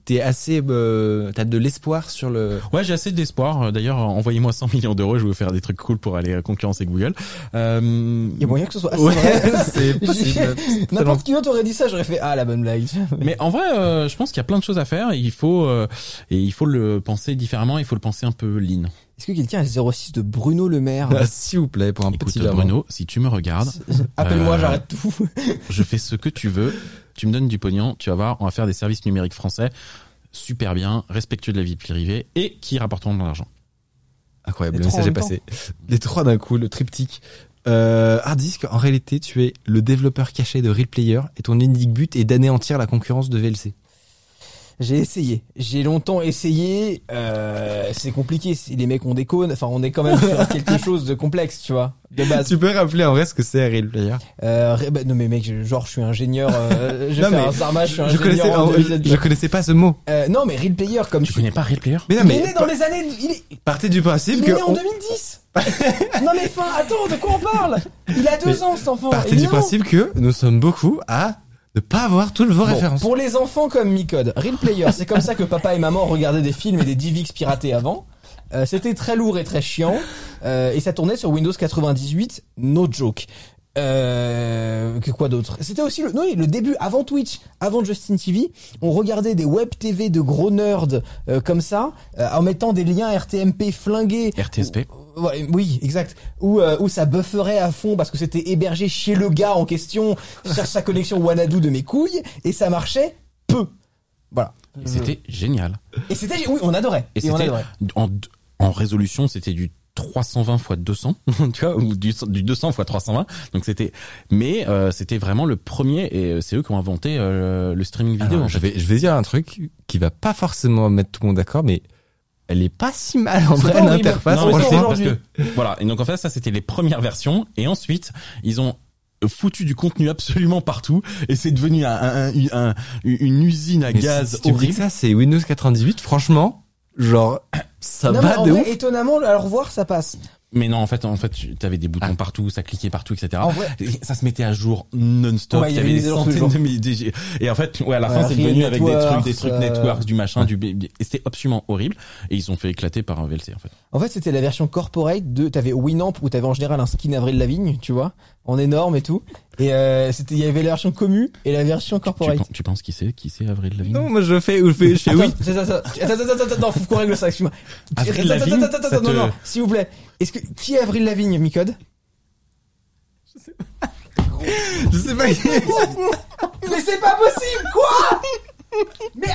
t'es assez, euh, t'as de l'espoir sur le. Ouais, j'ai assez d'espoir. D'ailleurs, envoyez-moi 100 millions d'euros, je vais vous faire des trucs cool pour aller concurrencer Google. Euh, Il y a moyen que ce soit assez Ouais, vrai. [LAUGHS] c'est [LAUGHS] possible. N'importe qui d'autre aurait dit ça, j'aurais fait ah la bonne blague. [LAUGHS] Mais en vrai, euh, je pense qu'il y a plein de choses à faire. Il faut euh, et il faut le penser différemment. Il faut le penser un peu lean. Est-ce que quelqu'un a le 06 de Bruno Le Maire Ah, S'il vous plaît, pour un Écoute, petit. Bruno, si tu me regardes, Appelle-moi, Euh, j'arrête tout. je fais ce que tu veux. Tu me donnes du pognon, tu vas voir, on va faire des services numériques français super bien, respectueux de la vie privée et qui rapporteront de l'argent. Incroyable, Les le message est passé. Les trois d'un coup, le triptyque. Euh, hard disk, en réalité, tu es le développeur caché de Real Player et ton unique but est d'anéantir la concurrence de VLC. J'ai essayé. J'ai longtemps essayé. Euh, c'est compliqué. Si les mecs ont des cônes. Enfin, on est quand même sur quelque [LAUGHS] chose de complexe, tu vois, de base. Tu peux rappeler en vrai ce que c'est Real Player Euh, bah, non mais mec, je- genre je suis ingénieur. Euh, [LAUGHS] je Non, fais mais un Sarma, je suis je ingénieur connaissais, en en- audiovisuel. je connaissais pas ce mot. Euh, non mais Real Player comme Tu connais pas Real Player? Mais non, Il est mais né dans les années. Il est, partez du principe il que est né en on- 2010. [LAUGHS] non mais fin, attends, de quoi on parle? Il a deux Mais ans cet enfant. partez du principe que nous sommes beaucoup à ne pas avoir toutes vos Bon, références. pour les enfants comme Micode, Real Player, c'est comme ça que papa et maman regardaient des films et des DivX piratés avant. Euh, C'était très lourd et très chiant. Euh, et ça tournait sur Windows 98, no joke. Euh, que quoi d'autre? C'était aussi le, non, oui, le début avant Twitch, avant Justin TV. On regardait des web TV de gros nerds euh, comme ça, euh, en mettant des liens RTMP flingués. RTSP. Ouais, oui, exact. Où, euh, où ça bufferait à fond parce que c'était hébergé chez le gars en question sur sa connexion Wanadu de mes couilles et ça marchait peu. Voilà. Et C'était génial. Et c'était, oui, on adorait. Et Et, on c'était adorait. en, en résolution, c'était du 320 x 200, tu vois, ou du, du 200 x 320. Donc c'était, mais euh, c'était vraiment le premier et c'est eux qui ont inventé euh, le streaming vidéo. Alors, en je vais, je vais dire un truc qui va pas forcément mettre tout le monde d'accord, mais elle est pas si mal en vrai l'interface. Voilà. Et donc en fait, ça c'était les premières versions et ensuite ils ont foutu du contenu absolument partout et c'est devenu un, un- un- un- une usine à Mais gaz si, si tu me dis horrible. que ça, c'est Windows 98. Franchement, genre, ça non, va en de vrai, ouf. étonnamment, à le revoir, ça passe. Mais non, en fait, en fait, tu avais des boutons Ah. partout, ça cliquait partout, etc. En vrai- Et ça se mettait à jour non-stop. Ouais, il y avait des centaines de milliers. Et en fait, ouais, à la Ouais, fin, c'est devenu avec des trucs, des trucs euh, networks, du machin, du B- et c'était absolument horrible. Et ils sont fait éclater par un VLC, en fait. En fait, c'était la version corporate de, t'avais Winamp où t'avais en général un skin Avril Lavigne, tu vois, en énorme et tout. Et euh, c'était, il y avait la version commu et la version corporate. tu penses qui c'est, qui c'est Avril Lavigne? Non, moi je fais, je fais, je fais Attends, oui. attends, attends, attends, attends, attends, attends, attends, faut qu'on règle ça, excuse-moi. Avril Attends, Lavigne, attends, attends, attends, non, te- non, s'il vous plaît. Est-ce que, qui est Avril Lavigne, Micode? Je sais pas. Mais c'est pas possible, quoi! Mais,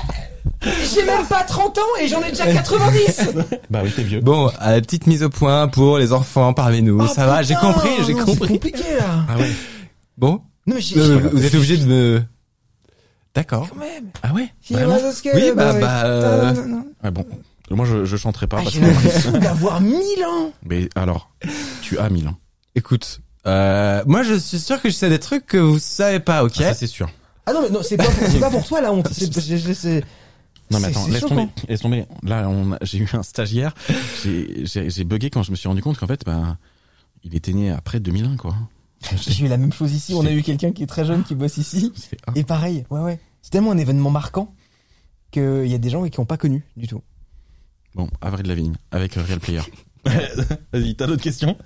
j'ai même pas 30 ans et j'en ai déjà 90! [LAUGHS] Bah oui, t'es vieux. Bon, à la petite mise au point pour les enfants parmi nous. Oh, ça va, j'ai compris, j'ai non, C'est compris. compliqué, là. Ah ouais. Bon, Non, mais j'ai, euh, j'ai- vous êtes obligé de me. D'accord. quand même. Ah ouais? Vraiment? Oui, bah, boy. bah, euh, Non, non, non. Ah bon. Moi, je, je chanterai pas Ah, parce j'ai que, l'impression d'avoir 1000 ans. mais alors, tu as mille ans. Écoute, euh, moi je suis sûr que je sais des trucs que vous savez pas, ok? Ah, ça, c'est sûr. Ah non, mais non, c'est pas, pour- c'est pas pour toi la honte. C'est, [LAUGHS] c'est, c'est- c'est- Non mais attends, laisse tomber, laisse tomber. Là, on a- j'ai eu un stagiaire, j'ai, bugué quand je me suis rendu compte qu'en fait, ben, il était né après 2001, quoi. J'ai eu la même chose ici. On a eu quelqu'un qui est très jeune qui bosse ici. Et pareil, ouais, ouais. C'est tellement un événement marquant qu'il y a des gens qui ont pas connu du tout. Bon, Avril Lavigne, avec Real Player. [LAUGHS] Vas-y, t'as d'autres questions?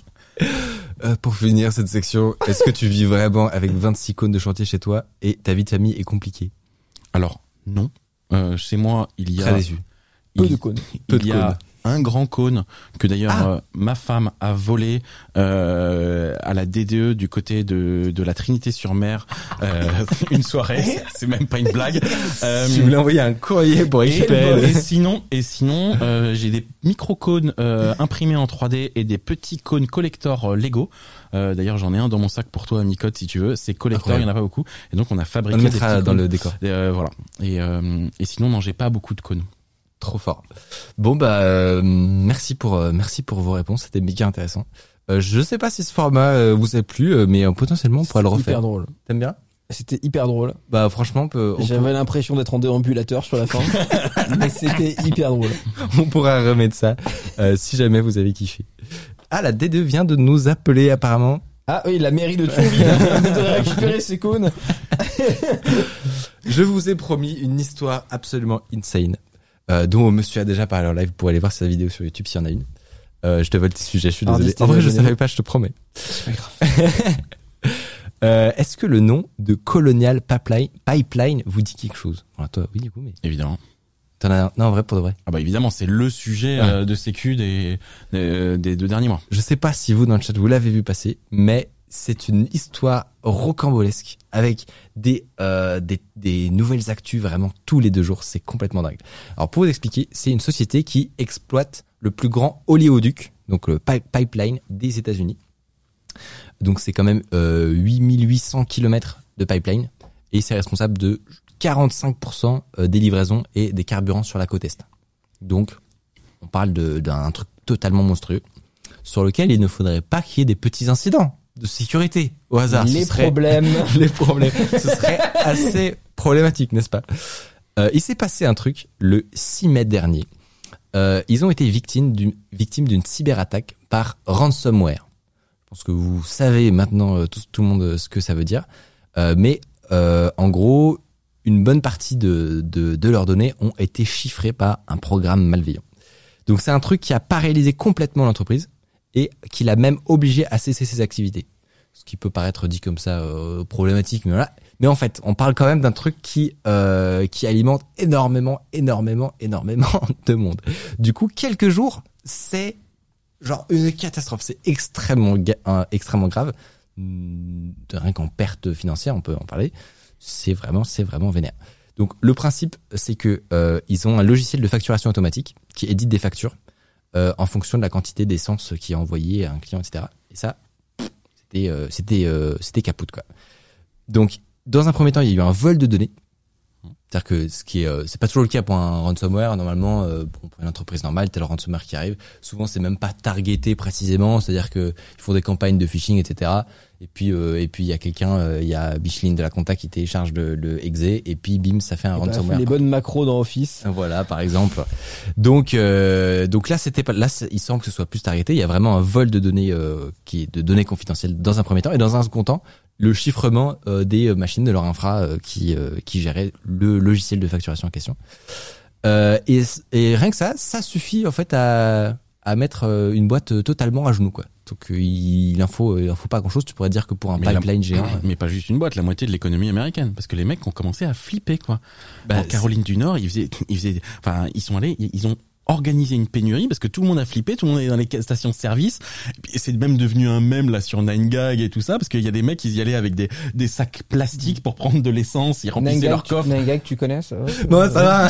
Euh, Pour finir cette section, est-ce que tu vis vraiment avec 26 cônes de chantier chez toi et ta vie de famille est compliquée? Alors, non. Euh, chez moi, il y a... Très déçu. Peu il, de cônes. Peu il de y a cônes. un grand cône que d'ailleurs Ah. euh, ma femme a volé euh, à la DDE du côté de, de la Trinité-sur-Mer euh, [LAUGHS] une soirée. [LAUGHS] C'est même pas une blague. Je voulais envoyer un courrier pour Et, récupérer. et le- sinon, et sinon, j'ai des micro-cônes euh, imprimés en 3D et des petits cônes collector Lego. Euh, D'ailleurs, j'en ai un dans mon sac pour toi, Micode, si tu veux. C'est collector, il y en a pas beaucoup. Et donc, on a On fabriqué le des mettra dans cônes. le décor. Et, euh, voilà. Et, euh, et sinon, non, j'ai pas beaucoup de cônes. Trop fort. Bon bah euh, merci pour euh, merci pour vos réponses, c'était méga intéressant. Euh, je sais pas si ce format euh, vous a plu, euh, mais euh, potentiellement on pourra le Hyper refaire. drôle. T'aimes bien? C'était hyper drôle. Bah franchement, on, peut, on, J'avais l'impression d'être en déambulateur sur la fin. [LAUGHS] mais c'était hyper drôle. on pourra remettre ça euh, si jamais vous avez kiffé. Ah la D2 vient de nous appeler apparemment. Ah oui, la mairie de Thionville [LAUGHS] voudrait récupérer ses cônes. Je vous ai promis une histoire absolument insane, euh, dont monsieur a déjà parlé en live. Vous pourrez aller voir sa vidéo sur YouTube s'il y en a une. Euh, je te vole tes sujets, je suis désolé. En vrai, je savais pas, je te promets. C'est pas grave. [LAUGHS] Euh, Est-ce que le nom de Colonial Pipeline, Pipeline vous dit quelque chose? Toi, oui, du coup, mais Évidemment. T'en as Non, en vrai, pour de vrai. Ah bah évidemment, c'est le sujet Ouais. euh, de sécu des, des, des deux derniers mois. Je sais pas si vous, dans le chat, vous l'avez vu passer, mais c'est une histoire rocambolesque avec des, euh, des, des nouvelles actus vraiment tous les deux jours. C'est complètement dingue. Alors, pour vous expliquer, c'est une société qui exploite le plus grand oléoduc, donc le pi- pipeline des États-Unis. Donc, c'est quand même euh, 8800 km de pipeline et c'est responsable de 45% des livraisons et des carburants sur la côte est. Donc, on parle d'un truc totalement monstrueux sur lequel il ne faudrait pas qu'il y ait des petits incidents de sécurité au hasard. Les serait- problèmes. [LAUGHS] les problèmes. Ce serait assez problématique, n'est-ce pas? Euh, Il s'est passé un truc le 6 mai dernier. Euh, ils ont été victimes d'une victimes d'une cyberattaque par ransomware. Je pense que vous savez maintenant euh, tout, tout le monde euh, ce que ça veut dire. Euh, mais euh, en gros, une bonne partie de, de, de leurs données ont été chiffrées par un programme malveillant. Donc c'est un truc qui a paralysé complètement l'entreprise et qui l'a même obligé à cesser ses activités. Ce qui peut paraître dit comme ça euh, problématique, mais voilà. Mais en fait, on parle quand même d'un truc qui euh, qui alimente énormément, énormément, énormément [LAUGHS] de monde. Du coup, quelques jours, c'est genre une catastrophe. C'est extrêmement, euh, extrêmement grave. Hmm, Rien qu'en perte financière, on peut en parler. C'est vraiment, c'est vraiment vénère. Donc le principe, c'est que euh, ils ont un logiciel de facturation automatique qui édite des factures euh, en fonction de la quantité d'essence qui est envoyée à un client, etc. Et ça, c'était, euh, c'était, euh, c'était quoi. Donc dans un premier temps, il y a eu un vol de données. C'est-à-dire que ce qui est, euh, c'est pas toujours le cas pour un ransomware. Normalement, euh, pour une entreprise normale, le ransomware qui arrive. Souvent, c'est même pas targeté précisément. C'est-à-dire que ils font des campagnes de phishing, etc. Et puis, euh, et puis il y a quelqu'un, euh, il y a Bicheline de la compta qui télécharge le, le exe et puis bim, ça fait un Et bah, ransomware. les bonnes macros dans Office. Voilà, par exemple. Donc, euh, donc là, c'était pas. Là, il semble que ce soit plus targeté. Il y a vraiment un vol de données euh, qui est de données confidentielles dans un premier temps et dans un second temps, le chiffrement euh, des euh, machines de leur infra euh, qui euh, qui gérait le logiciel de facturation en question. Euh, et, et rien que ça, ça suffit en fait à à mettre euh, une boîte totalement à genoux quoi. Donc euh, il en faut il en faut pas grand chose. Tu pourrais dire que pour un Mais la- pipeline géant. [COUGHS] Mais pas juste une boîte, la moitié de l'économie américaine. Parce que les mecs ont commencé à flipper, quoi. Bah, en Caroline du Nord, ils faisaient, ils faisaient, enfin, ils sont allés, ils ont organisé une pénurie parce que tout le monde a flippé, tout le monde est dans les stations de service. Et c'est même devenu un mème là sur 9gag et tout ça parce qu'il y a des mecs ils y allaient avec des, des sacs plastiques pour prendre de l'essence, ils remplissaient leur tu- coffre. Nangag, tu connais ça ouais Bon, ça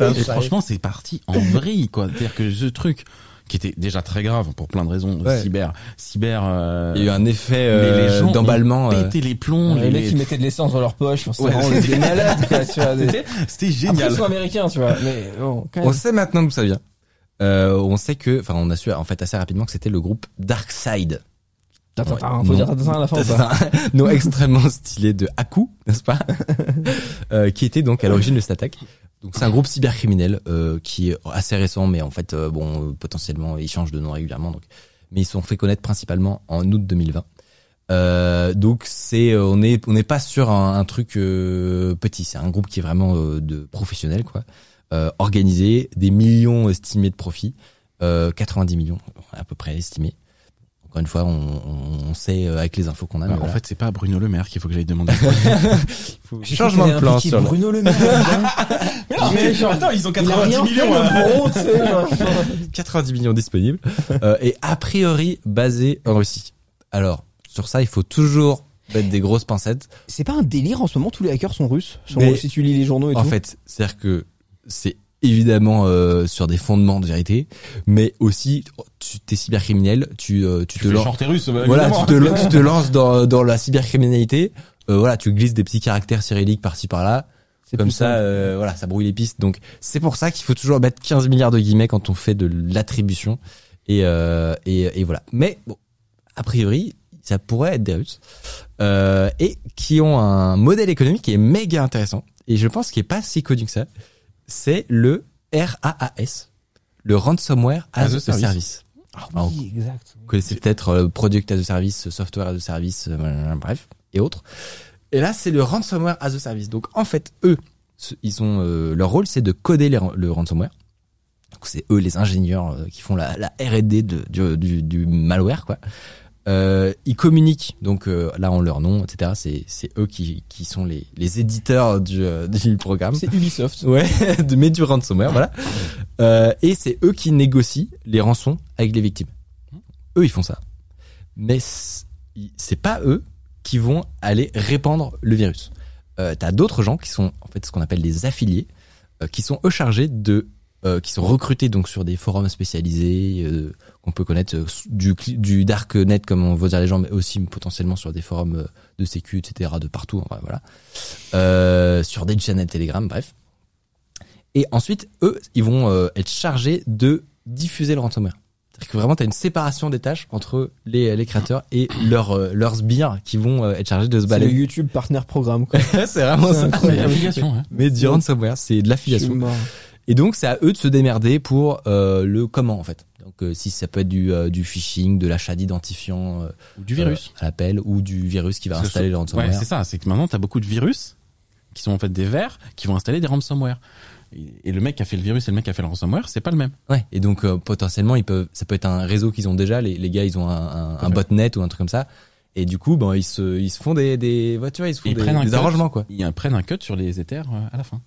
va. Et [LAUGHS] franchement, c'est parti en vrille, quoi. C'est-à-dire que ce truc qui était déjà très grave pour plein de raisons, Ouais. cyber, cyber. euh, Il y a eu un effet mais les euh, d'emballement. euh, pété les plombs. les les- mecs qui mettaient de l'essence dans leur poche, Ouais. vraiment des malades, quoi, tu vois. [LAUGHS] des- C'était c'était Après, génial. ils sont américains, tu vois. Mais bon, quand On sait maintenant d'où ça vient. Euh, on sait que, enfin, on a su en fait assez rapidement que c'était le groupe Darkside. Attends, Ouais. attends, faut Non. dire à la fin nom extrêmement stylé de Haku, n'est-ce pas [LAUGHS] Euh, Qui était donc à l'origine de cette attaque. Donc c'est un groupe cybercriminel euh, qui est assez récent, mais en fait, euh, bon, potentiellement, ils changent de nom régulièrement. Donc, mais ils sont fait connaître principalement en août 2020. Euh, donc c'est, euh, on est, on n'est pas sur un, truc euh, petit. C'est un groupe qui est vraiment de professionnels, quoi, organisé, des millions estimés de profit, euh, 90 millions à peu près estimés. Encore une fois, on, on- on sait euh, avec les infos qu'on a. mais en voilà. fait, c'est pas à Bruno Le Maire qu'il faut que j'aille demander. [LAUGHS] changement de plan sur Bruno Le Maire. Mais non, mais genre, attends, ils ont Il a 90 rien fait, millions. le hein. bro, tu sais, genre. [LAUGHS] 90 millions disponibles euh, et a priori basé en Russie. Alors sur ça, il faut toujours mettre des grosses pincettes. C'est pas un délire en ce moment, tous les hackers sont russes. Sont- Mais- si tu lis les journaux et En tout. fait, c'est-à-dire que c'est évidemment euh, sur des fondements de vérité, mais aussi tu t'es cybercriminel, tu euh, tu, Tu te lances chanter russe, bah, voilà, tu te, tu te [LAUGHS] lances dans dans la cybercriminalité. Euh, voilà, tu glisses des petits caractères cyrilliques par-ci par-là. C'est Comme ça, euh, voilà, ça brouille les pistes. Donc, c'est pour ça qu'il faut toujours mettre 15 milliards de guillemets quand on fait de l'attribution. Et, euh, et, et voilà. Mais bon, a priori, ça pourrait être des Russes. Euh, et qui ont un modèle économique qui est méga intéressant. Et je pense qu'il est pas si connu que ça. C'est le RAAS, le Ransomware as, As a a Service. Service. Ah Alors, oui, exact. vous connaissez peut-être euh, Product as a Service, Software as a Service, euh, bref, et autres. Et là, c'est le Ransomware as a Service. Donc, en fait, eux, ils ont euh, leur rôle, c'est de coder les le ransomware. Donc, c'est eux les ingénieurs euh, qui font la, la R&D du, du malware, quoi. Euh, ils communiquent, donc euh, là, en leur nom, etc. C'est c'est eux qui, qui sont les, les éditeurs du, euh, [LAUGHS] du programme. C'est Ubisoft. Ouais, [LAUGHS] de mettre du ransomware, voilà. Euh, et c'est eux qui négocient les rançons avec les victimes. Eux, ils font ça. Mais c'est pas eux qui vont aller répandre le virus. Euh, T'as d'autres gens qui sont en fait ce qu'on appelle des affiliés, euh, qui sont eux chargés de, euh, qui sont recrutés donc sur des forums spécialisés euh, qu'on peut connaître euh, du du darknet comme on veut dire les gens, mais aussi potentiellement sur des forums euh, de sécu, etc. de partout. enfin, voilà, euh, sur des channels Telegram, bref. Et ensuite, eux, ils vont euh, être chargés de diffuser le ransomware. C'est-à-dire que vraiment, tu as une séparation des tâches entre les, les créateurs et leurs euh, leurs sbires qui vont euh, être chargés de se C'est le balader. YouTube Partner Programme, quoi. [LAUGHS] c'est vraiment ça. C'est l'affiliation, hein. Mais du ransomware, c'est de Je l'affiliation. Et donc, c'est à eux de se démerder pour euh, le comment, en fait. Donc, euh, si ça peut être du, euh, du phishing, de l'achat d'identifiants euh, Ou du virus. à l'appel, ou du virus qui va Parce installer le Ouais, ransomware. c'est ça. C'est que maintenant, t'as beaucoup de virus qui sont en fait des vers qui vont installer des ransomware. Et, le mec qui a fait le virus et le mec qui a fait le ransomware, c'est pas le même. Ouais. Et donc euh, potentiellement, ils peuvent, ça peut être un réseau qu'ils ont déjà. Les, les gars, ils ont un, un, un botnet ou un truc comme ça. Et du coup, ben ils se, ils se font des, des, ouais, tu vois, ils se font Ils des, des arrangements quoi. Ils prennent un cut sur les éthers euh, à la fin.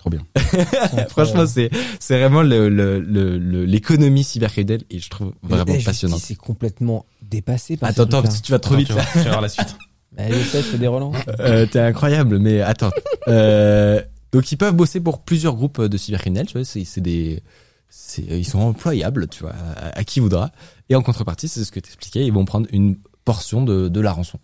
Trop bien. [LAUGHS] Franchement, c'est c'est vraiment le le- le- le- l'économie cybercriminelle et je trouve Mais vraiment la justice passionnante. C'est complètement dépassé par Attends, attends, parce que tu vas trop Attends, vite. tu vas- tu vas voir la suite. Bah, je sais, je fais des relances. Euh, T'es incroyable, mais attends. Euh, donc ils peuvent bosser pour plusieurs groupes de cybercriminels, tu vois. C'est c'est des, c'est- ils sont employables, tu vois, à, à qui voudra. Et en contrepartie, c'est ce que t'expliquais, ils vont prendre une portion de, de la rançon.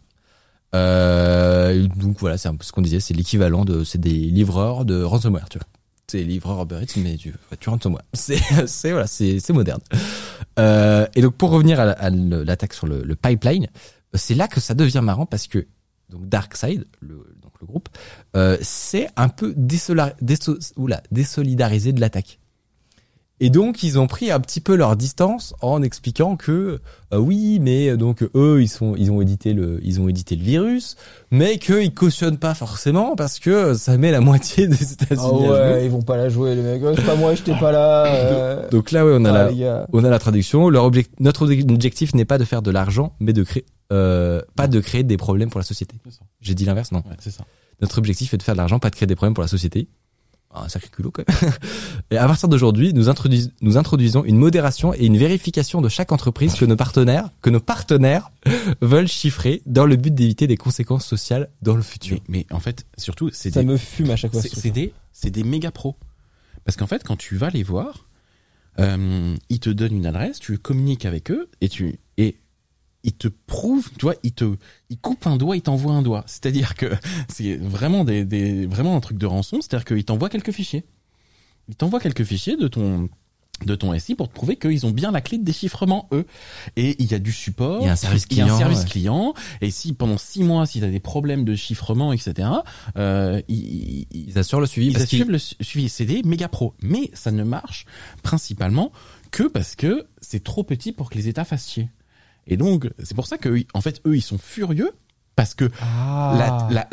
Euh, donc voilà, c'est un peu ce qu'on disait, c'est l'équivalent de, c'est des livreurs de ransomware, tu vois. C'est livreur Uber Eats, mais tu, tu ransomware. [LAUGHS] C'est, c'est voilà, c'est, c'est moderne. Euh, et donc pour revenir à, la- à l'attaque sur le, pipeline, c'est là que ça devient marrant parce que donc DarkSide, le, donc le groupe, euh, c'est un peu désolidarisé de l'attaque. Et donc ils ont pris un petit peu leur distance en expliquant que euh, oui, mais euh, donc eux ils sont ils ont édité le ils ont édité le virus, mais qu'ils cautionnent pas forcément parce que ça met la [LAUGHS] moitié des États-Unis. Ah à ouais, ils vont pas la jouer, les mecs. Oh, c'est pas moi, j'étais pas là. euh. Donc là ouais, on a Ah, la on a la traduction. Leur object- notre objectif n'est pas de faire de l'argent, mais de créer euh, pas de créer des problèmes pour la société. J'ai dit l'inverse, non Ouais, c'est ça. Notre objectif est de faire de l'argent, pas de créer des problèmes pour la société. Ah, Un sacré culot, quand même. [LAUGHS] Et à partir d'aujourd'hui, nous, introduis- nous introduisons une modération et une vérification de chaque entreprise que nos partenaires, que nos partenaires [LAUGHS] veulent chiffrer dans le but d'éviter des conséquences sociales dans le futur. Mais, mais en fait, surtout, c'est Ça des, me fume à chaque fois. c'est ce des, c'est des méga pros. Parce qu'en fait, quand tu vas les voir, euh, ils te donnent une adresse, tu communiques avec eux et tu ils te prouvent, tu vois, ils te, ils coupent un doigt, ils t'envoient un doigt. C'est-à-dire que [LAUGHS] c'est vraiment des, des, vraiment un truc de rançon. C'est-à-dire qu'ils t'envoient quelques fichiers. Ils t'envoient quelques fichiers de ton, de ton SI pour te prouver qu'ils ont bien la clé de déchiffrement eux. Et il y a du support. Il y a un service Il y a un client, service ouais. client. Et si pendant six mois, si tu as des problèmes de chiffrement, etc., euh, ils, assurent le suivi ils parce assurent le su- suivi. C'est des méga pros. Mais ça ne marche principalement que parce que c'est trop petit pour que les États fassent chier. Et donc, c'est pour ça que, en fait, eux, ils sont furieux parce que Ah. la, la-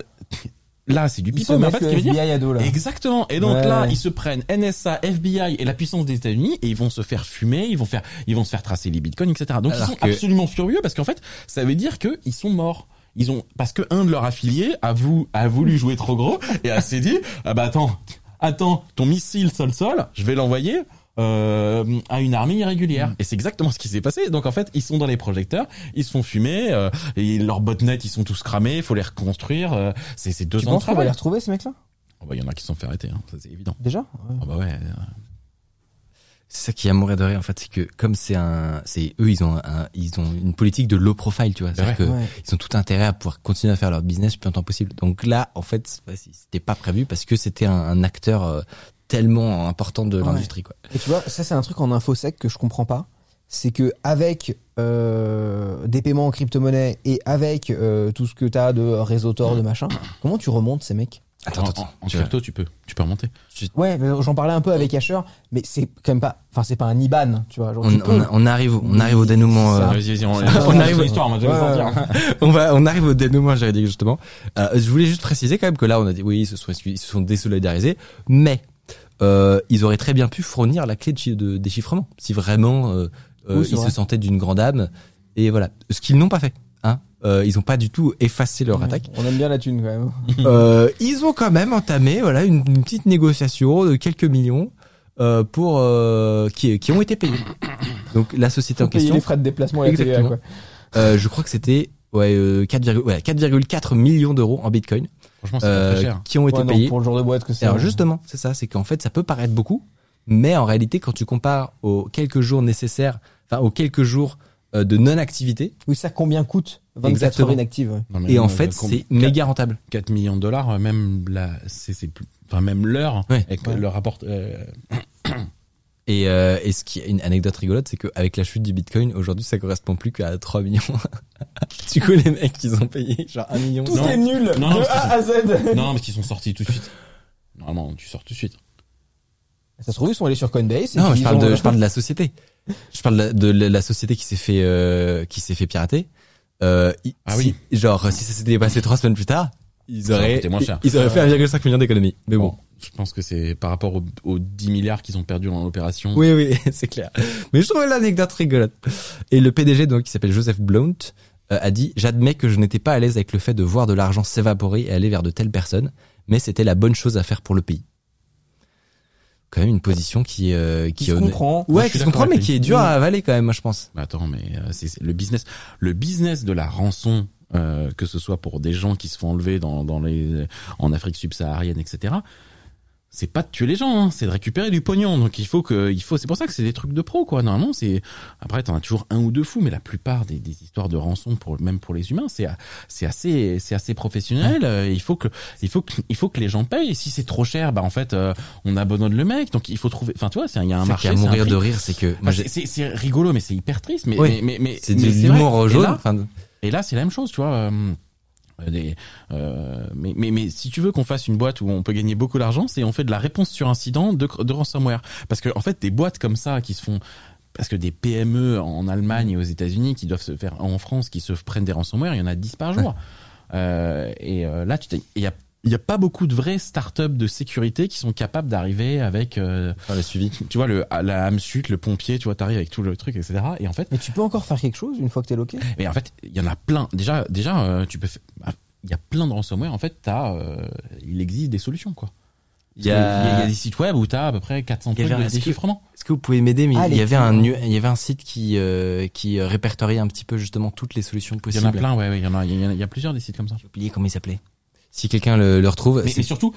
là, c'est du pipeau. Mais en fait, ce qui veut dire, là. Exactement. Et donc Ouais. là, ils se prennent NSA, FBI et la puissance des États-Unis et ils vont se faire fumer, ils vont faire, ils vont se faire tracer les bitcoins, etc. Donc Alors ils sont que- absolument furieux parce qu'en fait, ça veut dire qu'ils sont morts. Ils ont parce que un de leurs affiliés a, vou- a voulu jouer trop gros et a s'est dit ah bah attends attends ton missile sol sol je vais l'envoyer euh, à une armée irrégulière. Et c'est exactement ce qui s'est passé. Donc en fait ils sont dans les projecteurs ils se font fumer euh, et leurs botnets ils sont tous cramés il faut les reconstruire euh, c'est c'est deux Tu ans de qu'on va travail. les retrouver, ces mecs-là? Oh bah, il y en a qui se sont fait arrêter hein, ça c'est évident. Déjà? Ouais. ah bah ouais euh, C'est ça qui a mourir de rire en fait, c'est que comme c'est un, c'est eux ils ont un, ils ont une politique de low profile, tu vois, c'est-à-dire que Ouais. ils ont tout intérêt à pouvoir continuer à faire leur business le plus longtemps possible. Donc là, en fait, c'était pas prévu parce que c'était un, un acteur euh, tellement important de Ouais. l'industrie, quoi. Et tu vois, ça c'est un truc en infosec que je comprends pas. C'est que avec euh, des paiements en crypto-monnaie et avec euh, tout ce que t'as de réseau Tor, de machin, comment tu remontes ces mecs? Attends, en, attends, en- en tu crypto tu peux tu peux remonter Ouais, j'en parlais un peu avec Asher, mais c'est quand même pas, enfin c'est pas un IBAN, tu vois. Genre, on, tu peux- on, on arrive, on arrive au dénouement. Euh, Vas-y, vas-y, on, [LAUGHS] arrive- ouais, sortir. [LAUGHS] on va, on arrive au dénouement juridique justement. Euh, je voulais juste préciser quand même que là, on a dit oui, ils se sont, excusés, ils se sont désolidarisés, mais euh, ils auraient très bien pu fournir la clé de, chi- de déchiffrement si vraiment euh, euh, Oui, ils vrai. se sentaient d'une grande âme. Et voilà, ce qu'ils n'ont pas fait. Hein. Euh, ils n'ont pas du tout effacé leur attaque. On aime bien la thune quand même. [LAUGHS] Euh, ils ont quand même entamé voilà une, une petite négociation de quelques millions euh, pour qui, qui ont été payés. Donc la société Faut en question, les frais de déplacement et la TVA, Exactement. quoi. je crois que c'était ouais, euh, 4,4 ouais, 4,4 millions d'euros en Bitcoin Franchement, c'est euh, très cher. qui ont été Ouais, non, payés. pour le genre de boîte que c'est. Alors justement, c'est ça, c'est qu'en fait ça peut paraître beaucoup, mais en réalité quand tu compares aux quelques jours nécessaires, enfin aux quelques jours euh, de non-activité, Oui, ça combien coûte 24 Exactement. heures inactives ouais. Non, et en fait c'est méga rentable. 4 millions de dollars, euh, même la, c'est, c'est plus, enfin, même l'heure, Ouais. avec Ouais. le rapport, euh, Et, euh, et ce qui est une anecdote rigolote, c'est qu'avec la chute du Bitcoin, aujourd'hui, ça correspond plus qu'à 3 millions. [LAUGHS] du coup, les mecs, ils ont payé genre 1 million. Tout Non. est nul Non, non, de A à Z. non, parce qu'ils sont sortis tout de suite. Normalement, tu sors tout de suite. Ça se trouve, ils sont allés sur Coinbase. Non, je parle, ont- de, je parle de la société. Je parle de, de la- société qui s'est fait, euh, qui s'est fait pirater. Euh, Ah si- oui. Genre, si ça s'était passé trois semaines plus tard, ils auraient, coûté moins cher. ils auraient fait 1,5 million d'économies. Mais bon. Bon, je pense que c'est par rapport aux, aux 10 milliards qu'ils ont perdus dans l'opération. Oui, oui, [LAUGHS] c'est clair. Mais je trouvais l'anecdote rigolote. Et le PDG, donc, qui s'appelle Joseph Blount, euh, a dit, j'admets que je n'étais pas à l'aise avec le fait de voir de l'argent s'évaporer et aller vers de telles personnes, mais c'était la bonne chose à faire pour le pays. quand même une position qui euh, Qui qui se comprend. Ouais, qui se comprend, mais qui est dur à avaler quand même, moi je pense. Mais attends, mais euh, c'est c'est le business, le business de la rançon, euh, que ce soit pour des gens qui se font enlever dans, dans les, en Afrique subsaharienne, etc. C'est pas de tuer les gens, hein, c'est de récupérer du pognon. Donc il faut que, il faut, c'est pour ça que c'est des trucs de pro, quoi. Normalement, c'est après t'en as toujours un ou deux fous, mais la plupart des, des histoires de rançon, pour même pour les humains, c'est c'est assez, c'est assez professionnel. Euh, Il faut que, il faut que, il faut que les gens payent. Et si c'est trop cher, bah en fait, euh, on abandonne le mec. Donc il faut trouver. Enfin, tu vois, c'est il y a un marché. un mourir prix. de rire, c'est que Enfin, c'est- rigolo, mais c'est hyper triste. Mais, Oui. mais, mais, mais c'est de vrai. l'humour Et jaune. là- Enfin, là, c'est la même chose, tu vois. euh, des, euh, mais, mais, mais si tu veux qu'on fasse une boîte où on peut gagner beaucoup d'argent, c'est on fait de la réponse sur incident de, de ransomware. Parce que en fait, des boîtes comme ça qui se font parce que des PME en Allemagne et aux États-Unis qui doivent se faire en France qui se prennent des ransomware, il y en a 10 par jour. Euh, et euh, là, tu il y a il y a pas beaucoup de vraies startups de sécurité qui sont capables d'arriver avec, euh, faire le suivi. tu vois, le la hamsuite, le pompier, tu vois, t'arrives avec tout le truc, etc. Et en fait, Mais tu peux encore faire quelque chose une fois que t'es loqué mais en fait, il y en a plein. Déjà, déjà, euh, tu peux. ah, Il y a plein de ransomware. En fait, t'as, euh, il existe des solutions, quoi. Il y a, il y a a, des sites web où t'as à peu près 400 Il y trucs de un- est-ce que- déchiffrement. Est-ce que vous pouvez m'aider Mais Ah, il y avait un, il y avait un site qui euh, qui euh, répertoriait un petit peu justement toutes les solutions Il y possibles. en a plein, ouais, ouais, il y en a, il y en a, il y a plusieurs des sites comme ça. J'ai oublié comment il s'appelait. Si quelqu'un le, le retrouve, Mais, c'est- mais surtout,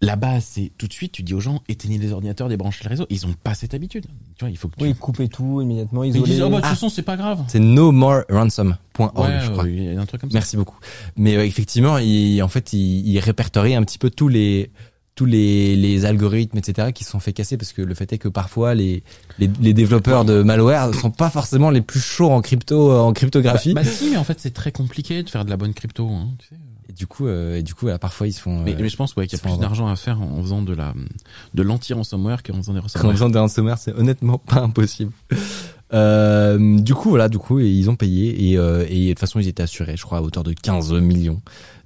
la base, c'est tout de suite, tu dis aux gens, éteignez les ordinateurs, débranchez le réseau. Ils ont pas cette habitude. Tu vois, il faut que tu. Oui, couper tout immédiatement, Mais ils isoler. disent, oh, bah, de toute Ah. façon, c'est pas grave. c'est nomoreransom.org, Ouais, je crois. euh, il y a un truc comme ça. Merci beaucoup. Mais euh, effectivement, il, en fait, il, il répertorie un petit peu tous les tous les, les algorithmes, etc., qui se sont fait casser parce que le fait est que parfois les les, les développeurs de malware sont pas forcément les plus chauds en crypto en Bah, cryptographie. bah si, mais en fait, c'est très compliqué de faire de la bonne crypto. Hein, tu sais. Et du coup, euh, et du coup, voilà, parfois ils se font. Mais, mais je pense ouais, qu'il y a plus d'argent à faire en faisant de la de l'anti-ransomware qu'en faisant des en ransomware. faisant des ransomware, c'est honnêtement [LAUGHS] pas impossible. Euh, du coup, voilà, du coup, ils ont payé et, euh, et de toute façon, ils étaient assurés, je crois, à hauteur de 15 millions.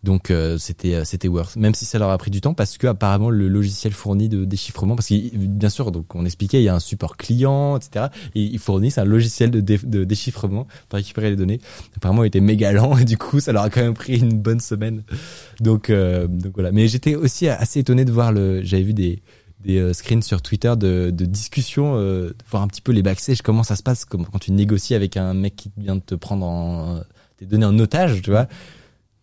Donc, euh, c'était euh, c'était worth, même si ça leur a pris du temps, parce que apparemment le logiciel fournit de déchiffrement, parce que bien sûr, donc on expliquait, il y a un support client, etc. Et ils fournissent un logiciel de, dé- de déchiffrement pour récupérer les données. Apparemment, il était méga lent [LAUGHS] et du coup, ça leur a quand même pris une bonne semaine. Donc, euh, donc voilà. Mais j'étais aussi assez étonné de voir le. J'avais vu des des euh, screens sur Twitter de, de discussions, euh, de voir un petit peu les backstage, comment ça se passe quand tu négocies avec un mec qui vient de te prendre en, t'es donné en otage, tu vois.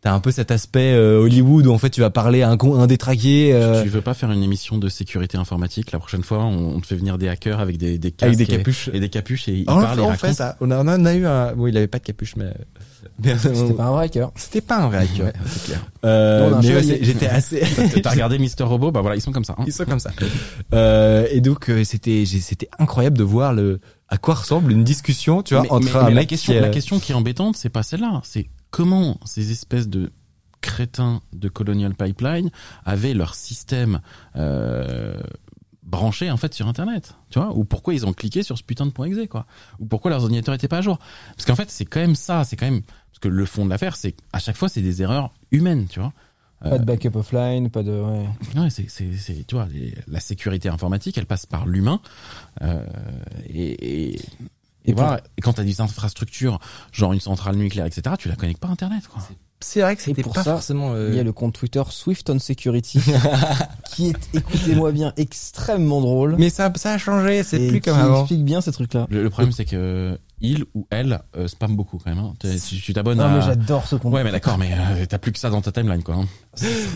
T'as un peu cet aspect euh, Hollywood où en fait tu vas parler à un con, un détraqué euh, Tu veux pas faire une émission de sécurité informatique La prochaine fois, on, on te fait venir des hackers avec des, des casques avec des capuches. et, des capuches et ils on, parlent, on racontent. fait ça. On, a, on en a eu un. Bon, il avait pas de capuche, mais. mais C'était pas un vrai hacker. C'était pas un vrai hacker. Ouais, c'est clair. Euh, Non, a mais ouais, j'étais assez. T'as regardé Mister Robot? Bah voilà, ils sont comme ça. hein. Ils sont comme ça. Euh, et donc euh, c'était j'ai- c'était incroyable de voir le à quoi ressemble une discussion, tu vois, Mais- entre mais- un mais mec la question, qui, la euh, question qui est embêtante, c'est pas celle-là. C'est comment ces espèces de crétins de Colonial Pipeline avaient leur système euh, branché en fait sur Internet, tu vois, ou pourquoi ils ont cliqué sur ce putain de point .exe quoi, ou pourquoi leurs ordinateurs étaient pas à jour. Parce qu'en fait, c'est quand même ça, c'est quand même parce que le fond de l'affaire, c'est à chaque fois c'est des erreurs humaines, tu vois. Pas de backup offline, pas de. Ouais. Ouais, c'est, c'est, c'est, tu vois, les- la sécurité informatique, elle passe par l'humain. Euh, et, et, et voilà. Et quand tu as des infrastructures, genre une centrale nucléaire, etc., tu la connectes pas à Internet, quoi. c'est vrai que c'était pour pas ça, forcément euh, Il y a le compte Twitter Swift on Security [LAUGHS] qui est, écoutez-moi bien, extrêmement drôle. mais ça ça a changé, c'est plus comme qui avant. explique bien ces trucs-là. Le, le problème, c'est que il ou elle euh, spam beaucoup quand même. Hein. Tu, t'abonnes Non, à. mais j'adore ce compte. Ouais, mais d'accord, mais euh, t'as plus que ça dans ta timeline, quoi. hein.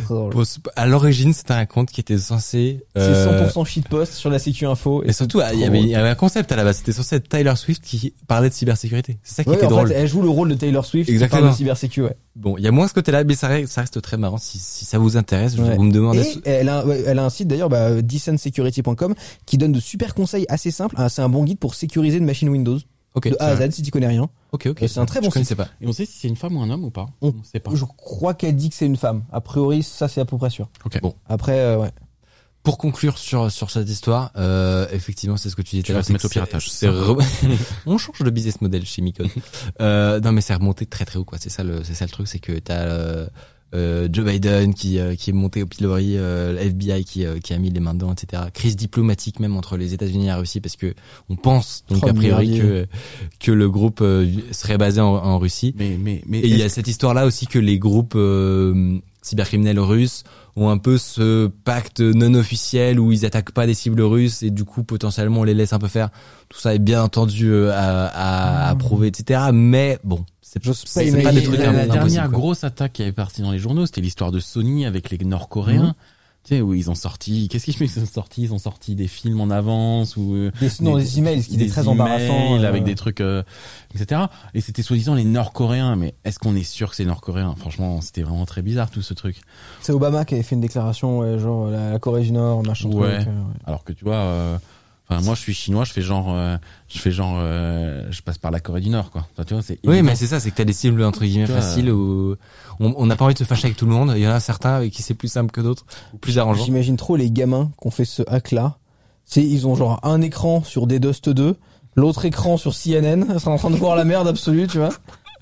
Drôle. À l'origine, c'était un compte qui était censé euh, C'est 100% shitpost sur la sécu info. et surtout, il y avait, il y avait un concept à la base. C'était censé être Tyler Swift qui parlait de cybersécurité. C'est ça qui Ouais, était en drôle. fait, elle joue le rôle de Taylor Swift qui Exactement. parle de cybersécu, ouais. Bon, il y a moins ce côté-là, mais ça, reste- ça reste très marrant. Si, si ça vous intéresse, je- Ouais. vous me demandez. Et elle a, elle a un site d'ailleurs, bah, decentsecurity.com, qui donne de super conseils assez simples. Ah, c'est un bon guide pour sécuriser une machine Windows. Ok, de A à Z si tu connais rien. ok, ok. Et c'est un très bon Je connaissais pas. Et on sait si c'est une femme ou un homme ou pas On- sait pas. Je crois qu'elle dit que c'est une femme. A priori, ça c'est à peu près sûr. Ok. Bon. Après, euh, ouais. Pour conclure sur sur cette histoire, euh, effectivement, c'est ce que tu disais. Tu tout à vas l'heure, te c'est mettre au piratage. re- [LAUGHS] On change de business model chez Micon. euh, non, mais c'est remonté très très haut, quoi. C'est ça le, c'est ça le truc, c'est que t'as euh, Joe Biden qui euh, qui est monté au pilori, euh, le FBI qui euh, qui a mis les mains dedans, etc. Crise diplomatique même entre les États-Unis et la Russie parce que on pense donc a priori que que le groupe euh, serait basé en, en Russie. Mais, mais, mais. Et il y a cette histoire-là aussi que les groupes euh, cybercriminels russes ont un peu ce pacte non officiel où ils attaquent pas des cibles russes et du coup potentiellement on les laisse un peu faire. Tout ça est bien entendu euh, à, à, à prouver, etc. Mais bon, c'est pas pas des trucs la, la dernière grosse attaque qui avait parti dans les journaux, c'était l'histoire de Sony avec les Nord-Coréens. Tu sais, où ils ont sorti, qu'est-ce qu'ils ont sorti? Ils ont sorti des films en avance ou euh, Des, non, des emails, ce qui était très embarrassant. euh, avec des trucs, euh, etc. Et c'était soi-disant les Nord-Coréens. Mais est-ce qu'on est sûr que c'est Nord-Coréen Franchement, c'était vraiment très bizarre tout ce truc. C'est Obama qui avait fait une déclaration, ouais, genre la, la Corée du Nord, machin Ouais. truc. euh, ouais. Alors que tu vois, euh, enfin moi je suis chinois, je fais genre, euh, je fais genre, euh, je passe par la Corée du Nord, quoi. Enfin, tu vois, c'est Oui, évident. mais c'est ça, c'est que t'as des cibles entre guillemets vois, faciles où on on n'a pas envie de se fâcher avec tout le monde. Il y en a certains avec qui c'est plus simple que d'autres, plus arrangeant. J'imagine trop les gamins qui ont fait ce hack-là. C'est, ils ont genre un écran sur DDoS 2, l'autre écran sur CNN, ils sont en train de voir la merde absolue, tu vois.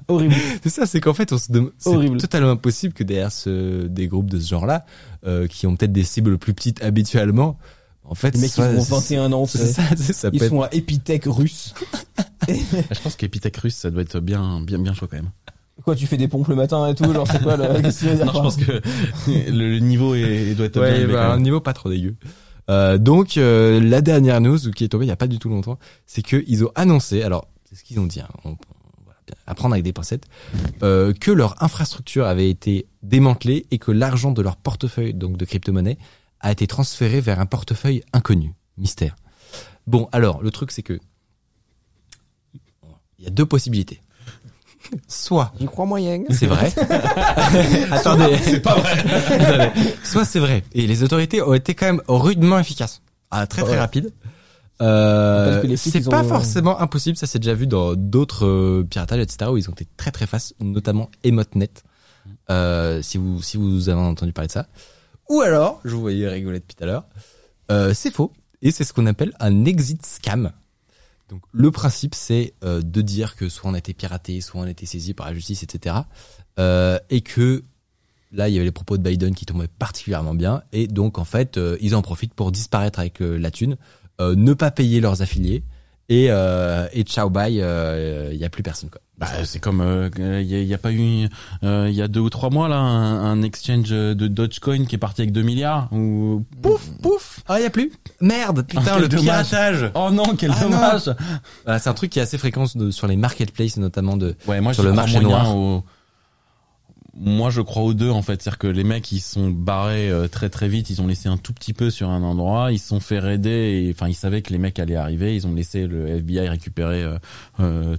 Horrible. [LAUGHS] C'est ça, c'est qu'en fait, on se dem- c'est totalement impossible que derrière ce, des groupes de ce genre-là, euh, qui ont peut-être des cibles plus petites habituellement, en fait, Les mecs, ils ont 21 ans, tu c'est ça, c'est- ça peut Ils être- sont à Epitech russe. [LAUGHS] Je pense qu'Epithèque russe, ça doit être bien, bien, bien chaud quand même. Quoi, tu fais des pompes le matin et tout, genre c'est quoi le, [LAUGHS] qu'est-ce que tu veux dire Non, je pense que le, niveau est, doit être bien Ouais, élevé bah, un niveau pas trop dégueu. Euh, donc euh, la dernière news qui est tombée il y a pas du tout longtemps, c'est que ils ont annoncé, alors c'est ce qu'ils ont dit, hein, on, voilà, bien, à prendre avec des pincettes, euh, que leur infrastructure avait été démantelée et que l'argent de leur portefeuille donc de crypto-monnaie a été transféré vers un portefeuille inconnu, mystère. Bon, alors le truc c'est que il y a deux possibilités. Soit J'y crois moyen. c'est vrai. [LAUGHS] Attendez, c'est pas vrai. Soit c'est vrai. Et les autorités ont été quand même rudement efficaces. Ah, très très Ouais. rapide. Euh, c'est pas ont- forcément impossible, ça c'est déjà vu dans d'autres euh, piratages, etc. où ils ont été très très fast, notamment Emotnet. Euh, si vous si vous avez entendu parler de ça. Ou alors, je vous voyais rigoler depuis tout à l'heure, euh, c'est faux. Et c'est ce qu'on appelle un exit scam. Donc le principe c'est euh, de dire que soit on a été piraté, soit on a été saisi par la justice, etc. Euh, et que là il y avait les propos de Biden qui tombaient particulièrement bien. Et donc en fait euh, ils en profitent pour disparaître avec euh, la thune, euh, ne pas payer leurs affiliés et et ciao bye, il y a plus personne quoi. Bah, c'est comme euh, il y, a, il y a pas eu euh, il y a deux ou trois mois là un, un exchange de Dogecoin qui est parti avec 2 milliards ou pouf pouf Ah il y a plus. Merde, putain Ah, le dommage. piratage. oh non quel Ah, dommage Voilà, c'est un truc qui est assez fréquent de- sur les marketplaces notamment de ouais moi Sur le marché noir. au- moi je crois aux deux en fait c'est-à-dire que les mecs ils sont barrés euh, très très vite ils ont laissé un tout petit peu sur un endroit ils se sont fait raider et enfin ils savaient que les mecs allaient arriver ils ont laissé le FBI récupérer euh, euh,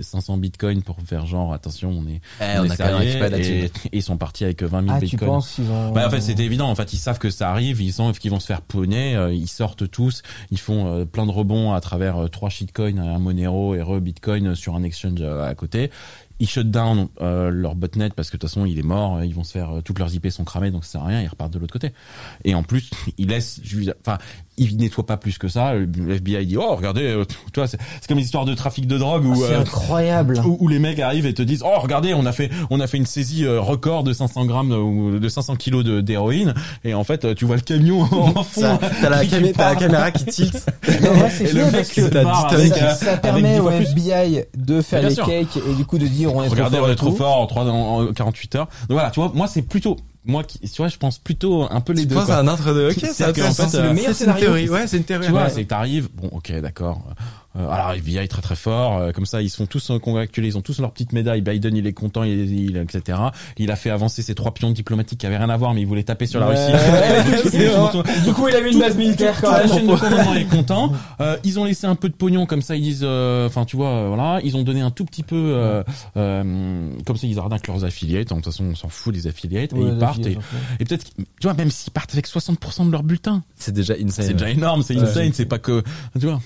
500 bitcoins pour faire genre attention on est Eh, on, on est a quand même et, et ils sont partis avec 20 000 Ah, tu bitcoins penses qu'ils vont. Bah, en fait, c'était évident. En fait, ils savent que ça arrive. Ils savent qu'ils vont se faire pogner. euh, ils sortent tous. Ils font euh, plein de rebonds à travers euh, trois shitcoins, un Monero et re Bitcoin sur un exchange euh, à côté. Ils shut down euh, leur botnet parce que de toute façon, il est mort. Ils vont se faire euh, toutes leurs IP sont cramées, donc ça sert à rien. Ils repartent de l'autre côté. Et en plus, ils laissent. Enfin, ils nettoient pas plus que ça. Le FBI dit oh regardez, euh, toi, c'est comme une histoire de trafic de drogue où C'est euh, incroyable. où, où les mecs arrivent et te disent oh regardez on a fait on a fait une saisie euh, record de 500 grammes ou de 500 kilos de d'héroïne et en fait tu vois le camion [LAUGHS] en fond t'as la, caméra qui tilt. [LAUGHS] Mais en vrai, c'est Et le parce que barre avec, euh, ça permet au. FBI de faire les sûr. cakes et du coup de dire on est regardez trop on fort est et trop fort en, 3, en, en 48 heures donc voilà tu vois moi c'est plutôt moi qui tu vois je pense plutôt un peu les Tu deux penses quoi. à un entre deux. Ok, c'est intéressant. fait, C'est le meilleur c'est une scénario. théorie. Ouais, c'est une théorie. tu vois, c'est que t'arrives, bon, ok, d'accord. Euh, alors FBI très très fort, euh, comme ça ils sont tous euh, congratulés, ils ont tous leur petite médaille. Biden il est content, il, il etc. Il a fait avancer ses trois pions diplomatiques qui avaient rien à voir, mais il voulait taper sur la Russie. Du [LAUGHS] coup, il a mis une base militaire quand la même. chaîne de commandement est content. Euh, ils ont laissé un peu de pognon, comme ça ils disent, euh, enfin tu vois, euh, voilà, ils ont donné un tout petit peu, euh, euh, comme ça ils arnaquent leurs affiliates. De toute façon on s'en fout des affiliates et ils partent. Et, et peut-être, qu'ils- tu vois, même s'ils partent avec 60% de leur bulletin, C'est déjà insane. c'est déjà énorme, c'est Ouais. insane, c'est pas que, tu vois.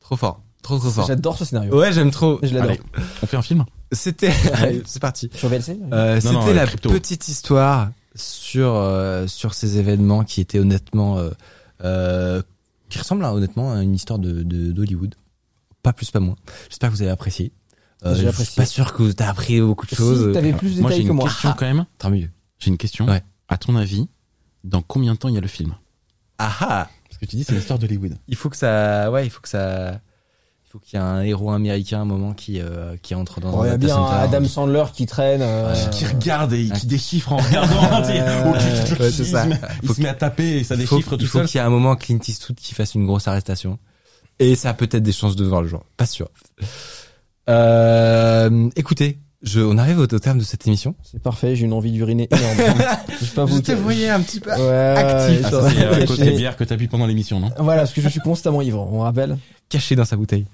Trop fort. Trop trop fort. J'adore ce scénario. Ouais, j'aime trop. Je l'adore. Allez, on fait un film. C'était, [LAUGHS] Allez, [LAUGHS] c'est parti. Sur VLC Euh, Non, non, C'était euh, la crypto. petite histoire sur euh, sur ces événements qui étaient honnêtement euh, euh, qui ressemblent à, honnêtement à une histoire de de- d'Hollywood. Pas plus, pas moins. J'espère que vous avez apprécié. Euh, J'ai je apprécié. suis pas sûr que t'as appris beaucoup de choses. Si, t'avais plus de Moi j'ai détails que une moi. question quand même. Tant mieux. J'ai une question. Ouais. À ton avis, dans combien de temps il y a le film? Ah ah Parce que tu dis c'est l'histoire d'Hollywood. Il faut que ça, ouais, il faut que ça, il faut faut qu'il y ait un héros américain à un moment qui euh, qui entre dans y un a bien. Adam Sandler qui traîne. euh, Qui regarde et qui déchiffre en regardant. Ouais, c'est ça. Il se met, il Faut se met à taper et ça il faut, déchiffre tout il faut seul. qu'il y ait un moment Clint Eastwood qui fasse une grosse arrestation. Et ça a peut-être des chances de voir le jour. Pas sûr. Euh, écoutez, je, on arrive au, terme de cette émission. C'est parfait, j'ai une envie d'uriner énorme. [LAUGHS] je pas vous. Je te voyais un petit peu. Ouais, actif. Ah, ça, c'est euh, côté bière que t'as bu pendant l'émission, non Voilà, parce que je suis constamment ivre, on rappelle. caché dans sa bouteille.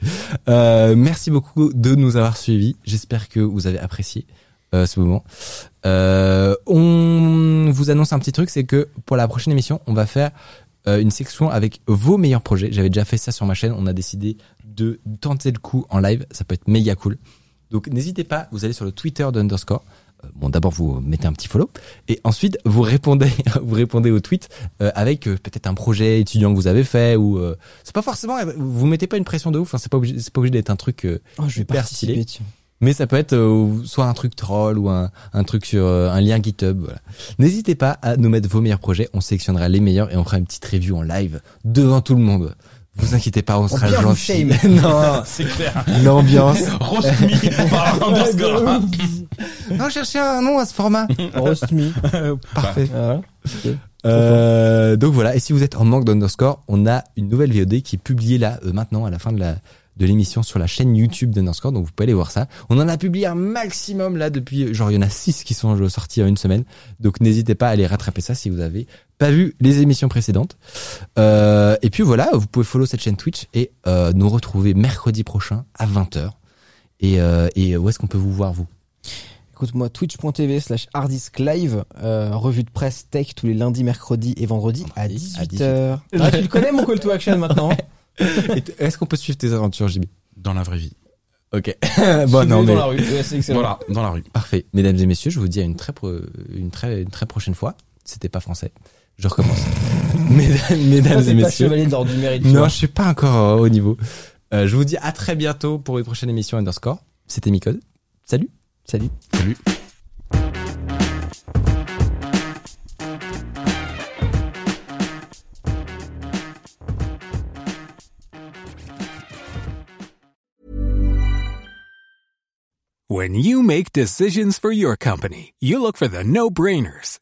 Euh, merci beaucoup de nous avoir suivis. J'espère que vous avez apprécié euh, ce moment. Euh, on vous annonce un petit truc, c'est que pour la prochaine émission, on va faire euh, une section avec vos meilleurs projets. J'avais déjà fait ça sur ma chaîne. On a décidé de tenter le coup en live. Ça peut être méga cool. Donc n'hésitez pas, vous allez sur le Twitter d'Underscore. Euh, Bon, d'abord vous mettez un petit follow et ensuite vous répondez, [LAUGHS] vous répondez au tweet euh, avec euh, peut-être un projet étudiant que vous avez fait ou euh, c'est pas forcément, vous mettez pas une pression de ouf. Hein, c'est pas obligé, c'est pas obligé d'être un truc euh, Oh, je vais stylé. tiens. mais ça peut être euh, soit un truc troll ou un, un truc sur euh, un lien GitHub. Voilà. N'hésitez pas à nous mettre vos meilleurs projets. On sélectionnera les meilleurs et on fera une petite review en live devant tout le monde. Vous inquiétez pas, on sera gentil. shame. [LAUGHS] non, [LAUGHS] C'est clair. l'ambiance. [LAUGHS] Rosmi par underscore. non, cherchez un nom à ce format. Roast me. Parfait. Voilà. Euh, donc voilà. Et si vous êtes en manque d'Underscore, on a une nouvelle VOD qui est publiée là euh, maintenant à la fin de la de l'émission sur la chaîne YouTube d'Underscore. Donc vous pouvez aller voir ça. On en a publié un maximum là depuis genre il y en a six qui sont sortis en une semaine. Donc n'hésitez pas à aller rattraper ça si vous avez pas vu les émissions précédentes. Euh, et puis voilà, vous pouvez follow cette chaîne Twitch et euh, nous retrouver mercredi prochain à 20h. Et, euh, et où est-ce qu'on peut vous voir vous? Écoute-moi, twitch.tv slash hardisk live, euh, revue de presse tech tous les lundis, mercredis et vendredis à Vendredi à 18h. Ah, tu le connais mon call to action maintenant [LAUGHS] Est-ce qu'on peut suivre tes aventures, JB Dans la vraie vie. Ok. [LAUGHS] bon, non, mais dans la rue. Ouais. Voilà, dans la rue. parfait. Mesdames et messieurs, je vous dis à une très, pro- une très, une très prochaine fois. C'était pas français. Je recommence. [LAUGHS] Mesdames, mesdames et pas messieurs. chevalier de l'ordre du mérite. Non, je suis pas encore euh, au niveau. Euh, je vous dis à très bientôt pour une prochaine émission Underscore. C'était Micode. Salut. Salut. Salut. When you make decisions for your company, you look for the no-brainers.